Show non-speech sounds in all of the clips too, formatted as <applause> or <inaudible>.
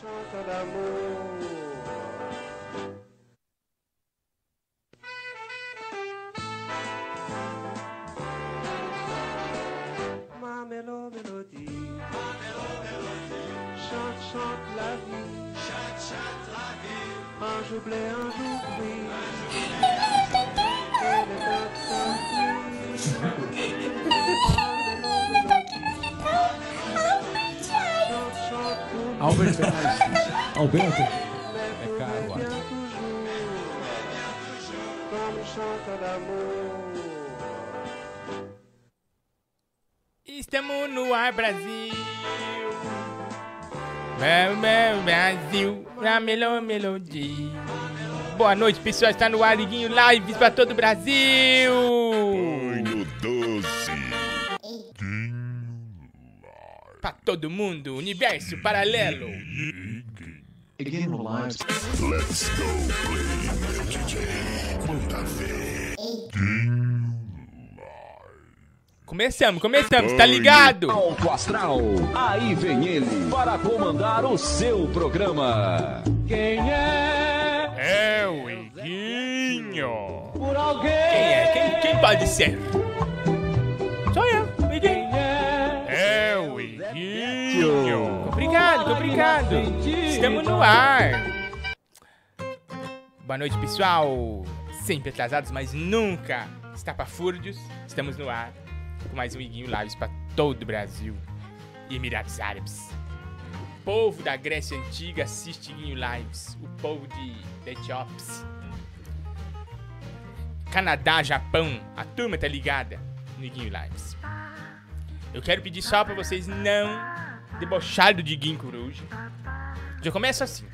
chante l'amour. Mais pour caro. Estamos no ar, Brasil. Meu, meu Brasil, na melhor melodia. Boa noite, pessoal. Está no ar, Liguinho Lives para todo o Brasil. Banho doce. Para todo mundo, universo paralelo. Again, no lives. Let's go play, DJ. Manda ver. Começamos, começamos, tá ligado? Alto Astral. Aí vem ele para comandar o seu programa. Quem é? É o Iguinho. Por alguém. Quem é? Quem, quem pode ser? Obrigado, obrigado. Estamos no ar. Boa noite, pessoal. Sempre atrasados, mas nunca estapafúrdios. Estamos no ar com mais um Iguinho Lives para todo o Brasil e Emirados Árabes. O povo da Grécia Antiga assiste Iguinho Lives. O povo de da Etiópia. Canadá, Japão, a turma tá ligada no Iguinho Lives. Eu quero pedir só pra vocês não debocharem do Diguinho Coruja. Já começa assim.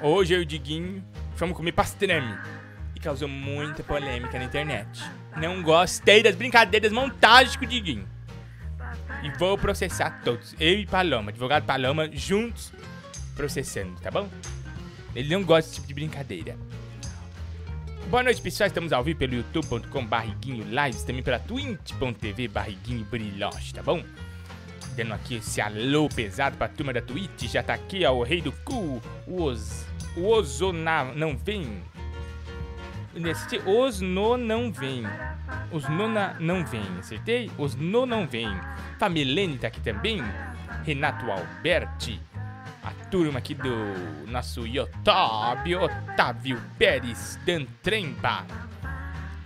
Hoje eu e o Diguinho fomos comer pastrame e causou muita polêmica na internet. Não gostei das brincadeiras montagens com o Diguinho. E vou processar todos. Eu e Paloma, advogado Paloma, juntos processando, tá bom? Ele não gosta desse tipo de brincadeira. Boa noite, pessoal. Estamos ao vivo pelo youtube.com barriguinho lives, também pela twitch.tv barriguinho tá bom? Dando aqui esse alô pesado pra turma da Twitch. Já tá aqui, ó, o rei do cu, o, o Ozona não vem. Nesse, os no não vem. Os nona não vem, acertei? Os no não vem. Familene tá aqui também. Renato Alberti. A turma aqui do nosso YouTube. Otávio Pérez Dantremba.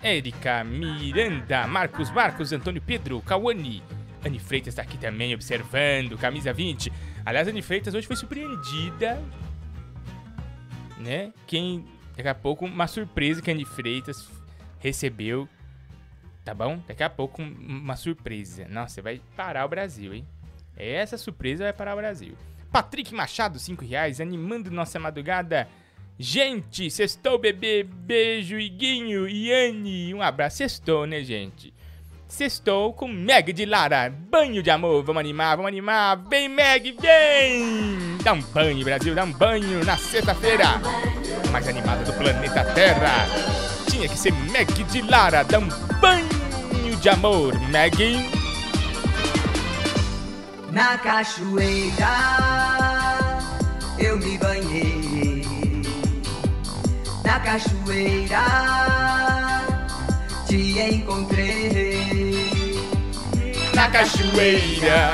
Érica Miranda. Marcos Marcos. Antônio Pedro. Cauane. Anne Freitas tá aqui também observando. Camisa 20. Aliás, Anne Freitas hoje foi surpreendida. Né? Quem. Daqui a pouco, uma surpresa que Anne Freitas recebeu. Tá bom? Daqui a pouco, um- uma surpresa. Nossa, vai parar o Brasil, hein? Essa surpresa vai parar o Brasil. Patrick Machado, 5 reais, animando nossa madrugada. Gente, sextou, bebê. Beijo, Iguinho, Iane. Um abraço. Sextou, né, gente? Sextou com Meg de Lara. Banho de amor. Vamos animar, vamos animar. Vem, Meg, vem! Dá um banho, Brasil, dá um banho na sexta-feira. Mais animada do planeta Terra. Tinha que ser Meg de Lara. Dá um banho de amor, Meg. Na cachoeira eu me banhei. Na cachoeira te encontrei. Na cachoeira.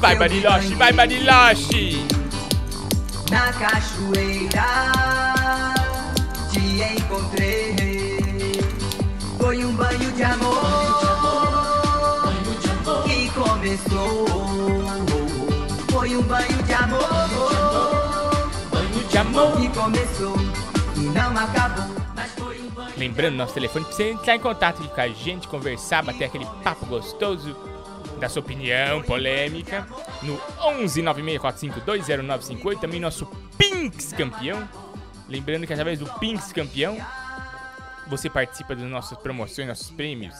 Vai, Bariloche, vai, Bariloche. Na cachoeira te encontrei. Foi um banho de amor que começou. Foi um banho de amor Banho de amor. que começou e não acabou. Lembrando nosso telefone pra você entrar em contato com a gente, conversar, bater aquele papo gostoso, dar sua opinião polêmica no 11 964520958, também nosso Pinks campeão. Lembrando que através do Pinks campeão você participa das nossas promoções, nossos prêmios.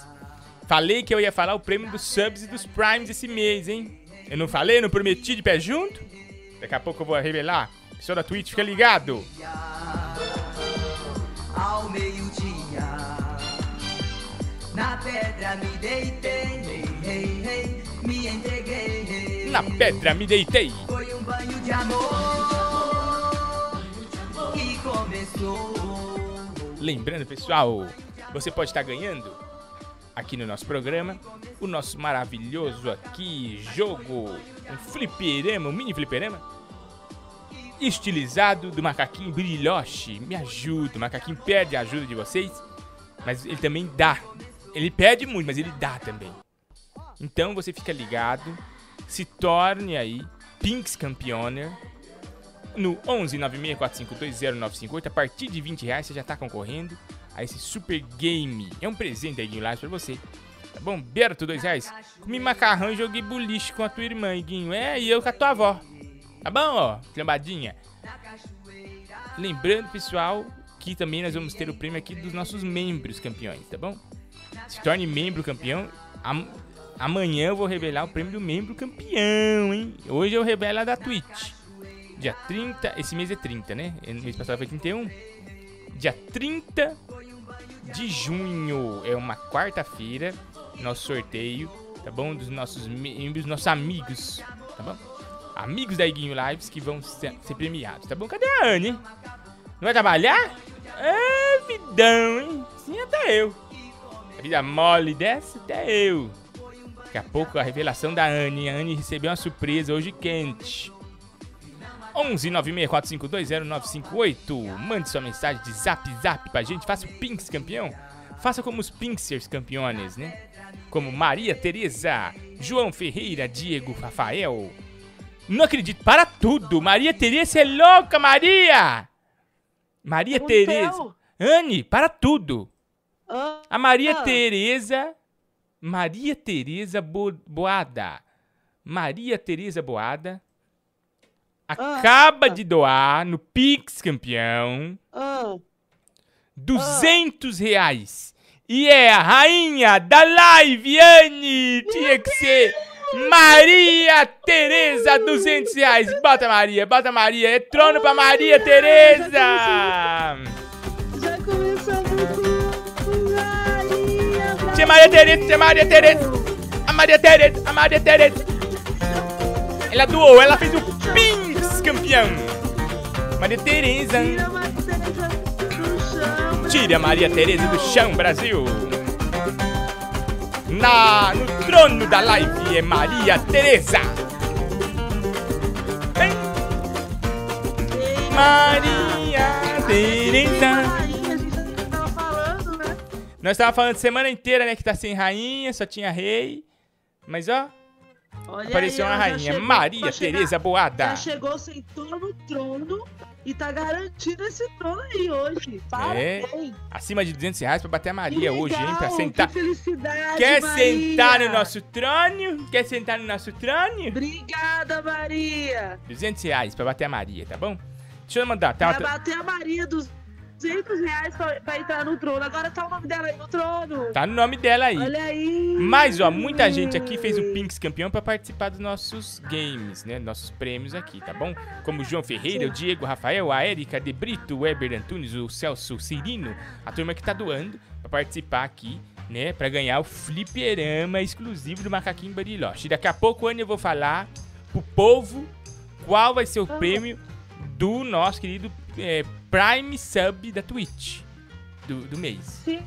Falei que eu ia falar o prêmio dos subs e dos primes esse mês, hein? Eu não falei, não prometi de pé junto? Daqui a pouco eu vou revelar. Pessoal da Twitch, fica ligado. ao meio-dia. Na pedra me deitei, me entreguei. Na pedra me deitei. Foi um banho de amor que começou. Lembrando, pessoal, você pode estar ganhando aqui no nosso programa o nosso maravilhoso aqui jogo, um fliperama, um mini fliperama estilizado do macaquinho brilhoche. Me ajuda, o macaquinho pede a ajuda de vocês, mas ele também dá. Ele pede muito, mas ele dá também. Então você fica ligado, se torne aí Pinks Campioner no 11 964520958. A partir de 20 reais você já tá concorrendo a esse super game. É um presente aí, Guinho pra você. Tá bom? Berto, dois reais. Comi macarrão e joguei boliche com a tua irmã, Guinho. É, e eu com a tua avó. Tá bom, ó? Lambadinha. Lembrando, pessoal, que também nós vamos ter o prêmio aqui dos nossos membros campeões, tá bom? Se torne membro campeão. Am- Amanhã eu vou revelar o prêmio do membro campeão, hein? Hoje eu revelo a da Twitch. Dia 30, esse mês é 30, né? No mês passado foi 31. Dia 30 de junho, é uma quarta-feira, nosso sorteio, tá bom? Dos nossos membros, nossos amigos, tá bom? Amigos da Iguinho Lives que vão ser, ser premiados, tá bom? Cadê a Anne? Não vai trabalhar? É, vidão, hein? Sim, até eu. Vida mole dessa, até eu. Daqui a pouco a revelação da Anne. A Anne recebeu uma surpresa hoje quente. 11 964520958. Mande sua mensagem de zap zap pra gente. Faça o Pinks campeão. Faça como os Pinksers campeões, né? Como Maria Tereza, João Ferreira, Diego Rafael. Não acredito, para tudo! Maria Tereza é louca, Maria! Maria Tereza. Anne, para tudo! Ah, A Maria Ah. Tereza. Maria Tereza Bo- Boada. Maria Tereza Boada. Acaba de doar no Pix campeão ah, 200 reais. E é a rainha da live, Anne! Tinha que ser Maria Tereza, 200 reais. Bota Maria, bota Maria. É trono pra Maria Tereza! Tia Maria Tereza, tia Maria Tereza. A Maria Tereza, a Maria Tereza. Ela doou, ela fez o Pins campeão. Maria Tereza. Tira a Maria Tereza do chão. Brasil. Na, no trono da live é Maria Tereza. Maria Tereza. Nós estávamos falando semana inteira, né, que tá sem rainha, só tinha rei. Mas ó, Olha apareceu aí, uma rainha, chegou Maria pra Tereza Boada. Já chegou, sentou no trono e tá garantindo esse trono aí hoje. Parabéns. Acima de 200 reais pra bater a Maria Que hoje, hein, pra legal, sentar. Que felicidade, Quer Maria. sentar no nosso trono? Quer sentar no nosso trono? Obrigada, Maria. 200 reais pra bater a Maria, tá bom? Deixa eu mandar, tá? Vai bater a Maria dos 200 reais pra, pra entrar no trono. Agora tá o nome dela aí no trono. Tá no nome dela aí. Olha aí. Mas, ó, muita gente aqui fez o Pinks campeão pra participar dos nossos games, né? Nossos prêmios aqui, tá bom? Como o João Ferreira, o Diego Rafael, a Érica de Brito, o Weber Antunes, o Celso Cirino, a turma que tá doando pra participar aqui, né? Pra ganhar o fliperama exclusivo do Macaquinho Bariloche. E daqui a pouco, Ana, eu vou falar pro povo qual vai ser o prêmio do nosso querido é, Prime Sub da Twitch do, do mês. Sim.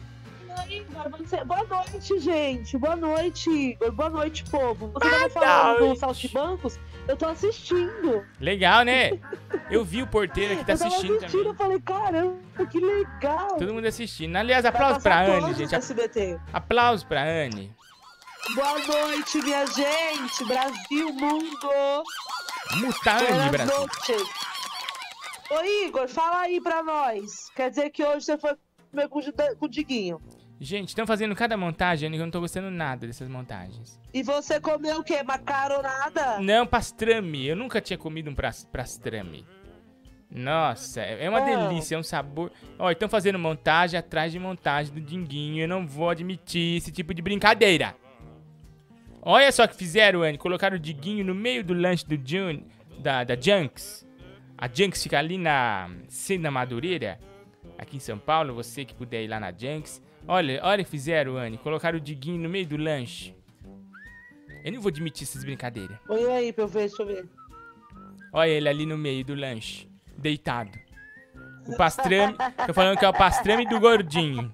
Aí, Igor, você- Boa noite, gente. Boa noite, Igor. Boa noite, povo. Você tava falando do Saltibancos? Eu tô assistindo. Legal, né? <laughs> Eu vi o porteiro aqui tá eu assistindo assistindo, também. eu falei, caramba, que legal. Todo mundo assistindo. Aliás, aplausos pra Anne, gente. SBT. Aplausos pra Anne. Boa noite, minha gente. Brasil, mundo. Muta Anne, Buenas Brasil. noches. Ô, Igor, fala aí pra nós. Quer dizer que hoje você foi comer com com o Diguinho. Gente, estão fazendo cada montagem, eu não tô gostando nada dessas montagens. E você comeu o quê? Macaronada? Não, pastrame. Eu nunca tinha comido um pastrame. Nossa, é é uma Ah. delícia, é um sabor. Ó, estão fazendo montagem atrás de montagem do Dinguinho. Eu não vou admitir esse tipo de brincadeira. Olha só o que fizeram, Anne. Colocaram o Diguinho no meio do lanche do Jun, da, da Junks. A Junks fica ali na Cena Madureira, aqui em São Paulo. Você que puder ir lá na Junks. Olha, olha o que fizeram, Anne. Colocaram o Diguinho no meio do lanche. Eu não vou admitir essas brincadeiras. Põe aí pra eu ver, deixa eu ver. Olha ele ali no meio do lanche, deitado. O pastrame. Tô falando que é o pastrame do gordinho.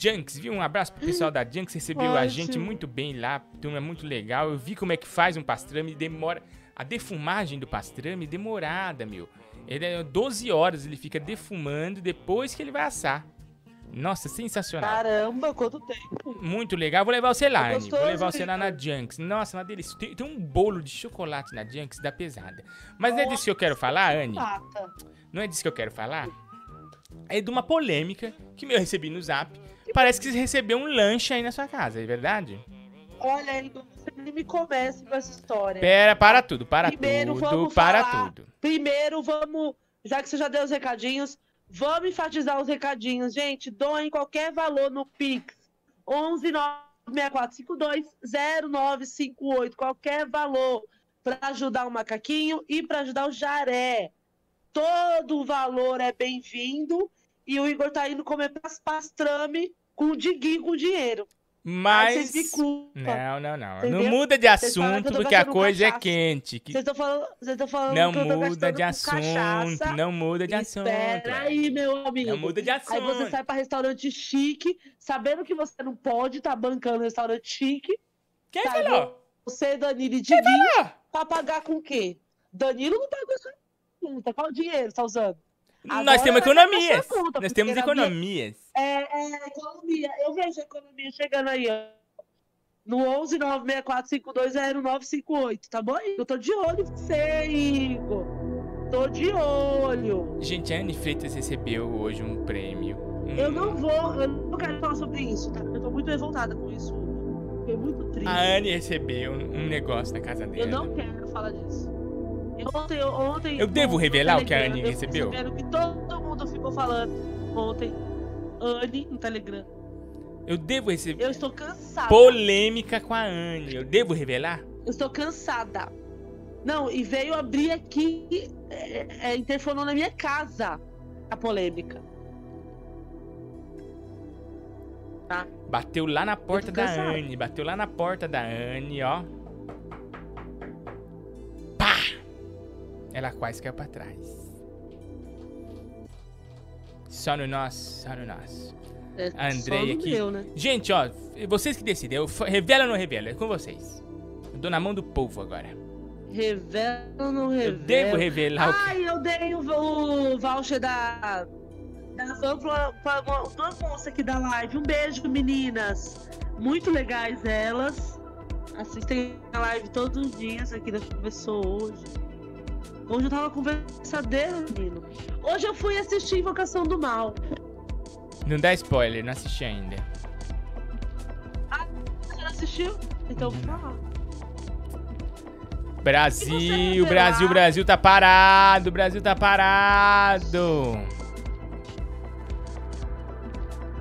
Junks, viu? Um abraço pro pessoal da Junks, recebeu a gente muito bem lá, turma muito legal. Eu vi como é que faz um pastrame, demora. A defumagem do pastrame é demorada, meu. Ele é 12 horas, ele fica defumando depois que ele vai assar. Nossa, sensacional. Caramba, quanto tempo. Muito legal. Vou levar você lá. Vou levar você lá na. Junks. Nossa, uma delícia. Tem, tem um bolo de chocolate na Junks da pesada. Mas não é disso que eu quero falar? Mata. Não é disso que eu quero falar? É de uma polêmica que eu recebi no zap. Parece que você recebeu um lanche aí na sua casa, é verdade? Olha, Igor, me comece com essa história. Pera, para tudo, para Primeiro, tudo, vamos para falar. tudo. Primeiro, vamos. Já que você já deu os recadinhos, vamos enfatizar os recadinhos. Gente, doem qualquer valor no Pix. 11 96452 0958. Qualquer valor para ajudar o macaquinho e para ajudar o jaré. Todo o valor é bem-vindo. E o Igor tá indo comer pas- pastrame com o Diguinho com dinheiro. Mas. culpam. Não, não, não. Não muda de assunto porque a coisa é cachaça. quente. que- Vocês estão falando, vocês estão falando Não muda de assunto. cachaça. Não muda de assunto. Espera aí, meu amigo. Não muda de Aí você assunto. sai pra restaurante chique, sabendo que você não pode estar bancando restaurante chique. Quem Sai falou? Você, Danilo e Diguinho, pra pagar com o quê? Danilo não pagou isso conta. Qual dinheiro você tá usando? Nós Agora temos vai pagar economias. conta, Nós temos na minha- economias. É, é, economia. Eu vejo a economia chegando aí, ó. No 11 964 958, tá bom? Eu tô de olho em você, Igor. Tô de olho. Gente, a Anne Freitas recebeu hoje um prêmio. Um- Eu não vou, eu não quero falar sobre isso, tá? Eu tô muito revoltada com isso. Fiquei muito triste. A Anne recebeu um negócio na casa dela. Eu não quero falar disso. Eu, ontem, eu, ontem. Eu devo revelar o que a Anne eu recebeu? sabendo que todo mundo ficou falando ontem. Anne no Telegram. Eu devo receber. Eu estou cansada. Polêmica com a Anne. Eu devo revelar? Eu estou cansada. Não, e veio abrir aqui, é, é, interfonou na minha casa a polêmica. Tá? Bateu lá na porta da cansada. Anne. Bateu lá na porta da Anne, ó. Pá! Ela quase caiu pra trás. Só no nosso, só no nosso. É, A Andrea só no aqui. meu, né? Gente, ó, vocês que decidem. Revela ou não revela? É com vocês. Eu dou na mão do povo agora. Revela ou não revela? Eu devo revelar o que. Ai, eu dei o, o voucher da. Da van pra, pra uma, uma moça aqui da live. Um beijo, meninas. Muito legais elas. Assistem a live todos os dias aqui da Conversou hoje. Hoje eu tava conversadeira, menino. Hoje eu fui assistir Invocação do Mal. Não dá spoiler, não assisti ainda. Você já assistiu? Então fala. E Brasil, Brasil? Brasil tá parado, Brasil tá parado.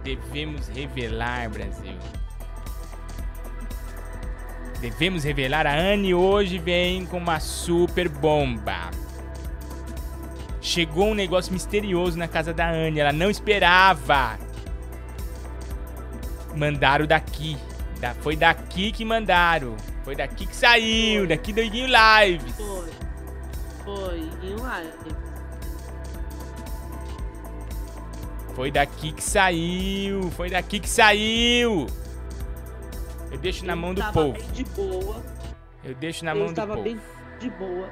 Devemos revelar, Brasil. Devemos revelar. A Anne hoje vem com uma super bomba. Chegou um negócio misterioso na casa da Anne. Ela não esperava. Mandaram daqui. Da- Foi daqui que mandaram. Foi daqui que saiu. Foi. Daqui do Iguinho Lives. Foi. Foi. Em live. Foi daqui que saiu. Foi daqui que saiu. Eu deixo na Eu mão do tava povo. bem de boa. Eu deixo na eu mão do estava povo. bem de boa.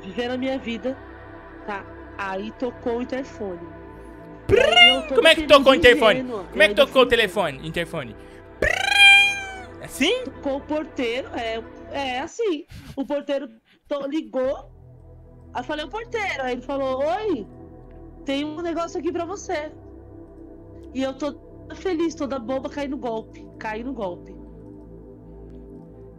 Vivendo a minha vida, tá? Aí tocou o interfone. Eu Como é que tocou o interfone? ingênua. Como é que Eu tocou o telefone? Interfone. Assim? Tocou o porteiro, é, é assim. O porteiro ligou. Aí eu falei, o porteiro. Aí ele falou, oi, tem um negócio aqui pra você. E eu tô feliz, toda boba, caí no golpe. Caí no golpe.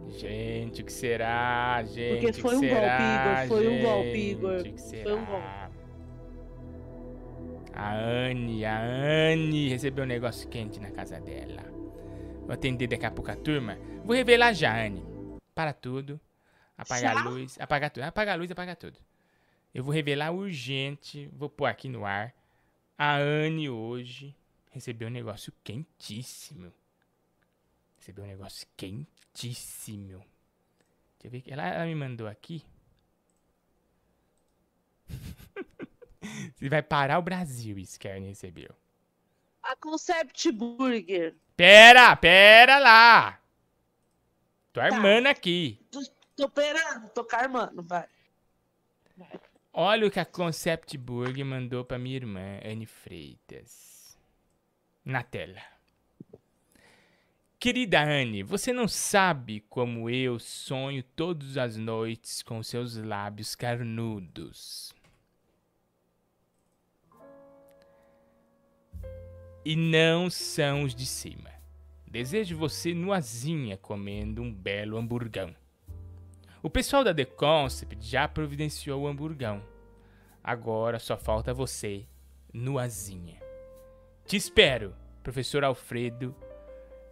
Gente, o que será? Gente, Porque foi um golpe, será, Igor, foi um golpe, gente? Igor. Que será? Foi um golpe. A Anne, a Anne recebeu um negócio quente na casa dela. Vou atender daqui a pouco a turma. Vou revelar já, Anne. Para tudo. Apaga a luz. Apaga tudo. Apaga a luz, apaga tudo. Eu vou revelar urgente. Vou pôr aqui no ar. A Anne hoje recebeu um negócio quentíssimo. Recebi um negócio quentíssimo. Deixa eu ver. Ela, ela me mandou aqui. <laughs> Você vai parar o Brasil, isso que a Anne recebeu. A Concept Burger. Pera, pera lá. Tô armando aqui. Tô, tô perando, tô carmando, vai. Olha o que a Concept Burger mandou pra minha irmã, Anne Freitas. Na tela. Querida Anne, você não sabe como eu sonho todas as noites com seus lábios carnudos. E não são os de cima. Desejo você nuazinha comendo um belo hamburgão. O pessoal da The Concept já providenciou o hamburgão. Agora só falta você, nuazinha. Te espero, professor Alfredo.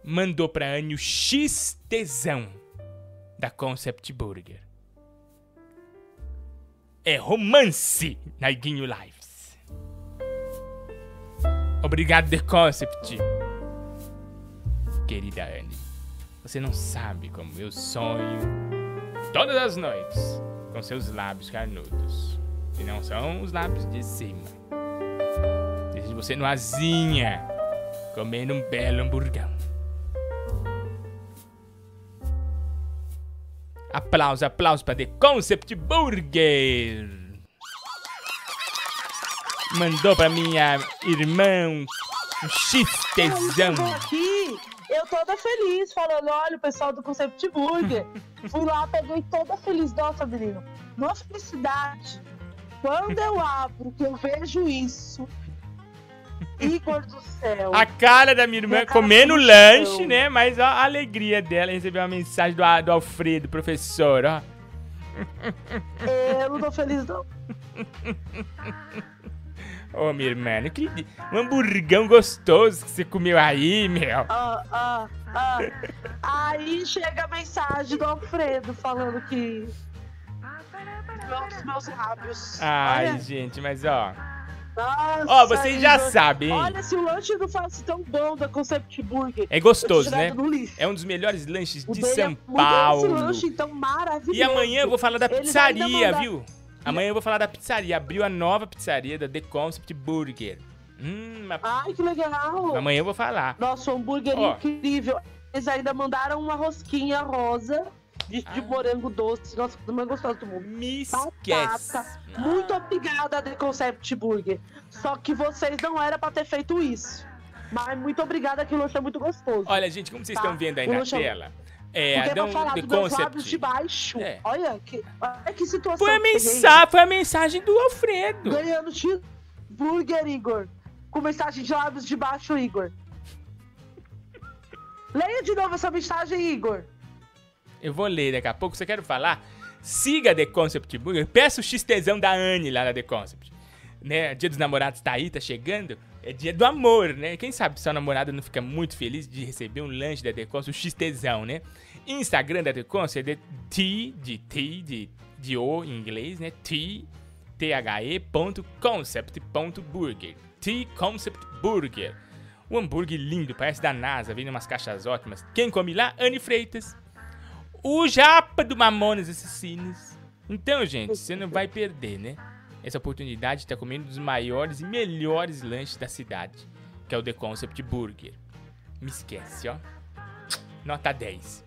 Mandou pra Anne o X tesão da Concept Burger. É romance na Iguinho Lives. Obrigado, The Concept. Querida Anne, você não sabe como eu sonho todas as noites com seus lábios carnudos. E não são os lábios de cima. Você no asinha, comendo um belo hamburgão. Aplausos, aplausos para The Concept Burger. Mandou pra minha irmã um X tesão. Chegou aqui, eu toda feliz, falando, olha o pessoal do Concept Burger. <laughs> Fui lá, peguei toda feliz. Nossa, menino, uma felicidade. Quando eu abro, que eu vejo isso, Igor do céu. A cara da minha irmã comendo lanche, né? Mas ó, a alegria dela em receber uma mensagem do, do Alfredo, professor, ó. Eu não tô feliz, não. <laughs> Ô, minha irmã, não acredito. Um hamburgão gostoso que você comeu aí, meu. Ah, ah, ah. Aí chega a mensagem do Alfredo falando que. Os meus lábios. Ai, Olha, gente, mas ó. Nossa, Ó, vocês já Igor. sabem? Olha, se o lanche não fosse tão bom da Concept Burger. É gostoso, né? É um dos melhores lanches O de é São bom, Paulo. Esse lanche, então, maravilhoso. E amanhã eu vou falar da Eles pizzaria, mandam- viu? Amanhã eu vou falar da pizzaria. Abriu a nova pizzaria da The Concept Burger. Hum, Ai, que legal. amanhã eu vou falar. Nossa, um hambúrguer Ó. incrível. Eles ainda mandaram uma rosquinha rosa de, de Ah. morango doce. Nossa, coisa mais gostosa do mundo. Me esquece. Muito obrigada, The Concept Burger. Só que vocês não era pra ter feito isso. Mas muito obrigada, que o lanche é muito gostoso. Olha, gente, como vocês Tá, estão vendo aí eu na chamar. tela, é, Porque é dão pra falar dos lábios Concept. de baixo. É. Olha, que, olha que situação. Foi a, mensa foi a mensagem do Alfredo. Ganhando cheeseburger, Igor. Com mensagem de lábios de baixo, Igor. Leia de novo essa mensagem, Igor. Eu vou ler daqui a pouco. Você quer falar? Siga The Concept Burger. Peça o XTzão da Anne lá na The Concept. Né? Dia dos namorados tá aí, tá chegando. É dia do amor, né? Quem sabe sua namorada não fica muito feliz de receber um lanche da The Concept, o XTzão, né? Instagram da The Concept é T, de T, de, de O em inglês, né? T, T-H-E ponto concept ponto burger. T Concept Burger. Um hambúrguer lindo, parece da NASA, vem em umas caixas ótimas. Quem come lá? Anne Freitas o Japa do Mamonas Assassinos. Então, gente, você não vai perder, né? Essa oportunidade de estar comendo um dos maiores e melhores lanches da cidade, que é o The Concept Burger. Me esquece, ó. Nota 10.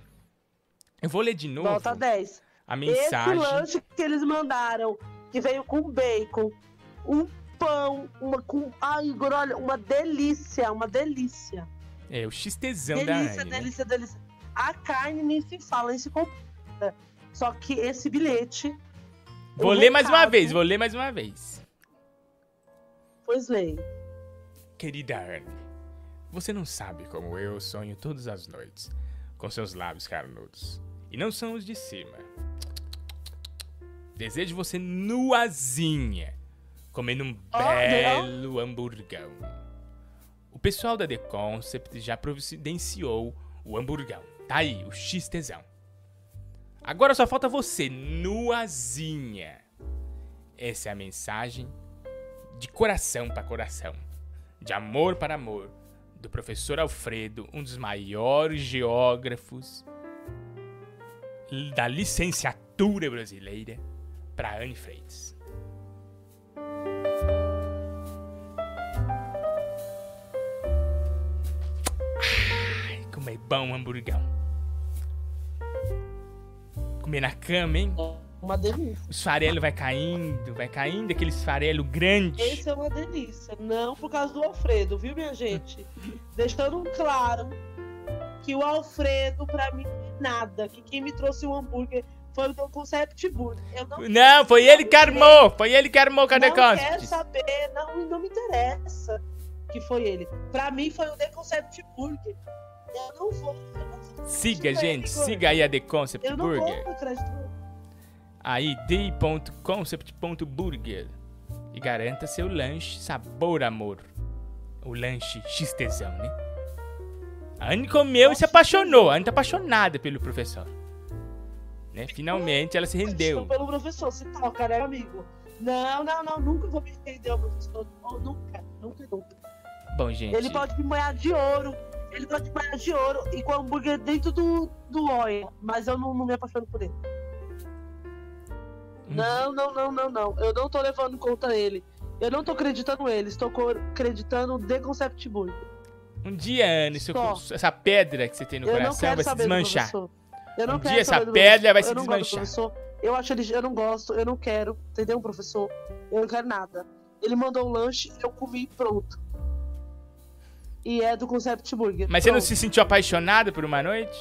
Eu vou ler de novo Nota 10. a Esse mensagem. lanche que eles mandaram, que veio com bacon, um pão, uma com. Ai, olha, uma delícia, uma delícia. É, o da delícia, Anne, né? delícia, delícia. A carne nem se fala, nem se compara. Só que esse bilhete. Vou ler mais uma recado- vez, vou ler mais uma vez. Pois leio. Querida Anne, você não sabe como eu sonho todas as noites com seus lábios carnudos. E não são os de cima. Desejo você nuazinha, comendo um Oh, belo hamburgão. O pessoal da The Concept já providenciou o hamburgão. Tá aí, o X tesão. Agora só falta você, nuazinha. Essa é a mensagem de coração para coração, de amor para amor, do professor Alfredo, um dos maiores geógrafos da licenciatura brasileira, para Anne Freitas. Bom um hamburgão. Comer na cama, hein? Uma delícia. Os farelos vai caindo, vai caindo, aqueles farelo grande. Esse é uma delícia. Não por causa do Alfredo, viu, minha gente? Deixando claro que o Alfredo, pra mim, nada. Que quem me trouxe o hambúrguer foi o Concept Burger. Eu não, Não, foi ele que armou, foi ele que armou o Cadê não quero saber, não, não me interessa que foi ele. Pra mim foi o The Concept Burger. Eu não vou. Eu não vou Siga, acreditar, gente, Igor. siga aí a The Concept Eu Burger. Aí, d.concept.burger. E garanta seu lanche sabor amor. O lanche X né? A Anne comeu e se apaixonou. A Anne tá apaixonada pelo professor. Né? Finalmente ela se rendeu. Estou pelo professor, se toca, né, amigo? Não, não, não, nunca vou me render ao professor. Nunca, nunca, nunca. Bom, gente. Ele pode me banhar de ouro. Ele pode me banhar de ouro e com hambúrguer dentro do, do olho. Mas eu não, não me apaixono por ele. Hum. Não, não, não, não, não. Eu não tô levando em conta ele. Eu não tô acreditando nele. Estou acreditando The Concept Burger. Um dia, Anne, essa pedra que você tem no Eu coração vai se desmanchar. Um dia essa pedra vai se eu desmanchar. Eu acho ele. Eu não gosto, eu não quero. Entendeu, professor? Eu não quero nada. Ele mandou um lanche, eu comi pronto. E é do Concept Burger. Mas você não Pronto. se sentiu apaixonada por uma noite?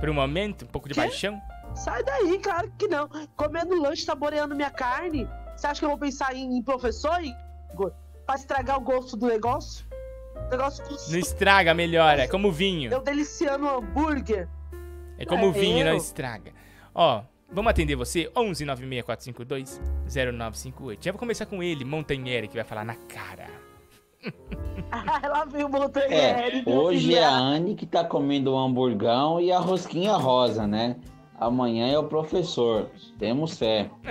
Por um momento? Um pouco de Quê? paixão? Sai daí, claro que não. Comendo lanche, saboreando minha carne. Você acha que eu vou pensar em, em professor, Igor? Pra estragar o gosto do negócio? O negócio Não gostoso. estraga, melhora. É <laughs> como vinho. Eu deliciando o hambúrguer. É como É, vinho, não eu? estraga. Ó, vamos atender você? 11 96452 0958. Já vou começar com ele, Montanheira, que vai falar na cara. Ela veio o É, Montanheri. meu hoje é a Anne que tá comendo o hamburgão e a rosquinha rosa, né? Amanhã é o professor. Temos fé. <laughs>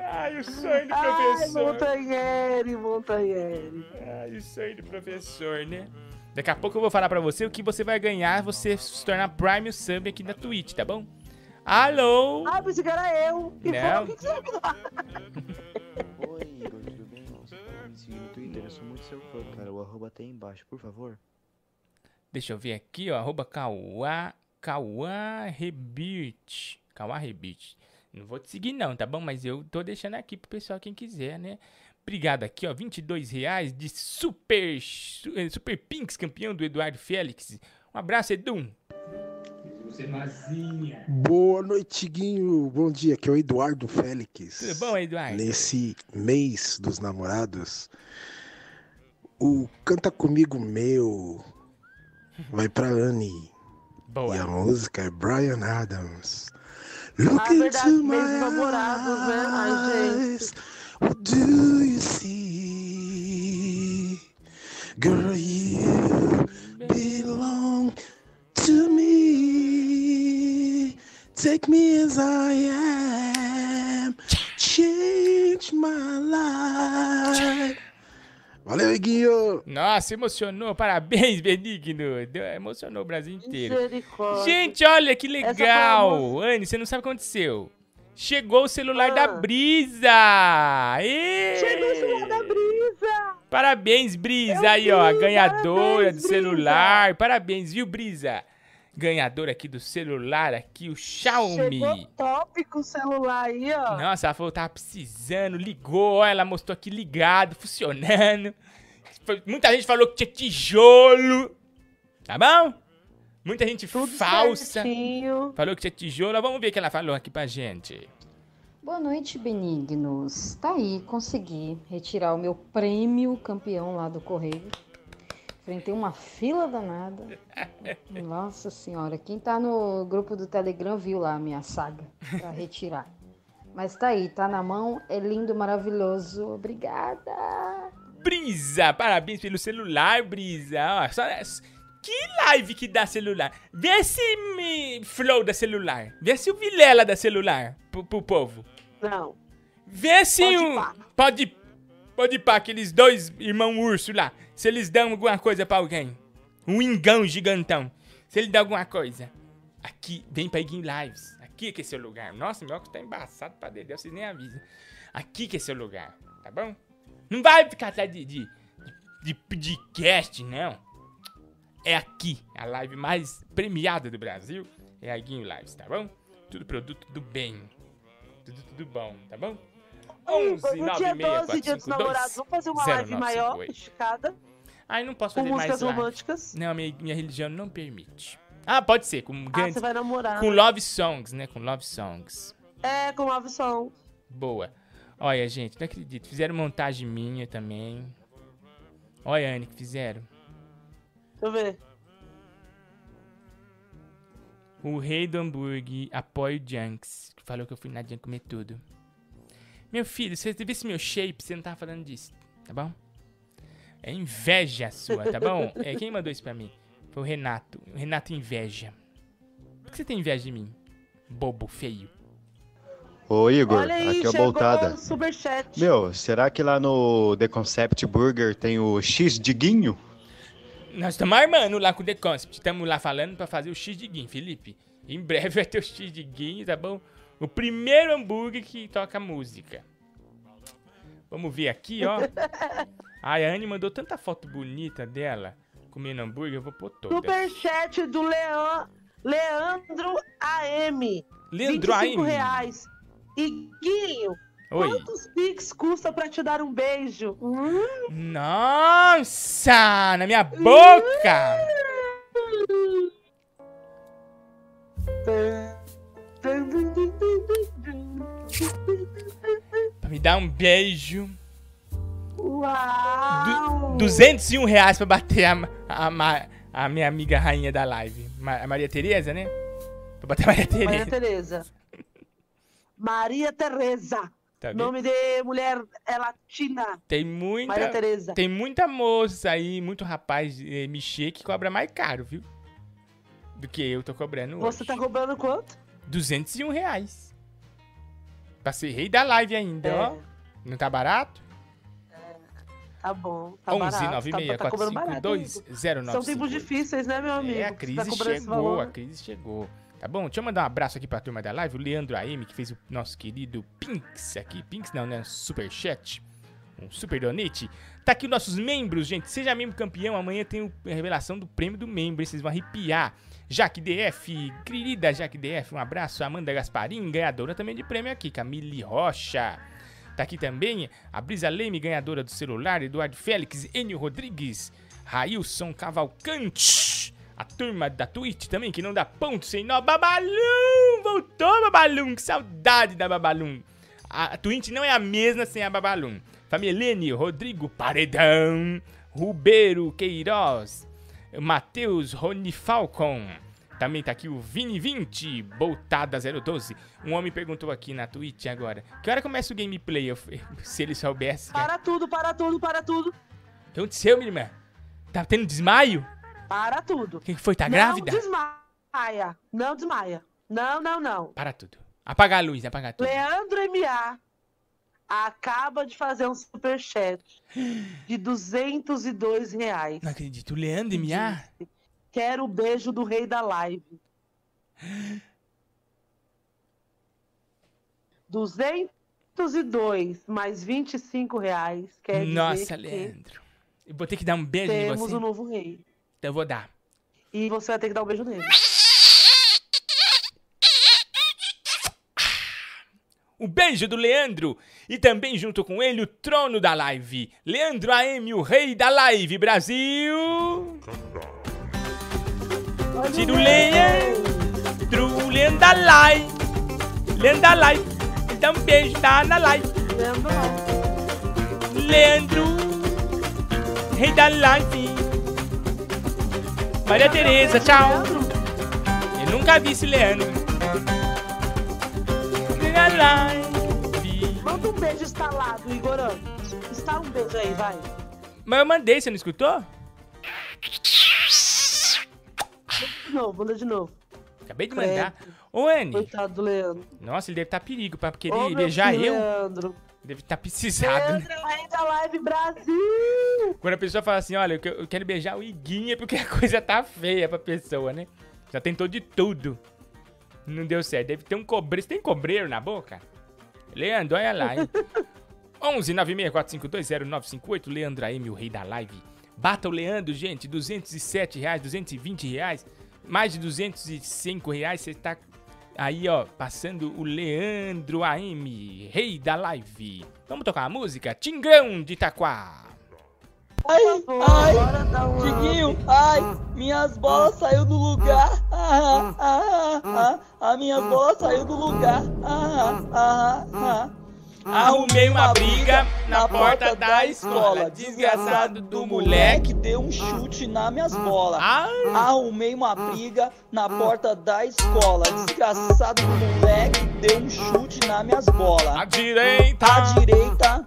Ai, o sonho do Ai, Montanheri, Montanheri. Ai, o sonho do professor, né? Daqui a pouco eu vou falar pra você o que você vai ganhar você se tornar Prime Sub aqui na Twitch, tá bom? Alô? Ah, pensei que era eu. E Não. falou, o que que você vai me dar? Oi, Igor, tudo bem? Você pode me seguir no Twitter? Eu sou muito seu fã, cara. O arroba tá aí embaixo, por favor. Deixa eu ver aqui, ó. Arroba Kauá. Kauá Rebit. Não vou te seguir, não, tá bom? Mas eu tô deixando aqui pro pessoal, quem quiser, né? Obrigado aqui, ó. 22 reais de Super, su- eh, super Pinks, campeão do Eduardo Félix. Um abraço, Edu. Você mazinha. Boa noite, Guinho. Bom dia, aqui é o Eduardo Félix. Tudo bom, Eduardo? Nesse mês dos namorados, o Canta Comigo Meu vai pra Anne. Boa. E a música é Brian Adams. Ah, Look verdade, into my namorados, né? Ai, gente. eyes. What do you see? Girl, you belong to me. Take me as I am. Change my life. Valeu, Iguinho. Nossa, emocionou. Parabéns, Benigno. Deu- Emocionou o Brasil inteiro. Misericórdia. Gente, olha que legal! Anne, você não sabe o que aconteceu. Chegou o celular da Ah. Brisa! Ê! Chegou o celular da Brisa! Parabéns, Brisa! Eu Aí, ó, a vi, ganhadora parabéns, do Brisa. celular. Parabéns, viu, Brisa? Ganhadora aqui do celular, aqui, o Xiaomi. Chegou top com o celular aí, ó. Nossa, ela falou que tava precisando, ligou, ela mostrou aqui ligado, funcionando. Foi- Muita gente falou que tinha tijolo. Tá bom? Muita gente Tudo falsa. certinho. Falou que tinha tijolo. Vamos ver o que ela falou aqui pra gente. Boa noite, benignos. Tá aí, consegui retirar o meu prêmio campeão lá do Correio. Enfrentei uma fila danada. <laughs> Nossa senhora, quem tá no grupo do Telegram viu lá a minha saga pra <laughs> retirar. Mas tá aí, tá na mão, é lindo, maravilhoso. Obrigada. Brisa, parabéns pelo celular, Brisa. Ó, só- que live que dá celular. Vê esse me, flow da celular. Vê esse o Vilela da celular pro, pro povo. Não. Vê se o. Pode. Pode pá, aqueles dois irmãos urso lá. Se eles dão alguma coisa pra alguém. Um ingão gigantão. Se ele dá alguma coisa. Aqui, vem pra Iguin Lives. Aqui que é seu lugar. Nossa, meu óculos tá embaçado pra dedéu, vocês nem avisam. Aqui que é seu lugar, tá bom? Não vai ficar atrás de, de, de podcast, não. É aqui, a live mais premiada do Brasil. É a Iguinho Lives, tá bom? Tudo produto do bem. Tudo, tudo bom, tá bom? 11 no dia 12, dia dos namorados, vamos fazer uma live maior, esticada. Ai, não posso fazer mais músicas live. românticas. Não, minha, minha religião não permite. Ah, pode ser, com grandes... você vai namorar, Com né? love songs, né? Com love songs. É, com love song. Boa. Olha, gente, não acredito. Fizeram montagem minha também. Olha, Anne, que fizeram. Deixa eu ver. O rei do hambúrguer apoia o Junks, que falou que eu fui na Junk comer tudo. Meu filho, se você visse meu shape, você não tava falando disso, tá bom? É inveja sua, tá bom? <laughs> É, quem mandou isso pra mim? Foi o Renato. O Renato inveja. Por que você tem inveja de mim? Bobo, feio. Ô Igor, Olha aí, aqui é o chegou Boltada. Meu, será que lá no The Concept Burger tem o X de guinho? Nós estamos armando lá com o The Concept. Estamos lá falando pra fazer o X de Guin, Felipe. Em breve vai ter o X de Guin, tá bom? O primeiro hambúrguer que toca música. Vamos ver aqui, ó. Ai, <laughs> a Anne mandou tanta foto bonita dela comendo hambúrguer, eu vou pôr toda. Superchat do Leon, Leandro AM. Leandro 25 AM. reais. E Guinho, Oi. quantos pix custa pra te dar um beijo? Hum? Nossa, na minha boca! <laughs> Pra me dar um beijo. Uau! 201 reais pra bater a, a, a minha amiga rainha da live. A Maria Tereza, né? Pra bater a Maria Tereza. Maria Tereza. Maria Tereza. Tá? Nome de mulher é latina. Tem muita. Maria Tereza. Tem muita moça aí, muito rapaz eh, mexer que cobra mais caro, viu? Do que eu tô cobrando Você hoje. tá cobrando quanto? 201 reais. Pra ser rei da live ainda, É. ó. Não tá barato? Tá bom. Tá 11 barato. 96 tá, tá cobrando barato. 452 amigo. 0958. São tempos difíceis, né, meu amigo? É, a Você crise tá chegou, a crise chegou. Tá bom? Deixa eu mandar um abraço aqui pra turma da live, o Leandro AM, que fez o nosso querido Pinks aqui. Pinks não, né? Superchat. Um super donate. Tá aqui os nossos membros, gente. Seja membro campeão. Amanhã tem a revelação do prêmio do membro. Vocês vão arrepiar. Jaque DF, querida Jaque DF, um abraço. Amanda Gasparim, ganhadora também de prêmio aqui. Camille Rocha. Tá aqui também a Brisa Leme, ganhadora do celular. Eduardo Félix, Enio Rodrigues, Railson Cavalcante. A turma da Twitch também, que não dá ponto sem nó. Babalum! Voltou, Babalum! Que saudade da Babalum! A Twitch não é a mesma sem a Babalum. Familene, Rodrigo Paredão, Rubeiro Queiroz, Matheus Rony Falcon. Também tá aqui o Vini20, Boltada 012. Um homem perguntou aqui na Twitch agora: Que hora começa o gameplay? Eu- <laughs> se ele soubesse. cara. Para tudo, para tudo, para tudo. O que aconteceu, minha irmã? Tá tendo desmaio? Para tudo. O que foi? Tá não grávida? desmaia. Não desmaia. Não, não, não. Para tudo. Apaga a luz, apaga tudo. Leandro M.A. acaba de fazer um superchat de 202 reais. Não acredito. Leandro M.A. Quero o beijo do rei da live. 202 mais 25 reais quer Nossa, Leandro. Eu vou ter que dar um beijo em temos você. um novo rei. Então eu vou dar. E você vai ter que dar um beijo nele. O beijo do Leandro. E também junto com ele o trono da live. Leandro AM, o rei da live, Brasil. Tiro Leandro, Leandro da live. Leandro live. Um beijo tá na live. Leandro, rei da live. Maria Tereza, tchau. Eu nunca vi esse Leandro. Manda um beijo instalado, Igorão. Instala um beijo aí, vai. Mas eu mandei, você não escutou? De novo, manda de novo. Acabei de mandar. Ô, Anne. Coitado do Leandro. Nossa, ele deve estar perigo pra querer Ô, beijar eu. Leandro. Deve estar precisado. né? Leandro, é rei da live Brasil! Quando a pessoa fala assim, olha, eu quero beijar o Iguinha porque a <laughs> coisa tá feia pra pessoa, né? Já tentou de tudo. Não deu certo. Deve ter um cobreiro. Você tem cobreiro na boca? Leandro, olha lá, hein? <laughs> 11 964520958, Leandro AM, o rei da live. Bata o Leandro, gente, 207 reais, 220 reais, mais de 205 reais, você tá aí, ó, passando o Leandro AM, rei da live. Vamos tocar a música? Tingrão de Itaquá. Ai, ai, Diguinho, ai, minhas bolas saiu do lugar. Ah, ah, ah, ah, a minha bola saiu do lugar. Ah, ah, ah. Arrumei uma briga na porta da escola. Desgraçado do moleque deu um chute nas minhas bolas. Ah. Arrumei uma briga na porta da escola. Desgraçado do moleque deu um chute nas minhas bolas. A direita. A direita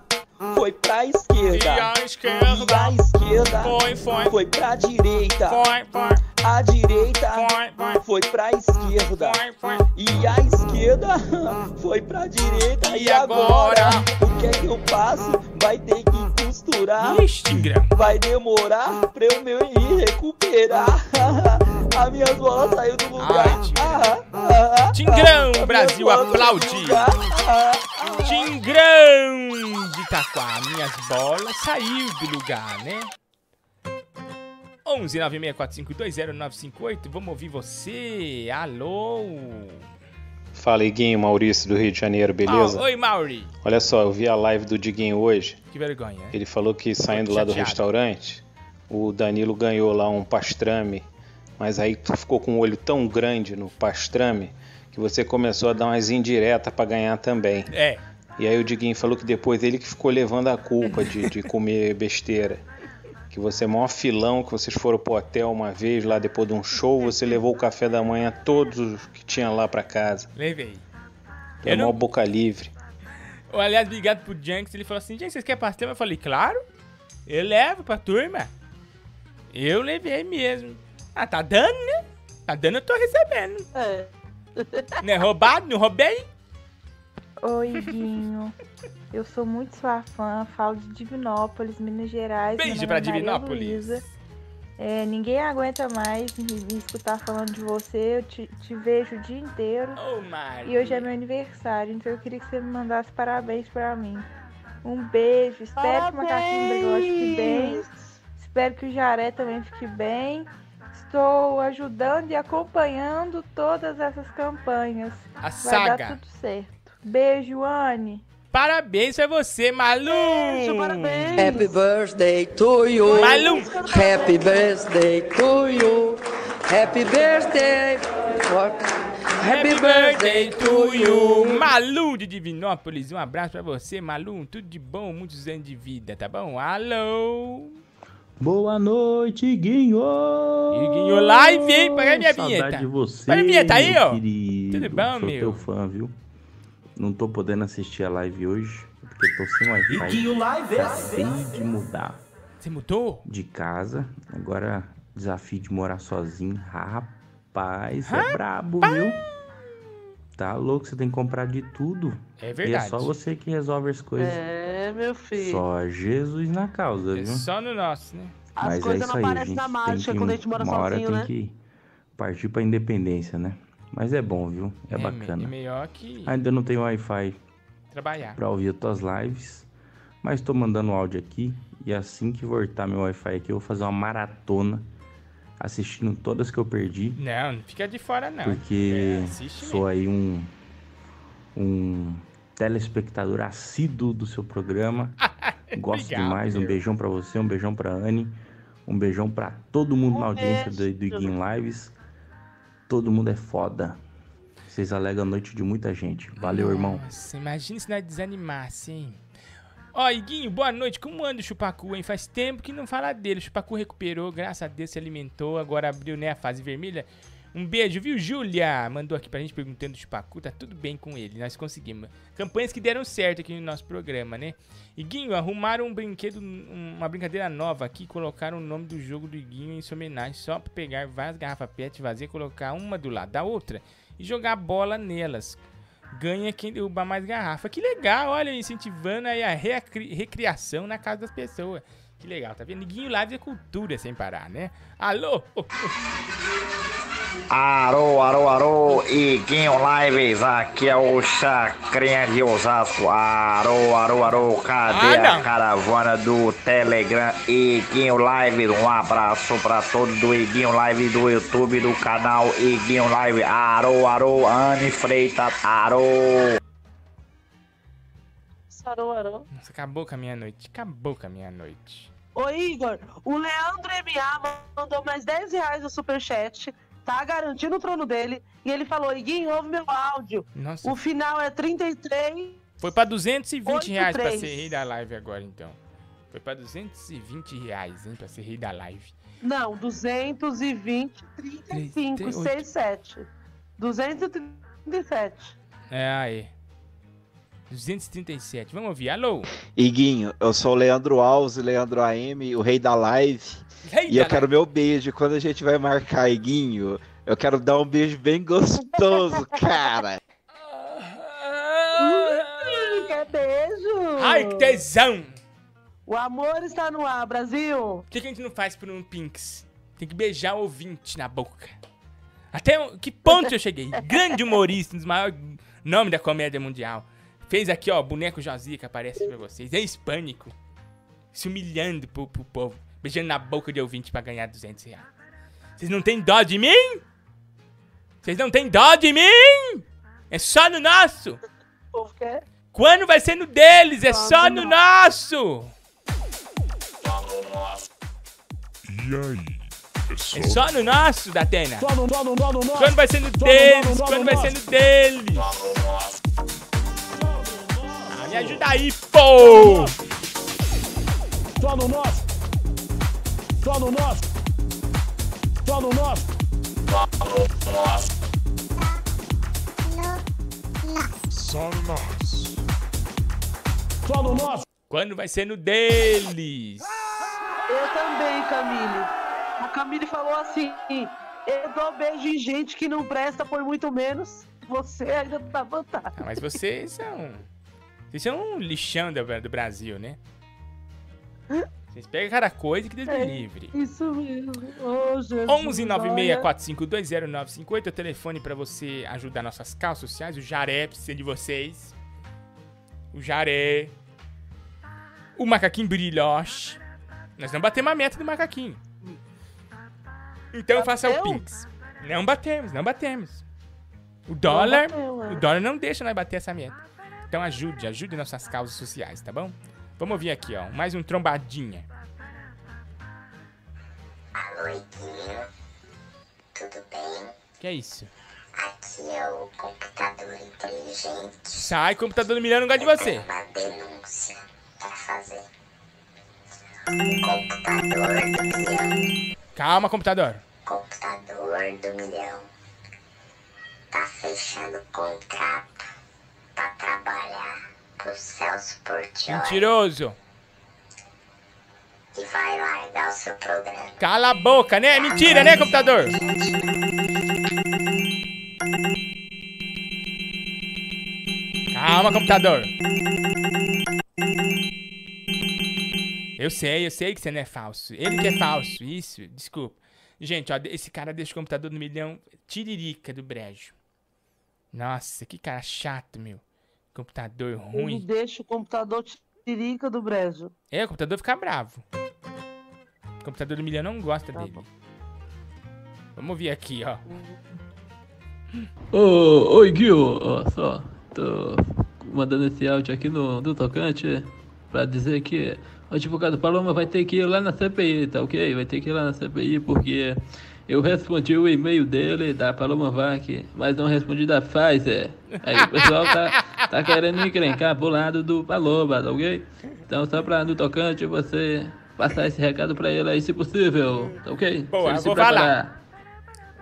foi pra esquerda. E a esquerda. E a esquerda Foi, foi. foi pra direita. Foi, foi. A direita Foi, foi. foi pra esquerda. Foi, foi. E a esquerda <laughs> foi pra direita. E E, agora? agora? O que é que eu faço? Vai ter que costurar. Vai demorar pra eu me ir recuperar. <laughs> As minhas bolas saiu do lugar. Ai, Tingrão. Ah, ah, ah, Brasil, aplaude. <laughs> saiu do lugar. Ah, ah. Tingrão de Itaquá. Minhas bolas saiu do lugar, né? 11 964520958. Vamos ouvir você. Alô. Fala, Iguinho, Maurício do Rio de Janeiro, beleza? Ah, oi, Mauri. Olha só, eu vi a live do Diguinho hoje. Que vergonha. hein? Ele falou que saindo lá do restaurante, o Danilo ganhou lá um pastrame, mas aí tu ficou com um olho tão grande no pastrame que você começou a dar umas indiretas pra ganhar também. É. E aí o Diguinho falou que depois ele que ficou levando a culpa de, de comer <laughs> besteira. Que você é maior filão, que vocês foram pro hotel uma vez lá depois de um show, você levou o café da manhã todos os que tinha lá pra casa. Levei. É Eu não- boca livre. Aliás, obrigado pro Junks. Ele falou assim: Gente, vocês querem pastel? Eu falei: Claro. Eu levo pra turma. Eu levei mesmo. Ah, tá dando, né? Tá dando, eu tô recebendo. É. Não é roubado? Não roubei? Oi, Guinho. Eu sou muito sua fã, falo de Divinópolis, Minas Gerais. Beijo pra é Divinópolis. É, ninguém aguenta mais me, me escutar falando de você. Eu te, te vejo o dia inteiro. Mari. E hoje é meu aniversário, então eu queria que você me mandasse parabéns pra mim. Um beijo. Espero que o Macaquinho Bigode fique bem. Espero que o Jaré também fique bem. Estou ajudando e acompanhando todas essas campanhas. A Vai saga. dar tudo certo. Beijo, Anne. Parabéns pra você, Malu! Beijo, parabéns. Happy birthday to you. Malu! Happy birthday to you. Happy birthday. Happy birthday to you! Malu de Divinópolis, um abraço pra você, Malu. Tudo de bom, muitos anos de vida, tá bom? Alô! Boa noite, Guinho! Guinho Live, hein? Paga minha Saudade vinheta. de você, Paga a vinheta aí, ó. querido. Tudo bom, Sou meu? teu fã, viu? Não tô podendo assistir a live hoje, porque tô sem Wi-Fi. Guinho Live é Acabei de mudar Você mudou? de casa. Agora, desafio de morar sozinho. Rapaz, é brabo, viu? Tá louco, você tem que comprar de tudo. É E é verdade. só você que resolve as coisas. É, meu filho. Só Jesus na causa, É viu? só no nosso, né? As Mas coisas é não aparecem na Tem mágica que- quando a gente mora uma hora sozinho, tem né? que partir pra independência, né? Mas é bom, viu? É, me- bacana. É melhor que Ainda não tenho Wi-Fi trabalhar. pra ouvir as tuas lives, mas tô mandando áudio aqui e assim que voltar meu Wi-Fi aqui, eu vou fazer uma maratona assistindo todas que eu perdi, Não, não fica de fora, não. porque É, sou aí um um telespectador assíduo do seu programa. <laughs> Gosto Obrigado, demais. Um meu. beijão pra você, um beijão pra Anne, um beijão pra todo mundo na audiência do, do Iguinho Lives. Todo mundo é foda. Vocês alegam a noite de muita gente. Valeu, irmão. Nossa, imagina se nós desanimasse, hein? Ó, Iguinho, boa noite. Como anda o Chupacu, hein? Faz tempo que não fala dele. O Chupacu recuperou, graças a Deus se alimentou, agora abriu, né, a fase vermelha. Um beijo, viu, Júlia? Mandou aqui pra gente perguntando do Chupacu. Tá tudo bem com ele, nós conseguimos. Campanhas que deram certo aqui no nosso programa, né? Iguinho, arrumaram um brinquedo, um- uma brincadeira nova aqui, colocaram o nome do jogo do Iguinho em sua homenagem, só pra pegar várias garrafas PET, vazia, colocar uma do lado da outra e jogar bola nelas. Ganha quem derrubar mais garrafa. Que legal, olha, incentivando aí a recri- recriação na casa das pessoas. Que legal, tá vendo? Niguinho Live é cultura sem parar, né? Alô? <laughs> Arô, arô, arô, Iguinho Lives, aqui é o Chacrinha de Osasco. Arô, arô, arô, cadê Ah, a caravana do Telegram Iguinho Lives? Um abraço pra todos do Iguinho Live do YouTube, do canal Iguinho Live. Arô, arô, Anne Freitas, arô. Sarou, arou. Nossa, acabou com a minha noite. Acabou com a minha noite. Ô Igor, o Leandro MA mandou mais 10 reais no superchat, tá garantindo o trono dele, e ele falou, Iguinho, ouve meu áudio. Nossa. O final é 33. Foi pra 220 Oito, reais pra três. ser rei da live agora, então. Foi pra 220 reais, hein, pra ser rei da live. Não, 220, 35, Três, 67. 237. É, aí. 237. Vamos ouvir. Alô? Iguinho, eu sou o Leandro Alves, Leandro AM, o rei da live. E eu quero meu beijo. Quando a gente vai marcar, Iguinho, eu quero dar um beijo bem gostoso, <laughs> cara. Ih, quer beijo? Ai, que tesão! O amor está no ar, Brasil. Por que, que a gente não faz por um Pinks? Tem que beijar o ouvinte na boca. Até o- que ponto eu cheguei? <laughs> Grande humorista, um dos maiores nomes da comédia mundial. Fez aqui, ó, boneco Josia que aparece pra vocês. É hispânico. Se humilhando pro, pro povo. Beijando na boca de ouvinte pra ganhar 200 reais. Vocês não têm dó de mim? Vocês não têm dó de mim? É só no nosso. Quando vai ser no deles? É só no nosso. E aí? É só, É no nosso, Datena. Quando vai ser no deles? Quando vai ser no deles? Ah, me ajuda aí, pô! Só no nosso. Só no nosso. Só no nosso. Só no nosso. Só no nosso. Quando vai ser no deles? Eu também, Camille. A Camille falou assim: eu dou beijo em gente que não presta por muito menos. Você ainda tá vantagem. Ah, mas vocês são. Vocês são um lixão do, do Brasil, né? <laughs> Vocês pegam cada coisa que Deus me livre. Isso mesmo. Ô, Jesus. 11 olha. 964520958 é o telefone pra você ajudar nossas causas sociais. O Jaré precisa de vocês. O Jaré. O Macaquinho Brilhoche. Nós não batemos a meta do Macaquinho. Então faça o? Pinks. Não batemos, não batemos. O dólar. bateu, é. O dólar não deixa nós bater essa meta. Então ajude, ajude nossas causas sociais, tá bom? Vamos ouvir aqui, ó. Mais um trombadinha. Alô, Iguinho. Tudo bem? Que é isso? Aqui é o computador inteligente. Sai, computador do milhão, não gosta de você. Uma denúncia pra fazer. O computador do milhão. Calma, computador. Computador do milhão. Tá fechando contrato pra trabalhar pro Celso Portioli. Mentiroso. E vai largar o seu programa. Cala a boca, né? Mentira, né, computador? Calma, computador. Eu sei, eu sei que você não é falso. Ele que é falso, isso, desculpa. Gente, ó, esse cara deixa o computador no milhão tiririca do brejo. Nossa, que cara chato, meu. Computador Ele ruim. deixa o computador tirica do brejo. É, o computador fica bravo. O computador do milhão não gosta Tá dele. Vamos ouvir aqui, ó. Ô, oi, Gil, ó, só, tô mandando esse áudio aqui no, do tocante pra dizer que o advogado Paloma vai ter que ir lá na CPI, tá ok? Vai ter que ir lá na CPI porque eu respondi o e-mail dele, da Paloma Vac, mas não respondi da Pfizer. Aí o pessoal tá, tá querendo me encrencar pro lado do Paloma, tá ok? Então só pra no tocante você passar esse recado pra ele aí, se possível, tá ok? Boa, vou preparar. falar.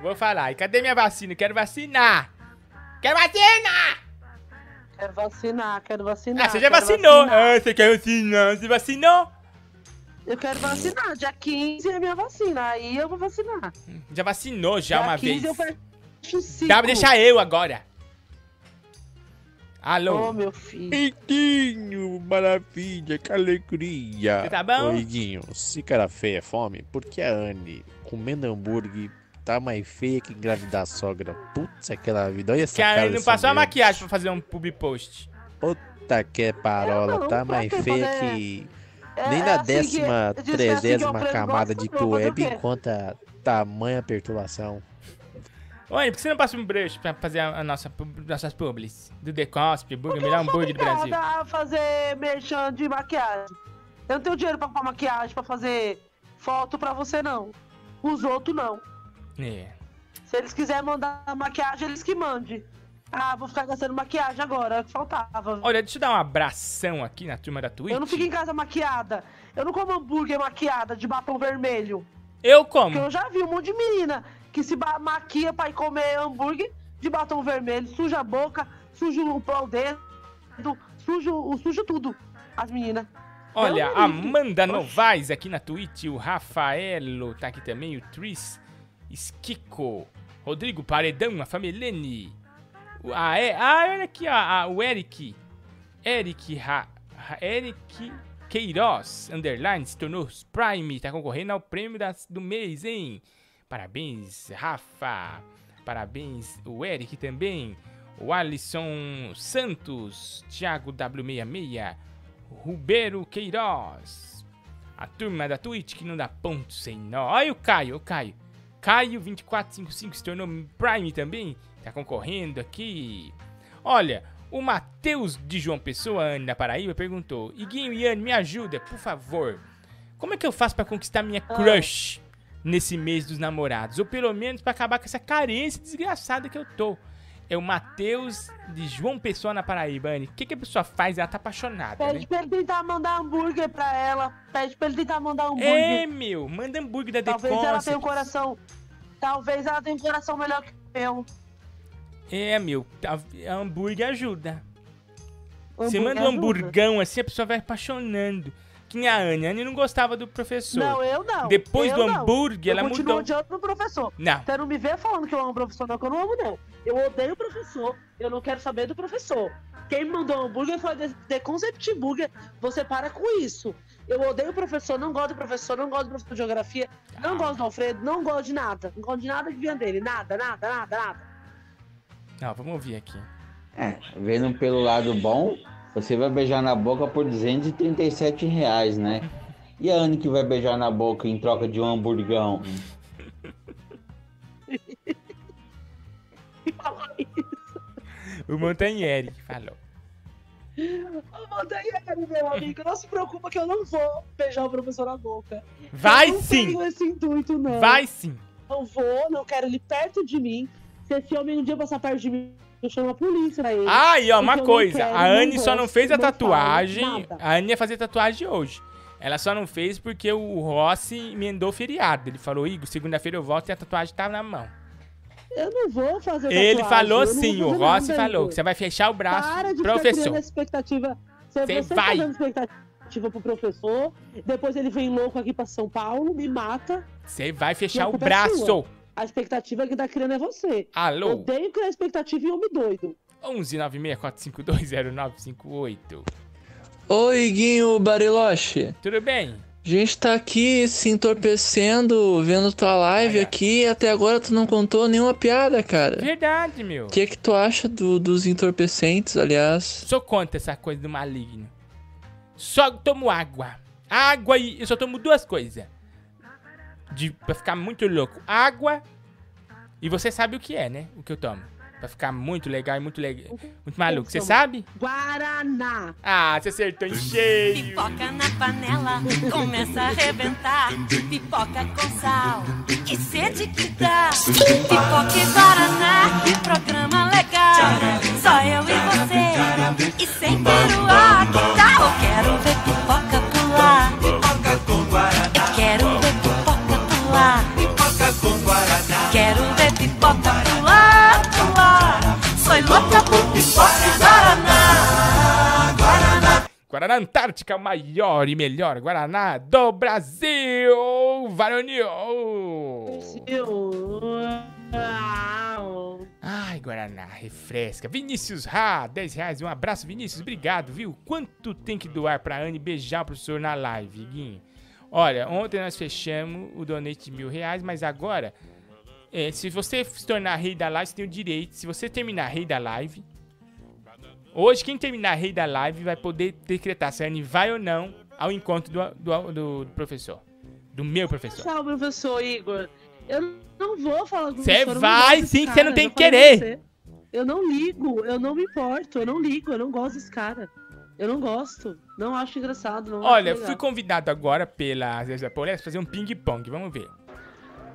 Vou falar. E cadê minha vacina? Quero vacinar. Quero vacinar! Quero vacinar, quero vacinar. Ah, você já vacinou. vacinar. Ah, você quer vacinar? Você vacinou? Eu quero vacinar. Dia 15 é minha vacina. Aí eu vou vacinar. Já vacinou já Dia uma 15 vez. eu fe- cinco. Dá pra deixar eu agora. Alô? Ô, meu filho. Iguinho, maravilha, que alegria. Você tá bom? Ô, Iguinho, se cara feia é fome, por que a Anne, comendo hambúrguer, tá mais feia que engravidar a sogra? Putz, aquela vida. Olha essa Que a cara Anne não passou a maquiagem pra fazer um publi post. Puta que é parola, não, tá mais feia que... É- Nem é na assim décima, que é assim que trezésima Alfredo camada de o web encontra tamanha perturbação. Oi, por que você não passa um brush pra fazer a, a nossa, nossas publis? Do The Cosp, Burger, melhor hambúrguer do Brasil. a fazer merchan de maquiagem. Eu não tenho dinheiro pra comprar maquiagem, pra fazer foto pra você, não. Os outros, não. É. Se eles quiserem mandar maquiagem, eles que mandem. Ah, vou ficar gastando maquiagem agora, o que faltava. Olha, deixa eu dar um abração aqui na turma da Twitch. Eu não fico em casa maquiada. Eu não como hambúrguer maquiada de batom vermelho. Eu Porque como. eu já vi um monte de menina que se maquia pra ir comer hambúrguer de batom vermelho, suja a boca, suja o pau dedo, suja, suja tudo. As meninas. Olha, Eu. Amanda Novaes aqui na Twitch, o Rafaelo tá aqui também, o Tris Skiko, Rodrigo Paredão, a Familene, o, a, é, ah, olha aqui, ó, o Eric, Eric, Ra- Eric Queiroz, underline, se tornou Prime, tá concorrendo ao prêmio das- do mês, hein? Parabéns, Rafa, parabéns, o Eric também, o Alisson Santos, Thiago W66, Rubero Queiroz. A turma da Twitch que não dá ponto sem nó. Olha o Caio, o Caio. Caio2455 se tornou Prime também. Tá concorrendo aqui. Olha, o Matheus de João Pessoa, Anne da Paraíba, perguntou: Iguinho e Anne, me ajuda, por favor. Como é que eu faço pra conquistar minha crush nesse mês dos namorados? Ou pelo menos pra acabar com essa carência desgraçada que eu tô. É o Matheus de João Pessoa na Paraíba, Anne. O que, que a pessoa faz? Ela tá apaixonada, né? Pede pra ele tentar mandar hambúrguer pra ela. Pede pra ele tentar mandar hambúrguer. É, meu, manda hambúrguer da Talvez ela tenha um coração. Talvez ela tenha um coração melhor que o meu. É, meu, tá- hambúrguer ajuda. Você Hambúrguer manda um hamburgão assim, a pessoa vai apaixonando. Que nem a Anne. A Anne não gostava do professor. Não, eu não. Depois eu do não. hambúrguer, eu ela mudou. odiando o professor. Não. Você não me vê falando que eu amo o professor, não, que eu não amo, não. Eu odeio o professor. Eu não quero saber do professor. Quem me mandou hambúrguer foi The, The Concept Burger. Você para com isso. Eu odeio o professor, não gosto do professor, não gosto do professor de geografia, não gosto do Alfredo, não gosto de nada. Não gosto de nada que vinha dele. Nada, nada, nada, nada. Não, vamos ouvir aqui. É, vendo pelo lado bom, você vai beijar na boca por 237 reais, né? E a Anne que vai beijar na boca em troca de um hamburgão? <laughs> O Montanheri que falou. Ô, Montanheri, meu amigo, não se preocupa que eu não vou beijar o professor na boca. Vai eu não sim. tenho esse intuito, não. Vai sim. Não vou, não quero ele perto de mim. Se esse homem um dia passar perto de mim, eu chamo a polícia pra ele. Ah, e ó, uma coisa. quero, a Anne só não fez a tatuagem. nada. A Anne ia fazer tatuagem hoje. Ela só não fez porque o Rossi emendou o feriado. Ele falou, Igor, segunda-feira eu volto e a tatuagem tá na mão. Eu não vou fazer Ele tatuagem, falou não vou sim, o Rossi nada, falou que você vai fechar o braço Para de professor. expectativa. Você você vai. tá expectativa pro professor, depois ele vem louco aqui pra São Paulo, me mata. Você vai fechar o é braço. sua. A expectativa que tá criando é você. Alô? Odeio criar expectativa em homem doido. 11 964520958. Oi, Guinho Bariloche. Tudo bem? A gente tá aqui se entorpecendo, vendo tua live aqui, e até agora tu não contou nenhuma piada, cara. Verdade, meu. O que é que tu acha do- dos entorpecentes, aliás? Sou contra essa coisa do maligno. Só tomo água. Água e. Eu só tomo duas coisas. De, pra ficar muito louco. Água. E você sabe o que é, né? O que eu tomo. Pra ficar muito legal e muito legal. Muito maluco. Você tomo? sabe? Guaraná. Ah, você acertou em cheio. Pipoca na panela, começa a arrebentar. Pipoca com sal, que sede que dá. Pipoca e Guaraná, que programa legal. Só eu e você, e sem peruá, que tal? Eu quero ver pipoca pular. Pipoca com Guaraná. Quero ver pipoca pular. Pipoca com Guaraná. Quero ver pipoca pular, pular. Sou louca por pipoca e Guaraná. Guaraná. Guaraná Antártica, o maior e melhor Guaraná do Brasil. Varonil. Guaraná, refresca. Vinícius Ra, 10 reais. Um abraço, Vinícius. Obrigado, viu? Quanto tem que doar pra Anne beijar o professor na live, Guinho? Olha, ontem nós fechamos o donate de mil reais, mas agora, é, se você se tornar rei da live, você tem o direito. Se você terminar rei da live, hoje quem terminar rei da live vai poder decretar se a Anne vai ou não ao encontro do, do, do- do professor. Do meu professor. Tchau, professor Igor. Eu não vou falar com o Cê professor. eu não vai sim, você não tem que querer. você. Eu não ligo, eu não me importo, eu não ligo, eu não gosto desse cara. Eu não gosto, não acho engraçado, não Olha, acho fui convidado agora pela Zezé Polés pra fazer um ping-pong. Vamos ver.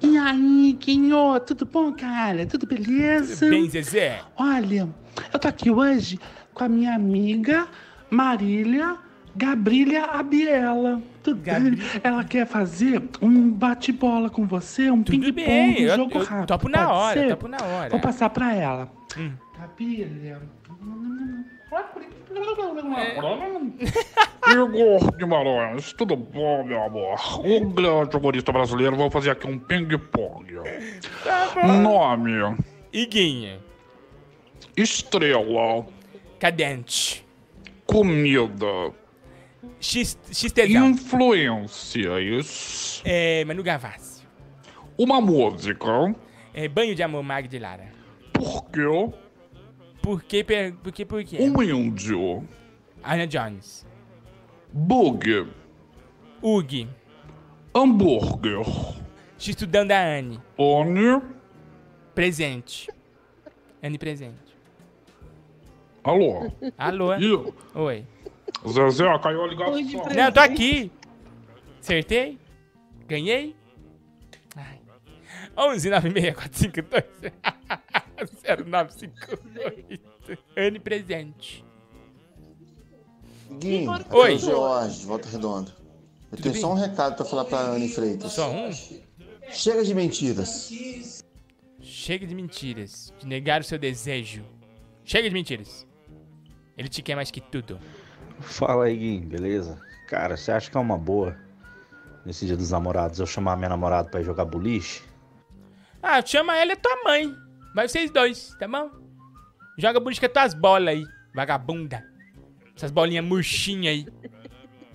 E aí, Guinho, tudo bom, cara? Tudo beleza? Bem, Zezé. Olha, eu tô aqui hoje com a minha amiga Marília Gabrília Abiela. Tudo bem? Ela quer fazer um bate-bola com você, um ping-pong, um jogo eu rápido. topo na pode hora, ser? topo na hora. Vou passar pra ela. Hum. Gabrília. Igor Guimarães, tudo bom, meu amor? Um grande humorista brasileiro, vou fazer aqui um ping-pong. Nome: Iguinha. Estrela. Cadente. Comida. X, XTzão. Influências. É, Manu Gavassi. Uma música. É, Banho de Amor, Mag de Lara. Por quê? Por que, per- por que, por quê? Um índio. Ana Jones. Bug. Ug. Hambúrguer. Estudando da Anne. Oni. Presente. Anne presente. Alô? Alô? Ih, Oi. Zezé, caiu a ligação. Não, tô aqui. Acertei? Ganhei? Ai. 11 96452 <laughs> 0958 Anne presente. Guinho, Oi. o Jorge, Volta Redonda. Eu tenho bem? só um recado pra falar pra Anne Freitas. Só um? Chega de mentiras. Chega de mentiras. De negar o seu desejo. Chega de mentiras. Ele te quer mais que tudo. Fala aí, Gui, beleza? Cara, você acha que é uma boa nesse dia dos namorados eu chamar minha namorada pra ir jogar boliche? Ah, chama ela e tua mãe. Vai vocês dois, tá bom? Joga bonito com as tuas bolas aí, vagabunda. Essas bolinhas murchinhas aí.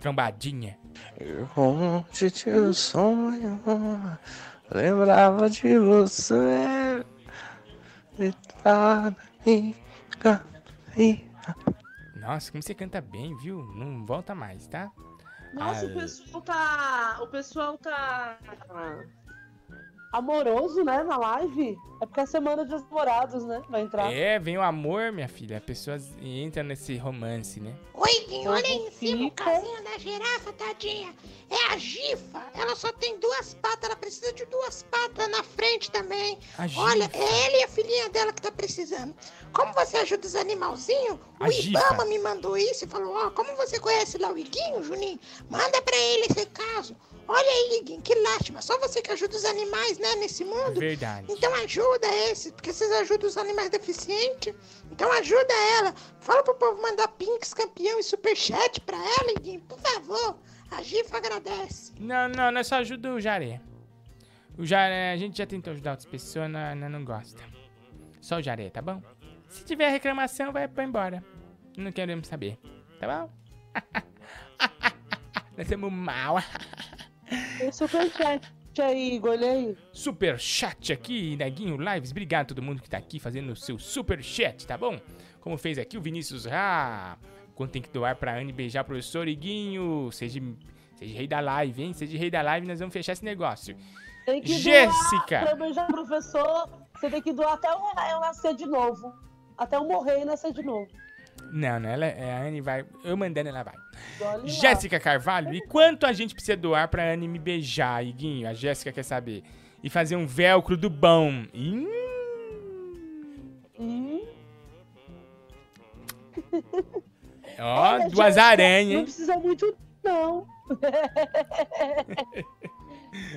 Trombadinha. Onde teu sonho lembrava de você. E Nossa, como você canta bem, viu? Não volta mais, tá? Nossa, Ah, o pessoal tá. O pessoal tá. Amoroso, né, na live. É porque é a semana dos namorados, né? Vai entrar. É, vem o amor, minha filha. As pessoas entram nesse romance, né? Oi, olha aí em cima o casinho da girafa, tadinha. É a Gifa. Ela só tem duas patas, ela precisa de duas patas na frente também. A Olha, Gifa. é ela e a filhinha dela que tá precisando. Como você ajuda os animalzinhos? O A Gifa. Ibama me mandou isso e falou, ó, como você conhece lá o Iguinho, Juninho? Manda pra ele esse caso. Olha aí, Iguinho, que lástima. Só você que ajuda os animais, né, nesse mundo. Verdade. Então ajuda esse, porque vocês ajudam os animais deficientes. Então ajuda ela. Fala pro povo mandar pinks, campeão e superchat pra ela, Iguinho, por favor. A Gifa agradece. Não, não, nós só ajuda o Jaré. O Jaré, a gente já tentou ajudar outras pessoas, nós não gosta. Só o Jaré, tá bom? Se tiver reclamação, vai pra embora. Não queremos saber, tá bom? <laughs> nós somos mal. <laughs> Tem superchat aí, Igor, olha aí. Super chat aqui, Neguinho Lives. Obrigado a todo mundo que tá aqui fazendo o seu super chat, tá bom? Como fez aqui o Vinícius Ra. Quanto tem que doar pra Anne beijar o professor Iguinho. Seja, seja rei da live, hein? Seja rei da live, nós vamos fechar esse negócio. Tem que Jéssica. doar pra beijar o professor. Você tem que doar até eu nascer de novo. Até eu morrer e nascer de novo. Não, não, ela, é, a Anne vai. Eu mandando, ela vai. Jéssica Carvalho, e quanto a gente precisa doar pra Anne me beijar, Iguinho? A Jéssica quer saber. E fazer um velcro do bom. Hum, Hum. ó, Olha, duas Jéssica, aranhas, Não precisa muito, não.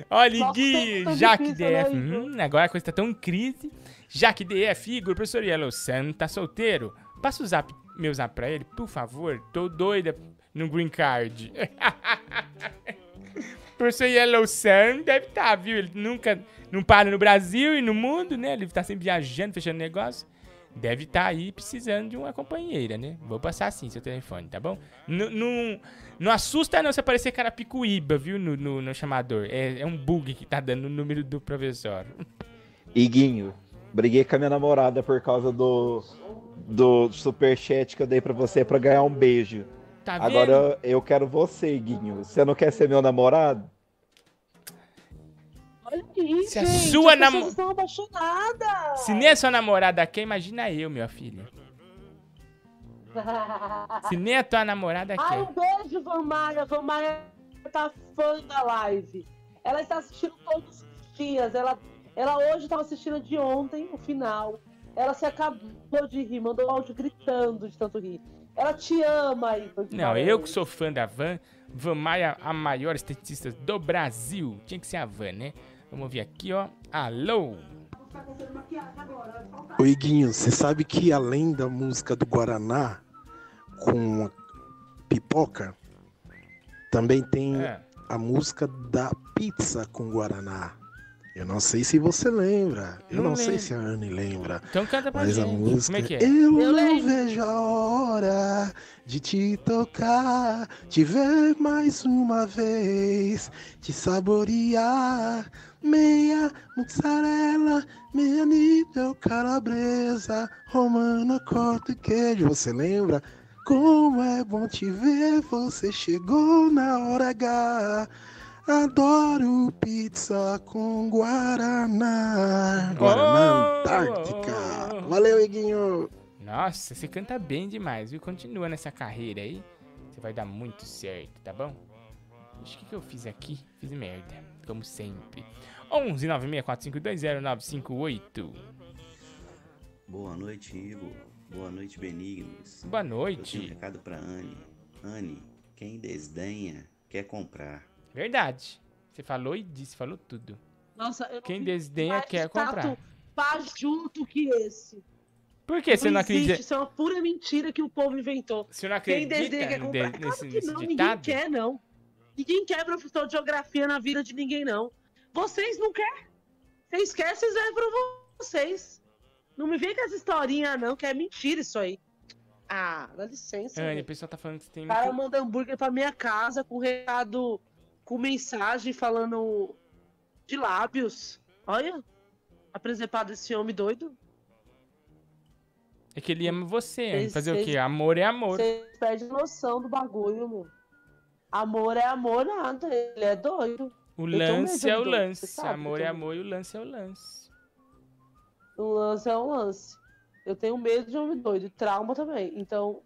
Olha, Gui, tá Jaque né, DF. Igor? Hum, agora a coisa tá tão crise. Jaque DF, Igor, professor Yellow Sun, tá solteiro? Passa o zap, meu zap pra ele, por favor. Tô doida no green card. <laughs> professor Yellow Sun deve estar, viu? Ele nunca, não para no Brasil e no mundo, né? Ele tá sempre viajando, fechando negócio. Deve estar aí precisando de uma companheira, né? Vou passar assim seu telefone, tá bom? Não, não, assusta não se aparecer carapicuíba, viu? No, no, no chamador. É, é um bug que tá dando o número do professor. Iguinho, briguei com a minha namorada por causa do, do superchat que eu dei pra você pra ganhar um beijo. Tá Agora eu quero você, Iguinho. Você não quer ser meu namorado? Olha isso, Se a gente, sua as nam- pessoas estão apaixonadas. Se nem a sua namorada quer, imagina eu, meu filho. Se nem a tua namorada Ai, um beijo. Van Maia tá fã da live. Ela está assistindo todos os dias. Ela, ela hoje estava assistindo de ontem, o final. Ela se acabou de rir, mandou áudio gritando de tanto rir. Ela te ama aí. Não, eu que sou fã da Van. Van Maia, a maior esteticista do Brasil. Tinha que ser a Van, né? Vamos ouvir aqui, ó. Alô? Ô Iguinho, você sabe que além da música do Guaraná com a pipoca, também tem É. a música da pizza com Guaraná. Eu não sei se você lembra. Eu Não não, sei se a Anne lembra. Então canta pra Mas a gente. música. Como é que é? Eu, Eu não lembro. vejo a hora de te tocar, te ver mais uma vez, te saborear. Meia mussarela, meia nível calabresa, romana, corta e queijo. Você lembra? Como é bom te ver, você chegou na hora H. Adoro pizza com Guaraná. Guaraná Oh, Antártica. Valeu, Iguinho. Nossa, você canta bem demais, viu? Continua nessa carreira aí. Você vai dar muito certo, tá bom? Ixi, o que, que eu fiz aqui? Fiz merda, como sempre. 11 964520958. Boa noite, Igor. Boa noite, Benignos. Boa noite. Eu tenho um recado pra Anne. Anne, quem desdenha quer comprar. Verdade. Você falou e disse, falou tudo. Nossa, não Quem desdenha mais quer tato comprar. fajuto que esse. Por que você não existe, acredita? Isso é uma pura mentira que o povo inventou. Você não Quem acredita desdenha quer comprar? de- Claro que não, ninguém ditado? quer, não. Ninguém quer professor de geografia na vida de ninguém, não. Vocês não querem. Vocês querem, vocês levam pra vocês. Não me vem com essa historinha, não, que é mentira isso aí. Ah, dá licença. Anne, o pessoal tá falando que você tem O cara manda hambúrguer pra minha casa com recado, com mensagem falando de lábios. Olha, a presepada desse homem doido. É que ele ama você. Vocês- Fazer o quê? Amor é amor. Vocês perdem noção do bagulho, meu. Amor é amor, nada. Ele é doido. O Eu lance é o do doido, lance. você amor é tenho amor e o lance é o lance. O lance é um lance. Eu tenho medo de homem doido, trauma também. Então,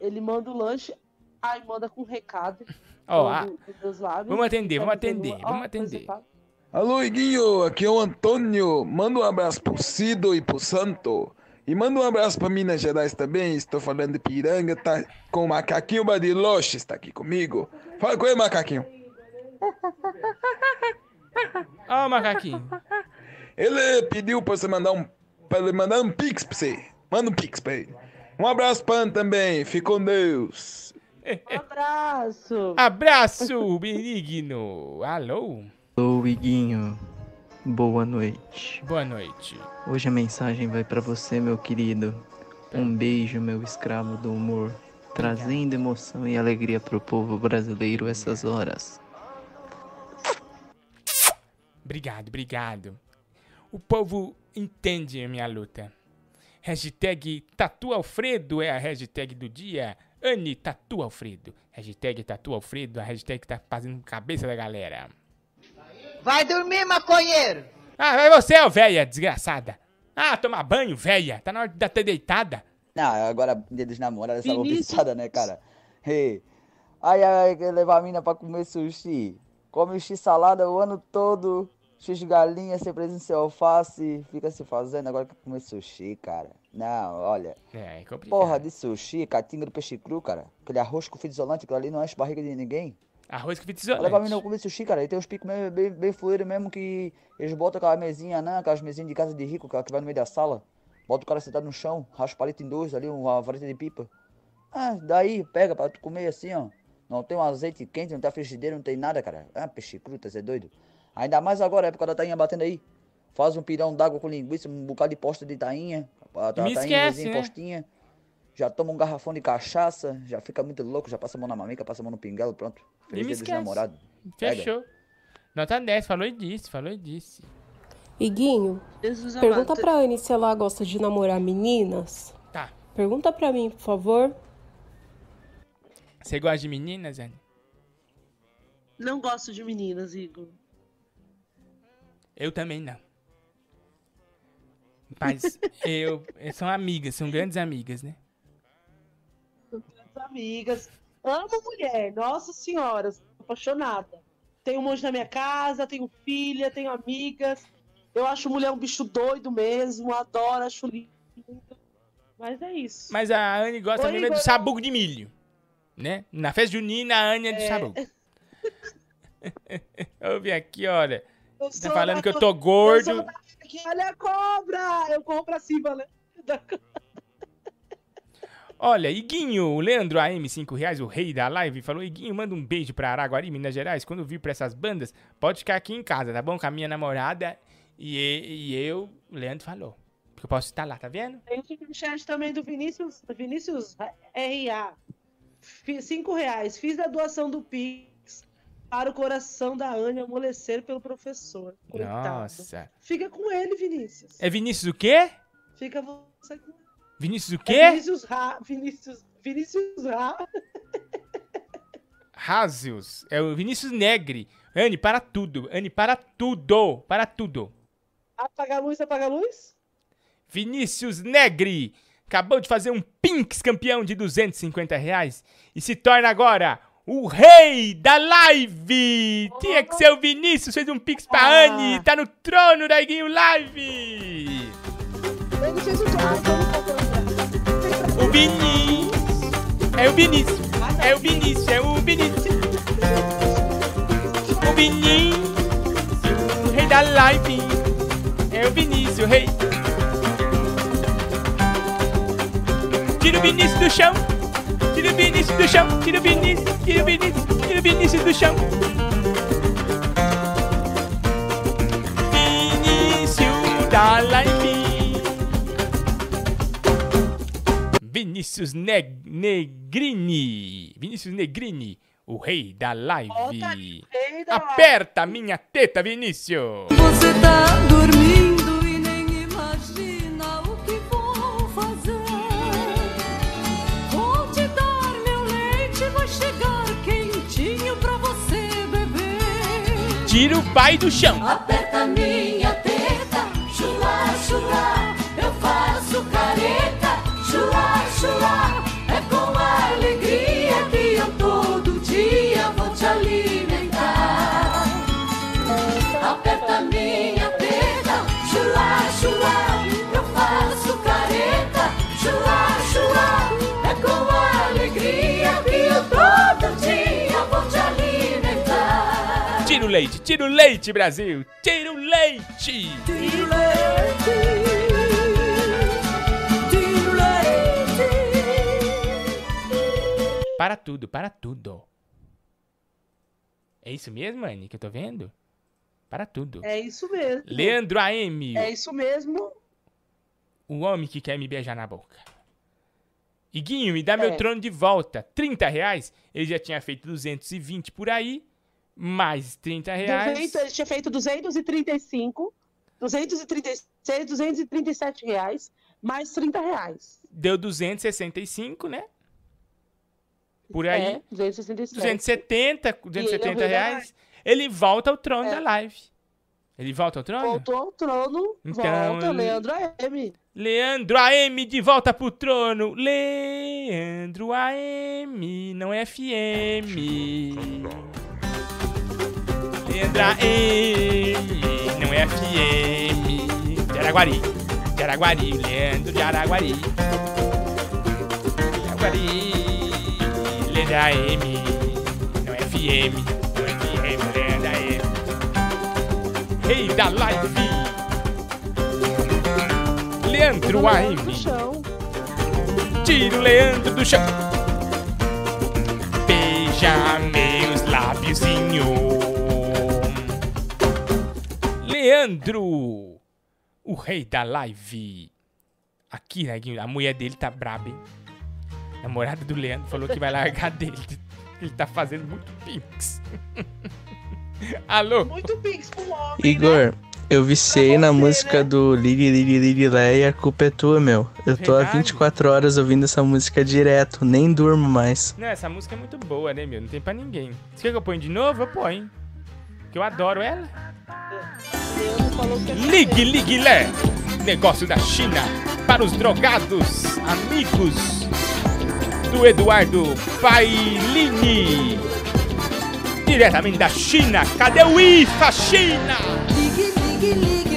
ele manda o lanche, aí manda com recado. Ó, ah, meus lábios, vamos atender, vamos tá dizendo, atender, ó, vamos atender. Alô, Iguinho, aqui é o Antônio. Manda um abraço pro Cido e pro Santo. E manda um abraço pra Minas Gerais também. Estou falando de Piranga, tá com o Macaquinho Badiloche, está aqui comigo. Fala com ele, Macaquinho. Ó o macaquinho. Ele pediu pra você mandar um. pra ele mandar um pix pra você. Manda um pix pra ele. Um abraço pra Ana também. Fica com Deus. <laughs> Abraço. Abraço, benigno. Alô? Ô, Iguinho. Boa noite. Boa noite. Hoje a mensagem vai pra você, meu querido. Um beijo, meu escravo do humor, trazendo emoção e alegria pro povo brasileiro essas horas. Obrigado, obrigado. O povo entende a minha luta. Hashtag Tatu Alfredo é a hashtag do dia. Anne Tatu Alfredo. Hashtag Tatu Alfredo, a hashtag que tá fazendo cabeça da galera. Vai dormir, maconheiro! Ah, vai você, ô véia, desgraçada. Ah, tomar banho, véia. Tá na hora de estar deitada. Não, agora dia dos namorados, essa bobiçada, né, cara? Hey. Ai, ai, quer levar a mina pra comer sushi. Come x salada o ano todo, x galinha, sem presença sem alface, fica se fazendo, agora quer comer sushi, cara. Não, olha. É, é complicado. Porra de sushi, catinga do peixe cru, cara. Aquele arroz com fita isolante, aquilo ali não enche barriga de ninguém. Arroz com fita Olha pra mim isolante. não comer sushi, cara. E tem uns picos bem, bem, bem fluidos mesmo que eles botam aquela mesinha, né? Aquelas mesinhas de casa de rico, aquela que vai no meio da sala. Bota o cara sentado no chão, raspa o palito em dois ali, uma vareta de pipa. Ah, daí, pega pra tu comer assim, ó. Não tem um azeite quente, não tem frigideira, não tem nada, cara. Ah, peixe cru, tá cê é doido? Ainda mais agora, época da tainha batendo aí. Faz um pirão d'água com linguiça, um bocado de posta de tainha. A, a Me tainha, esquece, vizinha, né? postinha. Já toma um garrafão de cachaça, já fica muito louco, já passa a mão na mamica, passa a mão no pinguelo, pronto. Feliz me dia dos namorados. Pega. Fechou. Nota 10, falou e disse, falou e disse. Iguinho, Jesus pergunta amado. pra Anne se ela gosta de namorar meninas. Tá. Pergunta pra mim, por favor. Você gosta de meninas, Anne? Não gosto de meninas, Igor. Eu também não. Mas eu, eu- São amigas, são grandes amigas, né? Minhas amigas. Amo mulher, nossa senhora, sou apaixonada. Tenho um monte na minha casa, tenho filha, tenho amigas. Eu acho mulher um bicho doido mesmo, adoro, acho lindo. Mas é isso. Mas a Anne gosta Oi, mesmo é do sabugo de milho. Né? Na festa junina, a Anne é do É. sabugo. <laughs> <laughs> Ouve aqui, olha. Eu Tá falando da- que eu tô Eu gordo. sou que olha a cobra! Eu corro pra cima, né? Olha, Iguinho, o Leandro AM, 5 reais, o rei da live, falou: Iguinho, manda um beijo pra Araguari, Minas Gerais. Quando vir pra essas bandas, pode ficar aqui em casa, tá bom? Com a minha namorada e, e eu, o Leandro falou. Porque eu posso estar lá, tá vendo? Tem o superchat também do Vinícius, Vinícius RA. Fi- Cinco reais. Fiz a doação do Pix para o coração da Anne amolecer pelo professor. Coitado. Nossa. Fica com ele, Vinícius. É Vinícius o quê? Fica você com ele. Vinícius o É quê? Vinícius Ra. Vinícius, Vinícius Ra. <laughs> Razius. É o Vinícius Negri. Anne, para tudo. Anne, para tudo. Para tudo. Apaga a luz, apaga a luz. Vinícius Negri acabou de fazer um Pinks campeão de 250 reais e se torna agora o rei da live. Tinha que ser o Vinícius, fez um Pix pra Ah. Anne, tá no trono da Iguinho Live. O Vinícius. É o Vinícius. É o Vinícius, é o Vinícius. O Vinícius, o rei da live. É o Vinícius, o rei. Tira o Vinícius do chão. Tira o Vinícius do chão. Tira o Vinícius. Tira o Vinícius. Tira o Vinícius do chão. Vinícius da live. Vinícius Ne- Negrini. Vinícius Negrini, o rei da live. Aperta minha teta, Vinícius. Você tá dormindo Tira o pai do chão. Aperta alimentar. Tira o leite, tira o leite, Brasil. Tira o leite. Tiro leite, tiro leite. Para tudo, para tudo. É isso mesmo, Anne, que eu tô vendo? Para tudo. É isso mesmo. Leandro AM, É isso mesmo. o homem que quer me beijar na boca. Iguinho, me dá meu É. trono de volta. 30 reais. Ele já tinha feito 220 por aí. Mais 30 reais. 200, ele tinha feito 235, 236, 237 reais, mais 30 reais. Deu 265, né? Por aí. É, 267. 270, E 270 ele é reais. Ele volta ao trono É. da live. Ele volta ao trono? Voltou ao trono, Então, volta, Leandro AM. Leandro AM de volta pro trono. Leandro AM, não é FM. Leandro AM, não é FM. De Araguari, de Araguari, Leandro de Araguari. De Araguari, AM, não é FM, não é FM, Leandro AM. Rei da live. Leandro AM. Tira o Leandro do chão. beijar meus lábiozinhos. Leandro, o rei da live. Aqui, né, a mulher dele tá braba, hein? A namorada do Leandro falou que vai largar <laughs> dele. Ele tá fazendo muito pix. <laughs> Alô? Muito pix pro homem. Igor, eu viciei na música do Lili Lili Lili Lé e a culpa é tua, meu. Eu tô há Verdade. 24 horas ouvindo essa música direto, nem durmo mais. Não, essa música é muito boa, né, meu? Não tem pra ninguém. Você quer que eu ponha de novo? Eu ponho. Que eu adoro ela. Ligue, ligue, Lé. Negócio da China. Para os drogados, amigos do Eduardo Pailini. Diretamente da China. Cadê o IFA, China? Ligue, ligue, ligue,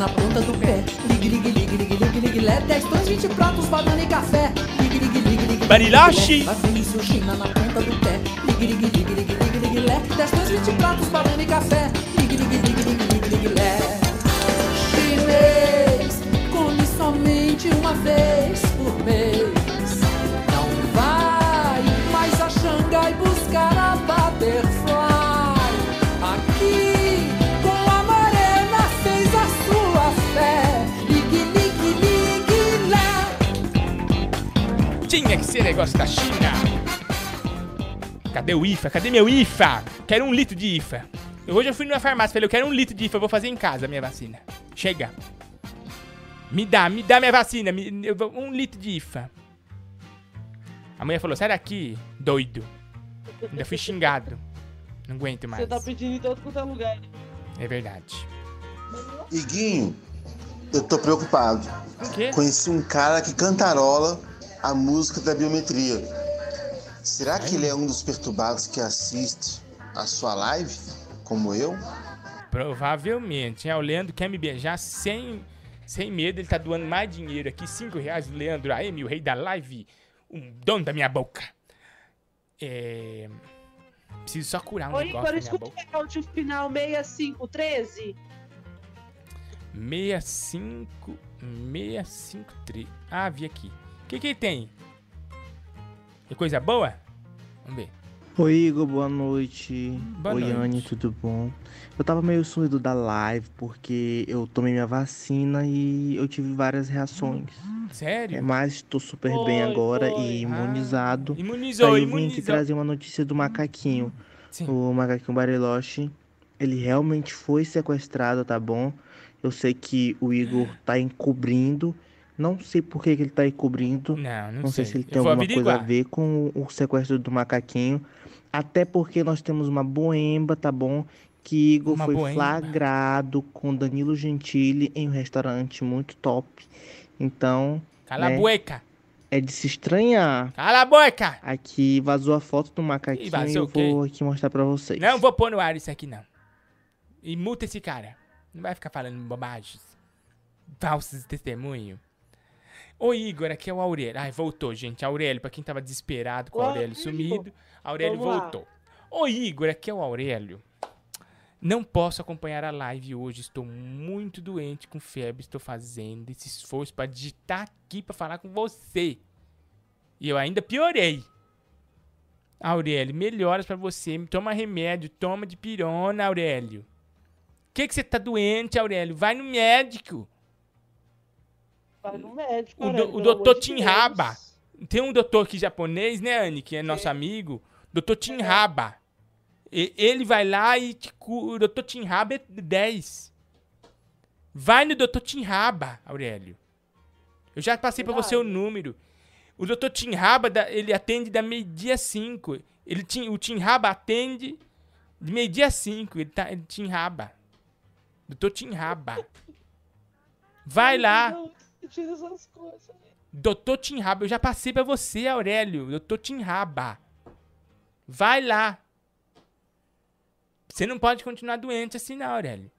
na ponta do pé. Ligue, ligue, ligue, ligue, ligue, ligue, lé. 10 pães, 20 pratos, banana e café. Ligue, ligue, ligue, ligue. O seu China na ponta do pé. Ligue, ligue, ligue, ligue, ligue, ligue, lé. 10 pães, 20 pratos, banana e café. Ligue, ligue, ligue, ligue, ligue, ligue, lé. Chinês, come somente uma vez por mês. Tinha que ser negócio da China. Cadê o IFA? Cadê meu IFA? Quero um litro de IFA. Hoje eu fui numa farmácia e falei, eu quero um litro de IFA, eu vou fazer em casa a minha vacina. Chega. Me dá, me dá minha vacina, me- eu um litro de IFA. A mulher falou, sai daqui, doido. Ainda fui xingado. Não aguento mais. Você tá pedindo em todo quanto é lugar. É verdade. Iguinho, eu tô preocupado. quê? Conheci um cara que cantarola a música da biometria. Será que ele é um dos perturbados que assiste a sua live, como eu? Provavelmente. É, o Leandro quer me beijar sem, sem medo. Ele tá doando mais dinheiro aqui. 5 reais. O Leandro AM, o rei da live. Um dono da minha boca. É... Preciso só curar um Oi, negócio minha escuta boca. o áudio final 6513. 65... 653. Ah, vi aqui. O que que tem? É coisa boa? Vamos ver. Oi, Igor, boa noite. Boa Oi, noite. Anne, tudo bom? Eu tava meio sumido da live porque eu tomei minha vacina e eu tive várias reações. Sério? É, mas tô super bem Foi, agora foi. e imunizado. Ah, imunizou, Aí eu vim aqui trazer uma notícia do macaquinho. O macaquinho Bariloche, ele realmente foi sequestrado, tá bom? Eu sei que o Igor tá encobrindo. Não sei por que, que ele tá encobrindo. Não, não sei. sei. se ele tem alguma coisa a averiguar. ver com o sequestro do macaquinho. Até porque nós temos uma boemba, tá bom? Que Igor Uma foi boemba? flagrado com Danilo Gentili em um restaurante muito top. Então. Cala a né, boca. É de se estranhar. Cala a boca! Aqui vazou a foto do macaquinho e vazou eu vou aqui mostrar pra vocês. Não vou pôr no ar isso aqui, não. E multa esse cara. Não vai ficar falando bobagens. Falsos testemunho. Ô Igor, aqui é o Aurélio. Ai, voltou, gente. Aurélio, pra quem tava desesperado com o Aurélio sumido. Aurélio vamos lá. voltou. Ô Igor, aqui é o Aurélio. Não posso acompanhar a live hoje. Estou muito doente com febre. Estou fazendo esse esforço pra digitar aqui pra falar com você. E eu ainda piorei. Aurélio, melhoras pra você. Toma remédio, toma de pirona, Aurélio. Que que você tá doente, Aurélio? Vai no médico. Vai no médico. O, Aurélio, do, o doutor. Tinraba. Tem um doutor aqui japonês, né, Anne? Que é nosso amigo. Doutor Tinraba. E- Ele vai lá e te cu- o doutor Tinraba é 10. Vai no doutor Tinraba, Aurélio. Eu já passei pra você o número. O doutor Tinraba, da- ele atende da meio-dia 5. Ele, o Tinraba atende de meio-dia 5. Ele, tá, ele Tinraba. Doutor Tinraba. Vai lá. Essas coisas. Doutor Tinraba, eu já passei pra você, Aurélio. Doutor Tinraba. Vai lá. Você não pode continuar doente assim, não, Aurélio.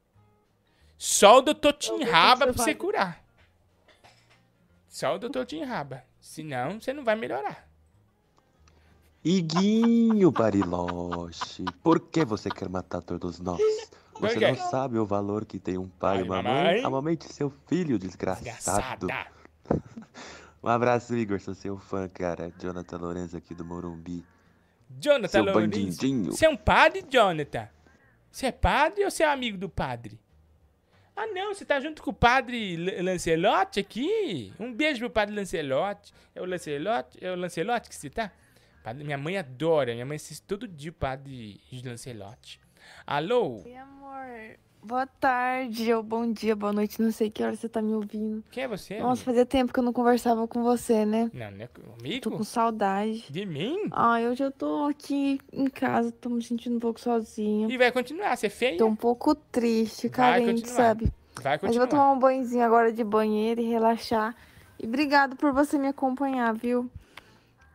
Só o doutor Tinraba pra você você vai. curar. Só o doutor Tinraba. Senão, você não vai melhorar. Iguinho Bariloche, por que você quer matar todos nós? Você não sabe o valor que tem um pai e uma mamãe. mãe? Amamente seu filho, desgraçado. <laughs> Um abraço, Igor, sou seu fã, cara. Jonathan Lourenço aqui do Morumbi. Jonathan Seu Lourenço. bandidinho. Você é um padre, Jonathan? Você é padre ou você é amigo do padre? Ah, não, você tá junto com o padre L- Lancelotti aqui? Um beijo pro padre Lancelotti. É o Lancelotti? É o Lancelotti que você tá? Padre- minha mãe adora, minha mãe assiste todo dia o padre Lancelotti. Alô? Oi, amor. Boa tarde, ou bom dia, boa noite, não sei que hora você tá me ouvindo. Quem é você? Nossa, amigo? fazia tempo que eu não conversava com você, né? Não, não é comigo? Tô com saudade. De mim? Ah, eu já tô aqui em casa, tô me sentindo um pouco sozinha. E vai continuar, você é feia? Tô um pouco triste, carente, continuar. sabe? Vai Mas eu vou continuar. tomar um banhozinho agora de banheiro e relaxar. E obrigado por você me acompanhar, viu?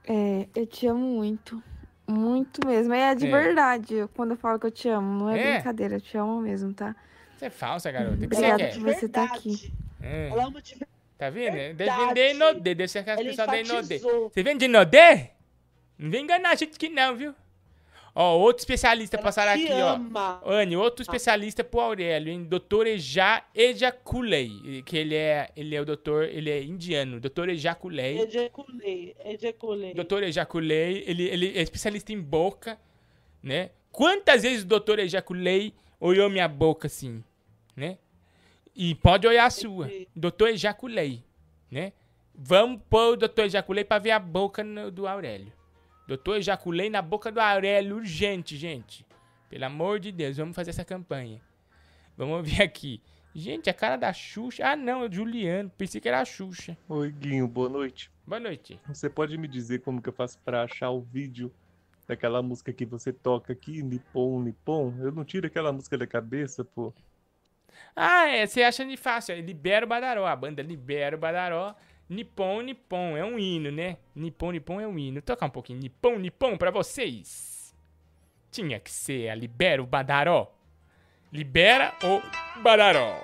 É, eu te amo muito. Muito mesmo. É de É. verdade quando eu falo que eu te amo. Não é, É? brincadeira, eu te amo mesmo, tá? Você é falsa, garota. O que você Obrigada quer? por você estar aqui. É. Ela ama de Tá vendo? Deve vender Inodê, deve ser aquelas Ele pessoas da Inodê. Você vende Inodê? Não vem enganar a gente aqui não, viu? Ó, outro especialista passaram te aqui, ó. ama. Anne, outro especialista pro Aurélio, hein? Doutor Eja Ejaculei. Que ele é, ele é o doutor, ele é indiano. Doutor Ejaculei. Ejaculei, ejaculei. Doutor Ejaculei, ele, ele é especialista em boca, né? Quantas vezes o doutor Ejaculei olhou minha boca assim, né? E pode olhar a sua. Doutor Ejaculei, né? Vamos pôr o doutor Ejaculei pra ver a boca no- do Aurélio. Doutor Ejaculei na boca do Aurélio, urgente, gente. Pelo amor de Deus, vamos fazer essa campanha. Vamos ver aqui. Gente, a cara da Xuxa. Ah, não, é o Juliano. Pensei que era a Xuxa. Oi, Guinho, boa noite. Boa noite. Você pode me dizer como que eu faço pra achar o vídeo daquela música que você toca aqui, Nippon, Nippon? Eu não tiro aquela música da cabeça, pô. Ah, é, você acha de fácil. É Libera o Badaró. A banda Libera o Badaró. Nippon, Nippon. É um hino, né? Nippon, Nippon é um hino. Vou tocar um pouquinho. Nippon, Nippon pra vocês. Tinha que ser a Libera o Badaró. Libera o Badaró.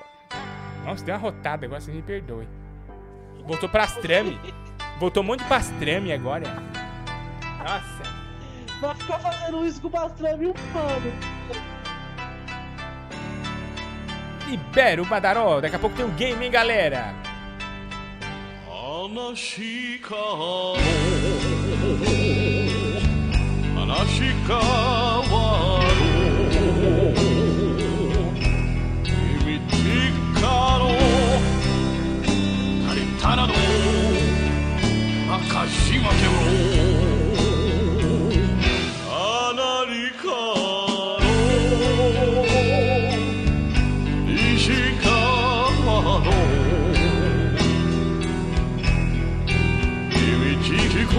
Nossa, deu uma rotada agora, você me perdoe. Voltou pastrame. Voltou um monte de pastrame agora. Nossa. Vai ficar fazendo isso com o pastrame humano. Libera o Badaró. Daqui a pouco tem o game, hein, galera? 話かも。かわろ君ってかの誰たど明かし分けろ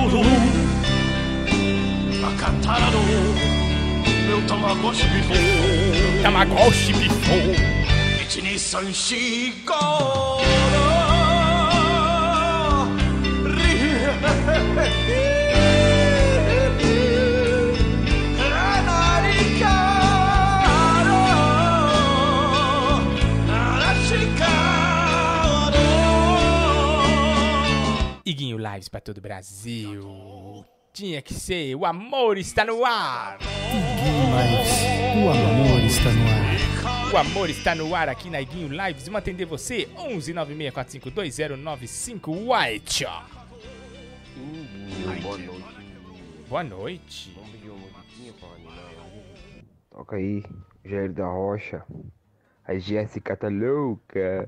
Imitique coro Acatarado Meu Tamagotchi bifou Tamagotchi bifou 1, 2, 3, Iguinho Lives pra todo o Brasil. Tinha que ser. O amor está no ar. O amor está no ar. O amor está no ar aqui na Iguinho Lives. Vamos atender você. 11 964520955 White. Boa noite. Boa noite. Toca aí, Jair da Rocha. A Jéssica tá louca.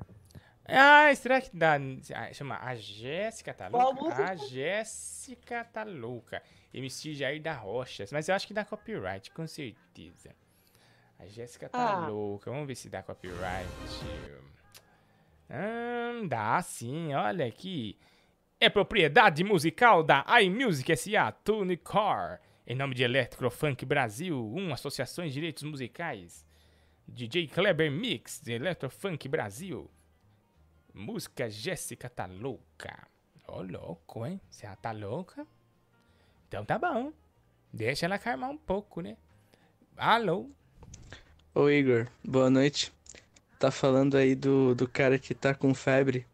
Ah, será que dá. ah, Chama A Jéssica tá louca? A Jéssica tá louca. MC Jair da Rocha. Mas eu acho que dá copyright, com certeza. A Jéssica tá Ah. louca. Vamos ver se dá copyright. Hum, dá sim, olha aqui. É propriedade musical da iMusic S.A. Tune. Em nome de Electrofunk Brasil, uma associação de direitos musicais. DJ Kleber Mix, de Electrofunk Brasil. Música Jéssica tá louca. Ô, louco, hein? Se ela tá louca, então tá bom. Deixa ela calmar um pouco, né? Alô? Ô Igor, boa noite. Tá falando aí do, do cara que tá com febre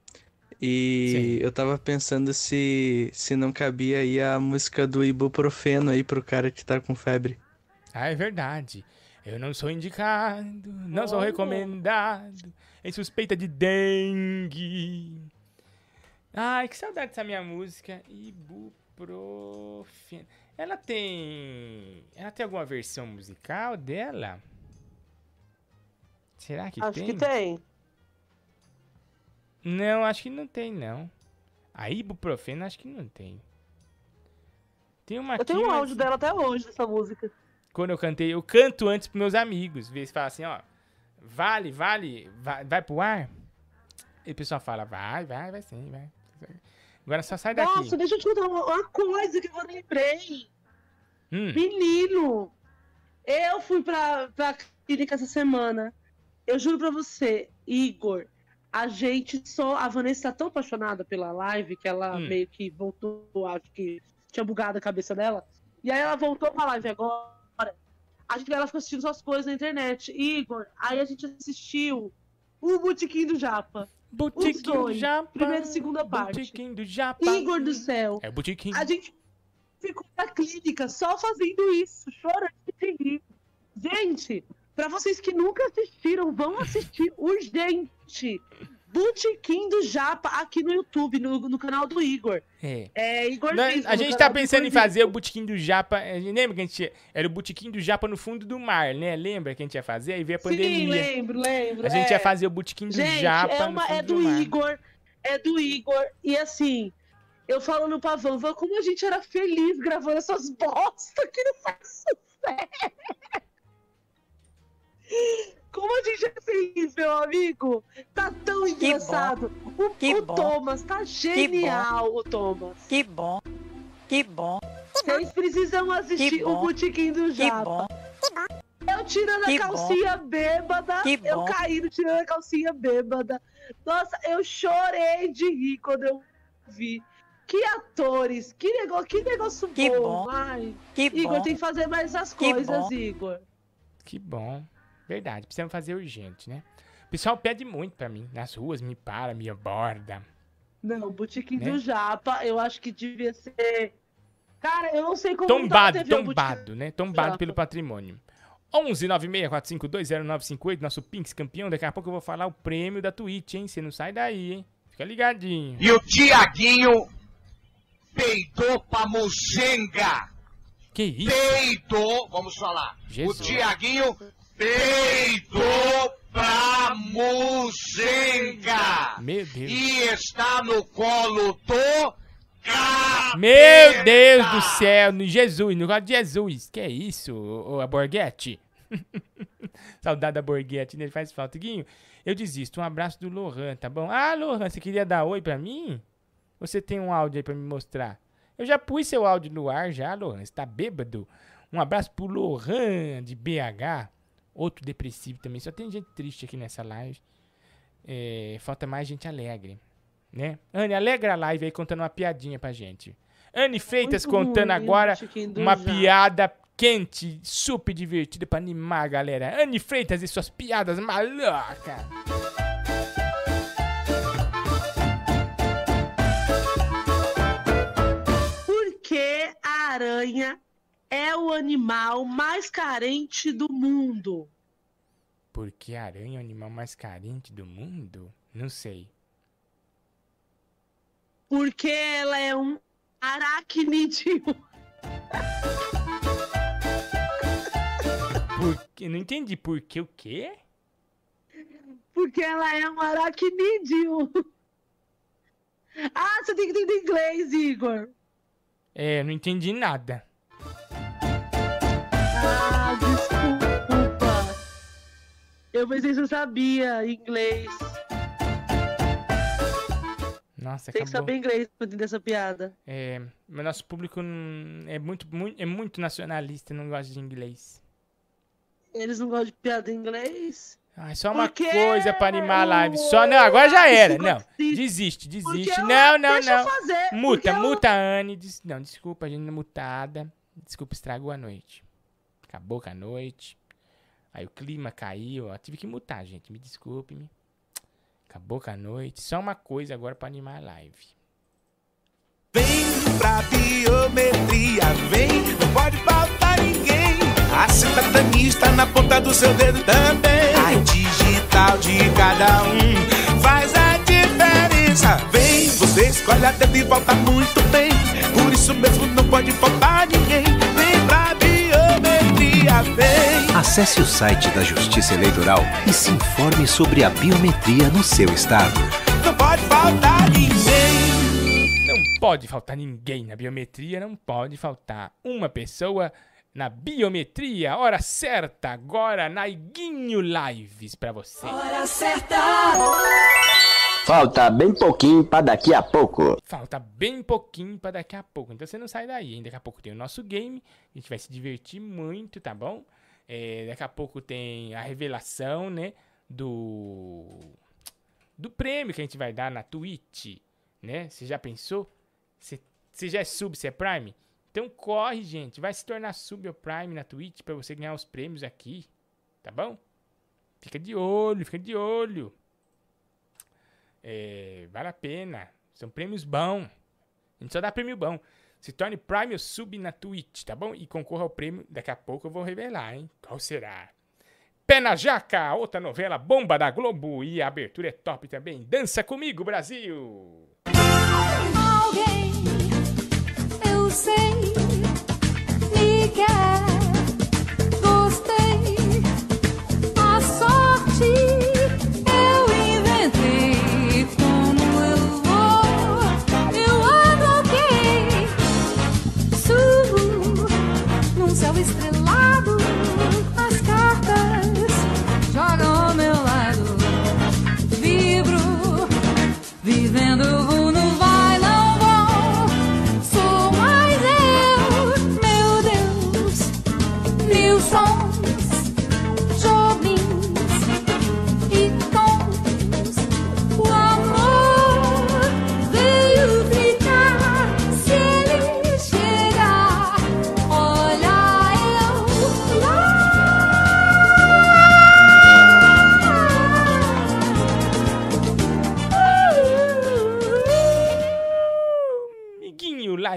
E eu tava pensando se, se não cabia aí a música do ibuprofeno aí pro cara que tá com febre. Ah, é verdade. Eu não sou indicado, não sou recomendado, em suspeita de dengue. Ai, que saudade dessa minha música. Ibuprofeno. Ela tem. Ela tem alguma versão musical dela? Será que Acho tem? que tem. Não, acho que não tem, não. A ibuprofeno, acho que não tem. Tem uma Eu tenho um áudio dela até hoje, dessa música. Quando eu cantei, eu canto antes pros meus amigos. Vê se fala assim, ó. Vale, vale, vai, vai pro ar? E o pessoal fala, vai, vai, vai sim, vai. Agora só sai daqui. Nossa, deixa eu te contar uma, uma coisa que eu lembrei. Hum. Menino, eu fui pra, pra clínica essa semana. Eu juro pra você, Igor, a gente só. A Vanessa tá tão apaixonada pela live que ela Hum. meio que voltou, acho que tinha bugado a cabeça dela. E aí ela voltou pra live agora. A gente ela ficou assistindo suas coisas na internet. Igor, aí a gente assistiu o Botequim do Japa. Botequim do Japa. Primeira e segunda parte. Botequim do Japa. Igor do céu. É o botequim. A gente ficou na clínica só fazendo isso, chorando de rir. Gente, pra vocês que nunca assistiram, vão assistir urgente. Botequim do Japa aqui no YouTube, no, no canal do Igor. É. É Igor Nós- Disco, a no gente tá do pensando em fazer o botequim do Japa. A gente lembra que a gente era o botequim do Japa no fundo do mar, né? Lembra que a gente ia fazer? Aí veio a pandemia. Sim, lembro, lembro. A gente é. ia fazer o botequim do Gente, Japa é, no uma, é do, mar. Igor, é do Igor. E assim, eu falando pra Van, Van, como a gente era feliz gravando essas bosta que não faz sucesso. Como a gente é feliz, meu amigo. Tá tão engraçado. O, o Thomas, tá genial, o Thomas. Que bom. Que bom. Vocês precisam assistir Que o bom. Botequim do Que Japa. bom. Eu tirando Que a bom. calcinha bêbada. Que eu bom. caindo tirando a calcinha bêbada. Nossa, eu chorei de rir quando eu vi. Que atores, que negócio, que negócio Que bom. bom. Ai, Que Igor bom. tem que fazer mais as Que coisas, bom. Igor. Que bom. Verdade, precisamos fazer urgente, né? O pessoal pede muito pra mim. Nas ruas, me para, me aborda. Não, o Botequim Né? do Japa, eu acho que devia ser. Cara, eu não sei como. não tá Tombado, tombado, né? Tombado pelo patrimônio. 11 964520958, nosso Pinks campeão. Daqui a pouco eu vou falar o prêmio da Twitch, hein? Você não sai daí, hein? Fica ligadinho. E o Tiaguinho peidou pra Muxenga. Que isso? Peidou, vamos falar. Jesus. O Tiaguinho peidou pra Muxenga. Meu Deus. E está no colo do Meu Deus do céu, no Jesus, no negócio de Jesus. Que é isso, ô, ô, a Borghetti? <laughs> Saudade da Borghetti, né? Faz falta. Guinho, eu desisto. Um abraço do Lohan, tá bom? Ah, Lohan, você queria dar oi pra mim? Você tem um áudio aí pra me mostrar? Eu já pus seu áudio no ar já, Lohan. Você tá bêbado? Um abraço pro Lohan, de BH. Outro depressivo também. Só tem gente triste aqui nessa live. É, falta mais gente alegre, né? Anne, alegra a live aí contando uma piadinha pra gente. Anne Freitas Muito contando ruim, agora uma piada quente, super divertida pra animar a galera. Anne Freitas e suas piadas malocas. Por que a aranha é o animal mais carente do mundo? Porque a aranha é o animal mais carente do mundo? Não sei. Porque ela é um aracnídeo. Porque, não entendi. Por que o quê? Porque ela é um aracnídeo. Ah, você tem que entender inglês, Igor. É, não entendi nada. Ah, desculpa. Eu pensei que você sabia inglês. Nossa, Tem que acabou. saber inglês pra entender essa piada. É, mas nosso público é muito, muito, é muito nacionalista, não gosta de inglês. Eles não gostam de piada em inglês? Ah, só uma Porque coisa pra animar a live. Só não, agora já era. Não, desiste, desiste. Eu- Não, não, eu não. fazer, Muta, porque eu- muta a Anne. Não, desculpa, a gente é mutada. Desculpa, estragou a noite. Acabou com a noite. Aí o clima caiu, ó. Tive que mutar, gente. Me desculpe-me. Acabou com a noite. Só uma coisa agora pra animar a live. Vem pra biometria, vem, não pode faltar ninguém. A cidadania está na ponta do seu dedo também. A digital de cada um faz a diferença. Vem, você escolhe a dedo e volta muito bem. Por isso mesmo não pode faltar ninguém. Biometria, vem. Acesse o site da Justiça Eleitoral e se informe sobre a biometria no seu estado. Não pode faltar ninguém. Não pode faltar ninguém na biometria, não pode faltar uma pessoa na biometria. Hora certa, agora na Iguinho Lives pra você. Hora certa. Falta bem pouquinho pra daqui a pouco. Falta bem pouquinho pra daqui a pouco. Então você não sai daí, hein? Daqui a pouco tem o nosso game. A gente vai se divertir muito, tá bom? É, daqui a pouco tem a revelação, né? Do. Do prêmio que a gente vai dar na Twitch, né? Você já pensou? Você você já é sub, você é Prime? Então corre, gente. Vai se tornar sub ou Prime na Twitch pra você ganhar os prêmios aqui. Tá bom? Fica de olho, fica de olho. É, vale a pena. São prêmios bons. A gente só dá prêmio bom. Se torne Prime ou Sub na Twitch, tá bom? E concorra ao prêmio. Daqui a pouco eu vou revelar, hein? Qual será? Pé na Jaca, outra novela bomba da Globo. E a abertura é top também. Dança comigo, Brasil! Alguém, eu sei, me quer.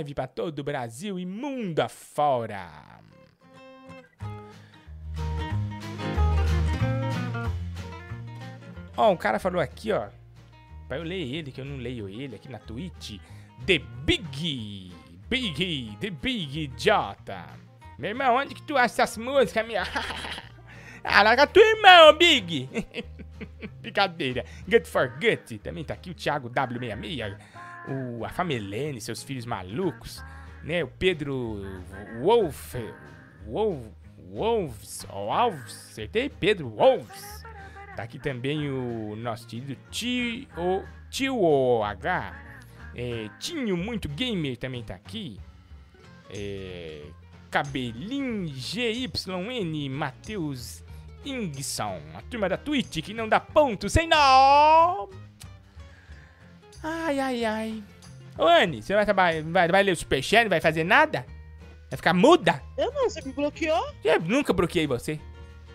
Live pra todo o Brasil e mundo afora. Ó, um cara falou aqui, ó. Pra eu ler ele, que eu não leio ele aqui na Twitch. The Big. Big. The Big J. Meu irmão, onde que tu acha essas músicas, minha? <laughs> ah, larga tua irmã, ô Big. <laughs> Brincadeira. Gut for Gut. Também tá aqui o Thiago W66. O, a Famelene, seus filhos malucos. Né? O Pedro Wolf. Wolf. Wolves. Wolves. Acertei? Pedro Wolves. Tá aqui também o nosso querido Tio, Tio H. É, Tinho Muito Gamer também tá aqui. É, Cabelinho GYN Matheus Ingson. A turma da Twitch que não dá ponto sem nó. Ai, ai, ai. Ô, Anne, você vai, trabalhar, vai, vai ler o Superchat? Não vai fazer nada? Vai ficar muda? Eu não, você me bloqueou? Eu nunca bloqueei você.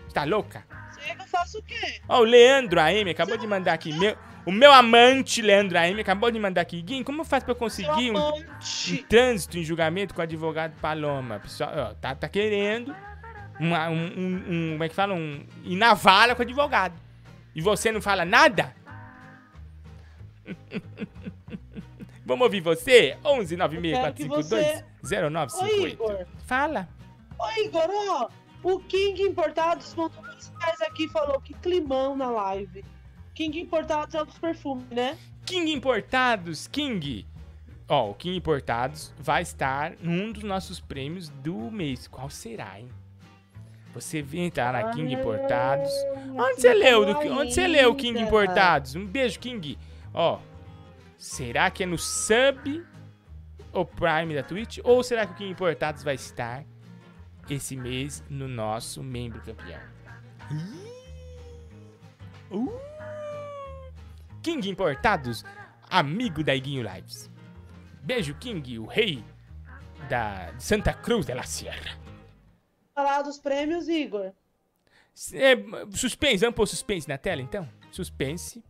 Você tá louca? Você que eu faço o quê? Ó, o Leandro AM acabou de mandar aqui. Meu, o meu amante, Leandro AM, acabou de mandar aqui. Guim, como faz pra eu conseguir um, um trânsito em julgamento com o advogado Paloma? Pessoal, ó, tá, tá querendo uma, um, um, um- Como é que fala? Um, ir na vala com o advogado. E você não fala nada? <laughs> Vamos ouvir você? 11 quero que você- 0958. Ô, Igor. Fala. Ô, Igor, ó, o King Importados mandou mensagem aqui e falou que climão na live. King Importados é um dos perfumes, né? King Importados, King. Ó, o King Importados vai estar num dos nossos prêmios do mês. Qual será, hein? Você vem entrar na King Importados. Onde você leu? do- onde você leu King. Importados? Um beijo, King. Ó, será que é no sub ou Prime da Twitch? Ou será que o King Importados vai estar esse mês no nosso membro campeão? Uh! King Importados, amigo da Iguinho Lives. Beijo, King, o rei da Santa Cruz de la Sierra. Falar dos prêmios, Igor. É, suspense, vamos pôr suspense na tela então? Suspense.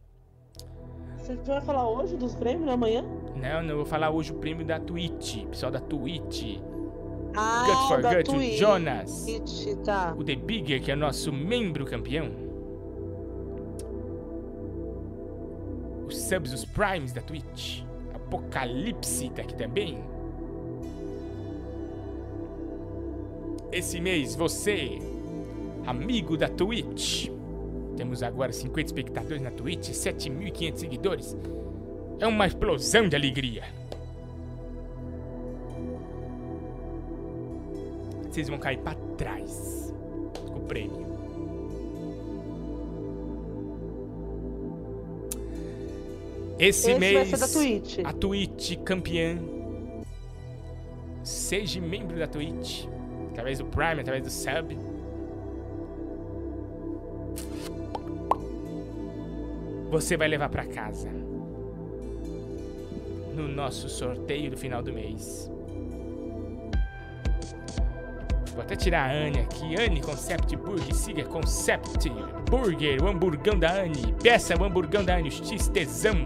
Você vai falar hoje dos prêmios amanhã? Não, não, vou falar hoje o prêmio da Twitch. Pessoal da Twitch. Ah, Gut for da Gut, o Twitch, Jonas. tá. O The Bigger, que é nosso membro campeão. Os subs, os primes da Twitch. Apocalipse tá aqui também. Esse mês, você, amigo da Twitch. Temos agora 50 espectadores na Twitch, 7.500 seguidores. É uma explosão de alegria. Vocês vão cair pra trás com o prêmio. Esse, Esse mês, Twitch. a Twitch campeã. Seja membro da Twitch. Através do Prime, através do Sub. Você vai levar pra casa. No nosso sorteio do final do mês. Vou até tirar a Anne aqui. Anne Concept Burger. Siga Concept Burger. O hamburgão da Anne. Peça o hamburgão da Anne. <laughs> O X tesão.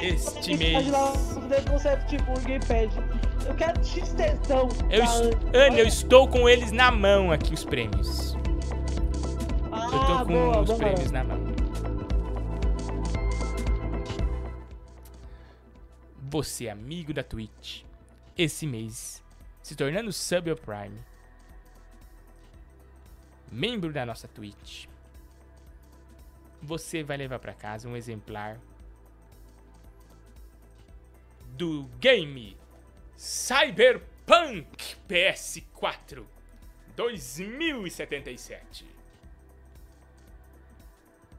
Este mês. Concept Burger e pede. Eu quero X-tensão. Eu es- Anne. Eu estou com eles na mão aqui, os prêmios. eu tô Ah, com boa, os boa. prêmios na mão. Você, amigo da Twitch, esse mês, se tornando sub ou Prime, membro da nossa Twitch, você vai levar pra casa um exemplar do game Cyberpunk PS4 2077.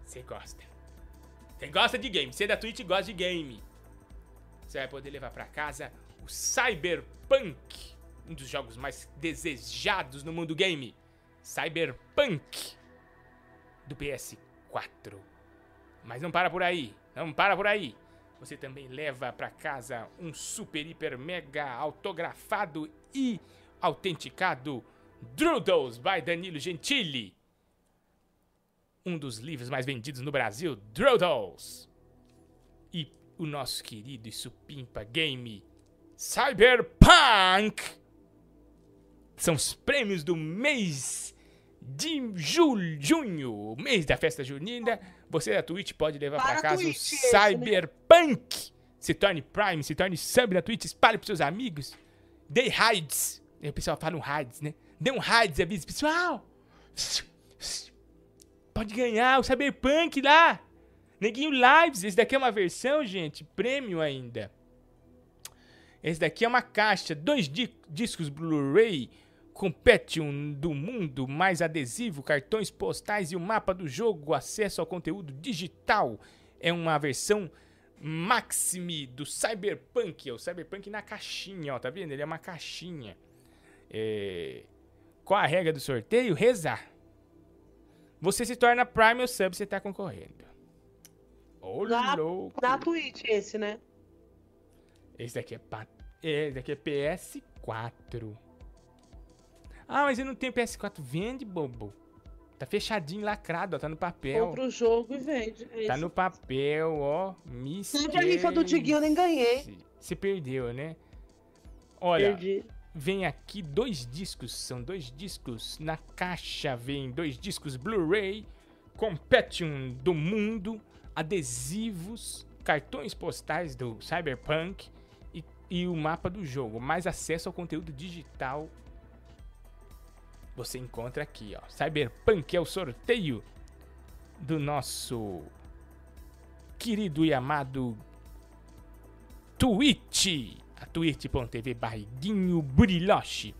Você gosta. Você gosta de game. Você da Twitch gosta de game. Você vai poder levar pra casa o Cyberpunk, um dos jogos mais desejados no mundo game. Cyberpunk do PS4. Mas não para por aí. Não para por aí. Você também leva pra casa um super, hiper, mega autografado e autenticado Drudels by Danilo Gentili. Um dos livros mais vendidos no Brasil, Drudels. E o nosso querido e supimpa game Cyberpunk. São os prêmios do mês de julho, junho, mês da festa junina. Você da Twitch pode levar Para casa o Twitch esse, né? Se torne Prime, se torne sub na Twitch, espalhe pros seus amigos. Dê. Aí o pessoal fala um hides, né? Dê um hides, avisa pessoal. Pode ganhar o Cyberpunk lá. Neguinho Lives. Esse daqui é uma versão, gente, prêmio ainda. Esse daqui é uma caixa, dois di- discos Blu-ray com Pentium do mundo, mais adesivo, cartões postais e o mapa do jogo, acesso ao conteúdo digital. É uma versão Maxime do Cyberpunk, é o Cyberpunk na caixinha, ó, tá vendo? Ele é uma caixinha. É... Qual a regra do sorteio? Rezar. Você se torna Prime ou Sub, você tá concorrendo. Ô, louco. na Twitch esse, né? Esse daqui é, pa... é, esse daqui é PS4. Ah, mas eu não tenho PS4. Vende, bobo. Tá fechadinho, lacrado, ó. Tá no papel. Compra o jogo e vende. É Tá isso. no papel, ó. Sempre a rifa do Diguinho eu nem ganhei. Você perdeu, né? Olha, Perdi. vem aqui dois discos. São dois discos. Na caixa vem dois discos Blu-ray. Competium do mundo. Adesivos. Cartões postais do Cyberpunk. E, e o mapa do jogo. Mais acesso ao conteúdo digital. Você encontra aqui, ó. Cyberpunk é o sorteio do nosso querido e amado Twitch. A twitch.tv barriguinho buriloche.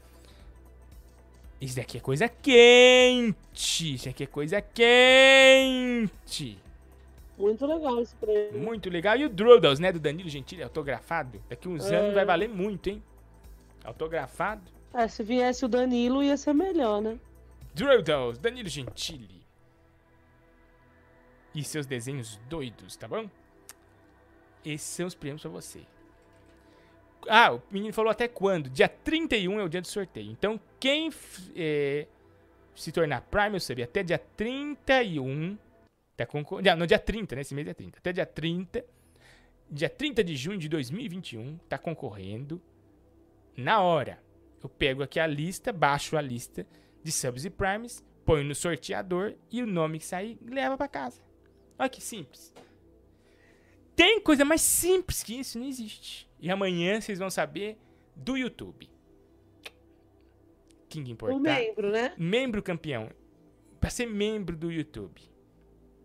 Isso daqui é coisa quente. Isso aqui é coisa quente. Muito legal esse prêmio. Muito legal. E o Droodles, né? Do Danilo Gentili, autografado. Daqui uns É. anos vai valer muito, hein? Autografado. É, se viesse o Danilo ia ser melhor, né? Droodles, Danilo Gentili. E seus desenhos doidos, tá bom? Esses são os prêmios pra você. Ah, o menino falou até quando? Dia 31 é o dia do sorteio. Então, quem é, se tornar Prime Sub até dia 31. Tá concor... Não, no dia 30, né? Esse mês é 30. Até dia 30. Dia 30 de junho de 2021, tá concorrendo. Na hora, eu pego aqui a lista, baixo a lista de subs e primes, ponho no sorteador e o nome que sair leva pra casa. Olha que simples. Tem coisa mais simples que isso, não existe. E amanhã vocês vão saber do YouTube. King importar. O membro, né? Membro campeão. Pra ser membro do YouTube.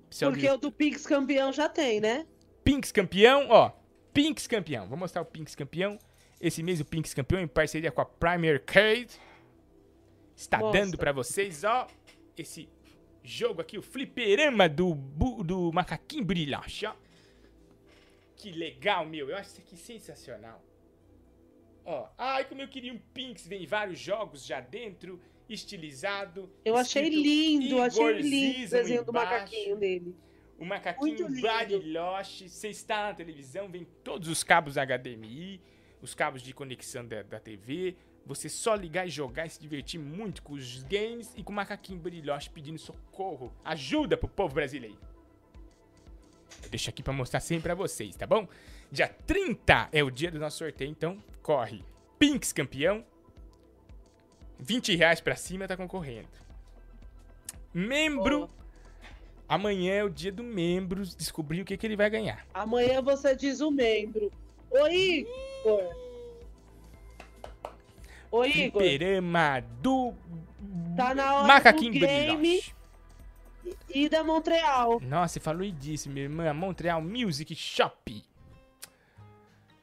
Precisa Porque o do Pix campeão já tem, né? Pinks campeão, ó. Pinks campeão. Vou mostrar o Pinks campeão. Esse mês o Pinks campeão em parceria com a Prime Arcade. Está Mostra. dando pra vocês, ó. Esse jogo aqui, o fliperama do, do macaquinho brilhante, ó. Que legal, meu. Eu acho isso aqui sensacional. Ó, ai, como eu queria um Pinks. Vem vários jogos já dentro, estilizado. Eu achei lindo, achei lindo o desenho do macaquinho dele. O macaquinho. Bariloche, você está na televisão, vem todos os cabos HDMI, os cabos de conexão da, da TV. Você só ligar e jogar e se divertir muito com os games e com o macaquinho Bariloche pedindo socorro, ajuda pro povo brasileiro. Eu deixo aqui pra mostrar sempre pra vocês, tá bom? Dia 30 é o dia do nosso sorteio, então corre. Pinks campeão, 20 reais pra cima tá concorrendo. Membro. Amanhã é o dia do membro descobrir o que, que ele vai ganhar. Amanhã você diz o membro. Oi, Oi, Igor. Fliperama do Tá na hora Macaquinho do game e da Montreal. Nossa, você falou e disse, minha irmã. Montreal Music Shop.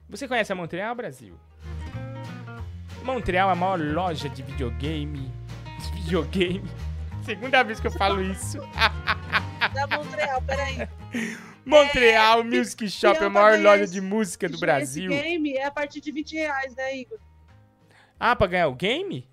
Você conhece a Montreal, Brasil? Montreal é a maior loja de videogame. De videogame. <laughs> Segunda vez que eu falo isso. Da Montreal, peraí. <laughs> Montreal Music Shop é a maior loja esse- de música do Esse Brasil. game é a partir de 20 reais, né, Igor? Ah, pra ganhar o game?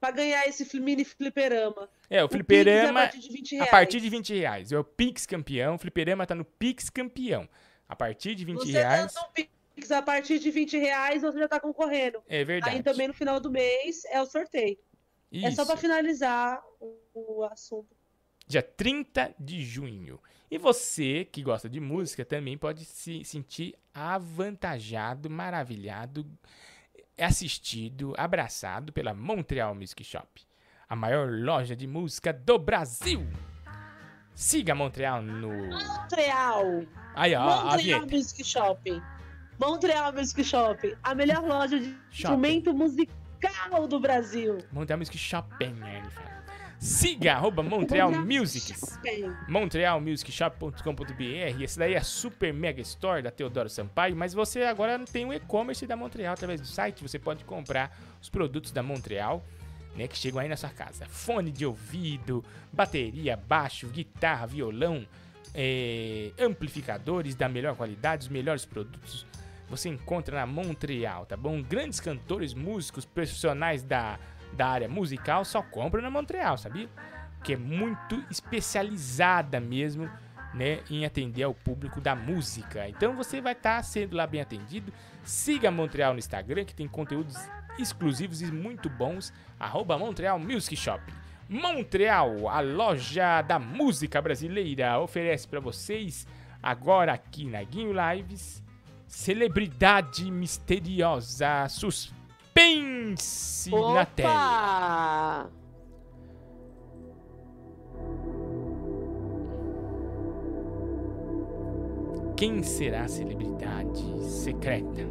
Pra ganhar esse mini fliperama. É, o Pix fliperama é a partir de 20 a reais. partir de 20 reais. É o Pix campeão. O fliperama tá no Pix campeão. A partir de 20 Você reais. dando um Pix a partir de 20 reais, você já tá concorrendo. É verdade. Aí também no final do mês é o sorteio. É só Isso. pra finalizar o, o assunto. Dia 30 de junho. E você que gosta de música também pode se sentir avantajado, maravilhado, assistido, abraçado pela Montreal Music Shop, a maior loja de música do Brasil. Siga a Montreal no. Montreal. Aí, ó, a Montreal vinheta. Music Shopping. Montreal Music Shopping. A melhor loja de Shopping. instrumento musical do Brasil. Montreal Music Shopping, né, ele fala. Siga arroba Montreal Musics. montrealmusicshop.com.br. Esse daí é a super mega store da Teodoro Sampaio, mas você agora tem o e-commerce da Montreal através do site. Você pode comprar os produtos da Montreal, né, que chegam aí na sua casa. Fone de ouvido, bateria, baixo, guitarra, violão, é, amplificadores da melhor qualidade, os melhores produtos. Você encontra na Montreal, tá bom? Grandes cantores, músicos, profissionais da, da área musical só compram na Montreal, sabia? Que é muito especializada mesmo, né, em atender ao público da música. Então você vai estar sendo lá bem atendido. Siga Montreal no Instagram, que tem conteúdos exclusivos e muito bons. Arroba Montreal Music Shop. Montreal, a loja da música brasileira, oferece para vocês agora aqui na Guinho Lives celebridade misteriosa suspense na tela. Opa! Quem será a celebridade secreta?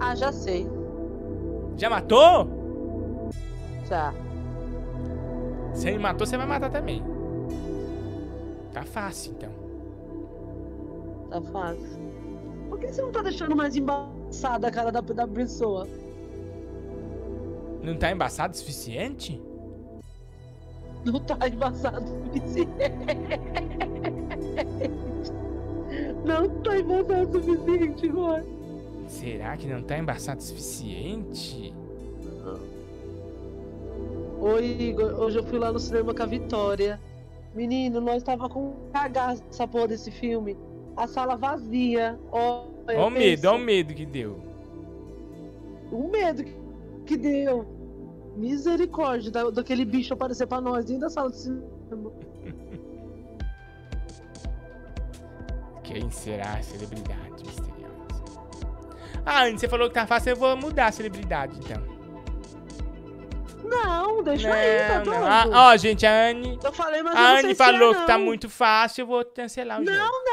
Ah, já sei. Já matou? Já. Se ele matou, você vai matar também. Tá fácil, então. Tá fácil. Por que você não tá deixando mais embaçada a cara da, da pessoa? Não tá embaçado o suficiente? Não tá embaçado o suficiente. Não tá embaçado o suficiente, Igor. Será que não tá embaçado o suficiente? Oi, Igor. Hoje eu fui lá no cinema com a Vitória. Menino, nós tava com um cagaço essa porra desse filme. A sala vazia. Ó, Ó o medo, ó o medo que deu. O medo que deu. Misericórdia da- daquele bicho aparecer pra nós dentro da sala de cinema. <laughs> Quem será a celebridade misteriosa? Ah, Anne, você falou que tá fácil, eu vou mudar a celebridade, então. Não, deixa aí, tá Não, doido? não. Ah, Ó, gente, a Anne. Eu falei, mas A não Anne é, falou que tá não. muito fácil, eu vou cancelar o jogo. Não,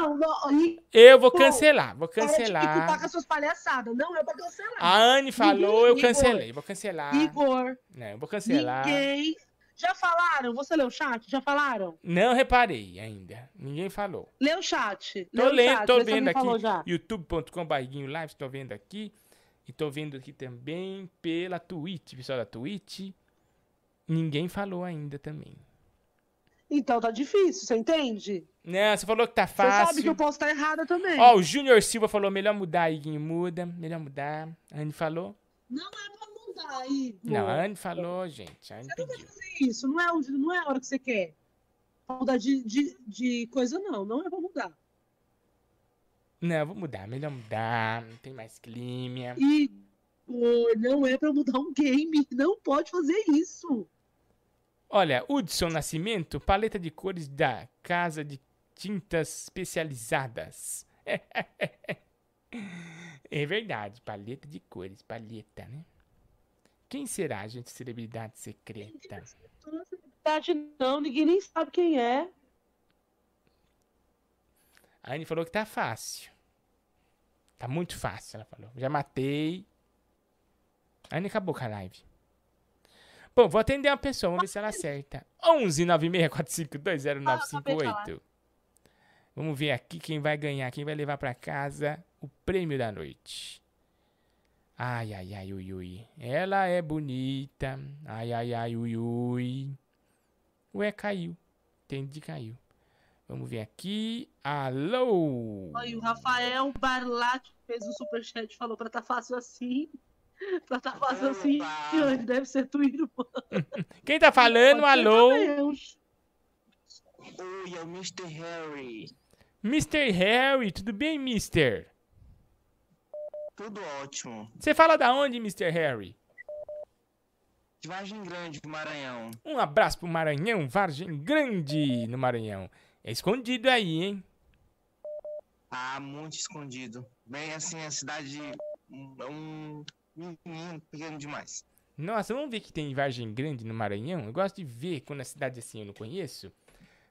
não, não, não. E- Eu vou Pô, cancelar, vou Para de cancelar. com as suas palhaçadas. Não é pra cancelar. A Anne falou, eu Igor, cancelei, vou cancelar. Igor, Não, eu vou cancelar. ninguém... Já falaram? Você leu o chat? Já falaram? Não reparei ainda. Ninguém falou. Lê o chat. Tô lendo, chat, tô vendo aqui. youtube.com barriguinho live, tô vendo aqui. E tô vendo aqui também pela Twitch, pessoal da Twitch. Ninguém falou ainda também. Então tá difícil, você entende? Não, você falou que tá Você fácil. sabe que eu posso estar errada também. Ó, o Júnior Silva falou, melhor mudar, Iguinho, muda. Melhor mudar. A Anne falou? Não é pra mudar, Igor. Não, a Anne falou, gente. A Anne Você não vai pediu. fazer isso. Não é, não é a hora que você quer. Pra mudar de, de, de coisa, não. Não é pra mudar. Não, eu vou mudar, melhor mudar. Não tem mais clima. Igor, não é pra mudar um game. <laughs> Não pode fazer isso. Olha, Hudson Nascimento, paleta de cores da Casa de Tintas Especializadas. <laughs> é verdade, paleta de cores, paleta, né? Quem será, gente, celebridade secreta? Verdade, não. Ninguém nem sabe quem é. A Anne falou que tá fácil. Tá muito fácil, ela falou. Já matei. A Anne acabou com a live. Bom, vou atender uma pessoa, vamos ver se ela acerta. 11 964520958. Vamos ver aqui quem vai ganhar, quem vai levar pra casa o prêmio da noite. Ai, ai, ai, ui, ui. Ela é bonita. Ai, ai, ai, ui, ui. Ué, caiu. Entendi, caiu. Vamos ver aqui. Alô? Olha, o Rafael Barlat fez o superchat e falou pra tá fácil assim. <laughs> pra tá fácil assim. Ele deve ser tua irmã. <laughs> Quem tá falando? Alô? também, Oi, é o Mr. Harry. Mr. Harry, tudo bem, Mister? Tudo ótimo. Você fala da onde, Mr. Harry? De Vargem Grande, do Maranhão. Um abraço pro Maranhão, Vargem Grande no Maranhão. É escondido aí, hein? Ah, muito escondido. Bem assim, a cidade um- é menino pequeno demais. Nossa, vamos ver que tem Vargem Grande no Maranhão? Eu gosto de ver quando a cidade assim eu não conheço.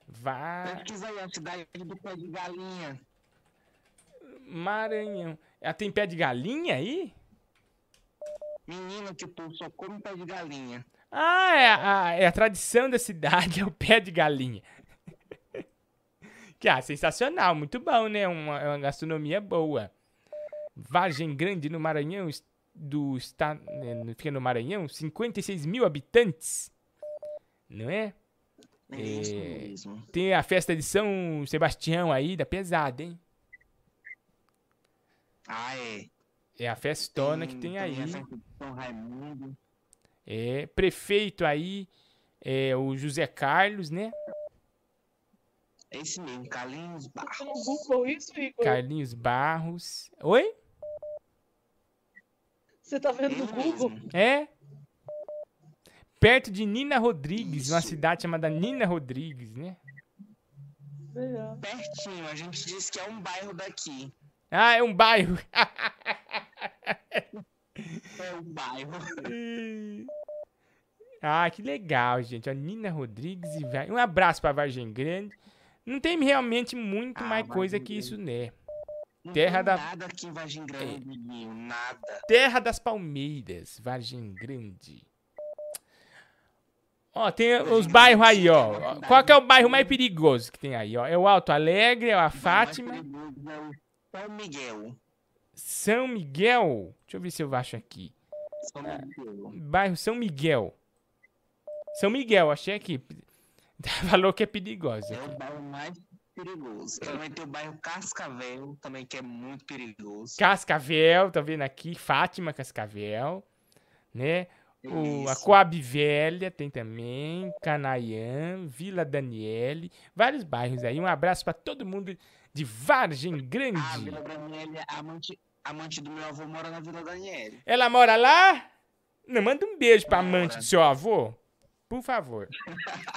Vá. Pesquisa aí a cidade do pé de galinha. Maranhão. Ela tem pé de galinha aí? Que tu só come pé de galinha. Ah, é a, é a tradição da cidade, <laughs> é o pé de galinha. que ah, sensacional, muito bom, né? Uma, é uma gastronomia boa. Vargem Grande no Maranhão, do estado, fica no Maranhão, 56 mil habitantes, não é? É isso É, mesmo. tem a festa de São Sebastião aí, da pesada, hein? Ah, é. É a festona que tem aí. a festa de São Raimundo. É, prefeito aí, é o José Carlos, né? É esse mesmo, Carlinhos Barros. Google isso, Igor? Carlinhos Barros. Oi? Você tá vendo no Google? É? Perto de Nina Rodrigues, uma cidade chamada Nina Rodrigues, né? Pertinho, a gente diz que é um bairro daqui. Ah, é um bairro. É um bairro. <laughs> ah, que legal, gente. A Nina Rodrigues e vai. Um abraço pra Vargem Grande. Não tem realmente muito mais coisa que isso, né? Não Terra da nada aqui em Vargem Grande, menino, nada. Terra das Palmeiras, Vargem Grande. Ó, tem os bairros aí, ó. Qual é o bairro mais perigoso que tem aí, ó? É o Alto Alegre, é a Fátima, São Miguel. São Miguel. Deixa eu ver se eu acho aqui. São Miguel. Bairro São Miguel. São Miguel, achei aqui. <laughs> Falou que é perigoso. É o bairro mais perigoso. Também tem o bairro Cascavel, também que é muito perigoso. Cascavel, tá vendo aqui? Fátima Cascavel, né? O, a. Coab Velha tem também, Canaiã, Vila Daniele, vários bairros aí. Um abraço pra todo mundo de Vargem Grande. Vila Daniele, a amante, amante do meu avô mora na Vila Daniele. Ela mora lá? Não, manda um beijo pra amante do seu avô. Por favor.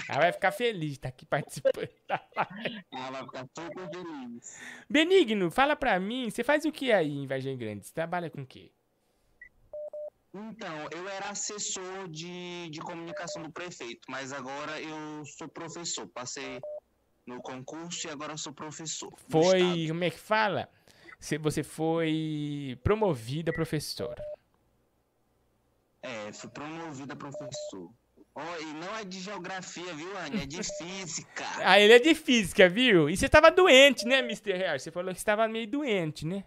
Ela vai ficar feliz de estar aqui participando da live. Ela vai ficar super feliz. Benigno, fala pra mim, você faz o que aí em Vargem Grande? Você trabalha com o quê? Então, eu era assessor de, de comunicação do prefeito, mas agora eu sou professor. Passei no concurso e agora sou professor. Foi, como é que fala? Você- Você foi promovida a professor. É, fui promovida a professor. Ó, e não é de geografia, viu, Anny? É de <laughs> física. Ah, ele é de física, viu? E você tava doente, né, Mr. Harry? Você falou que estava meio doente, né?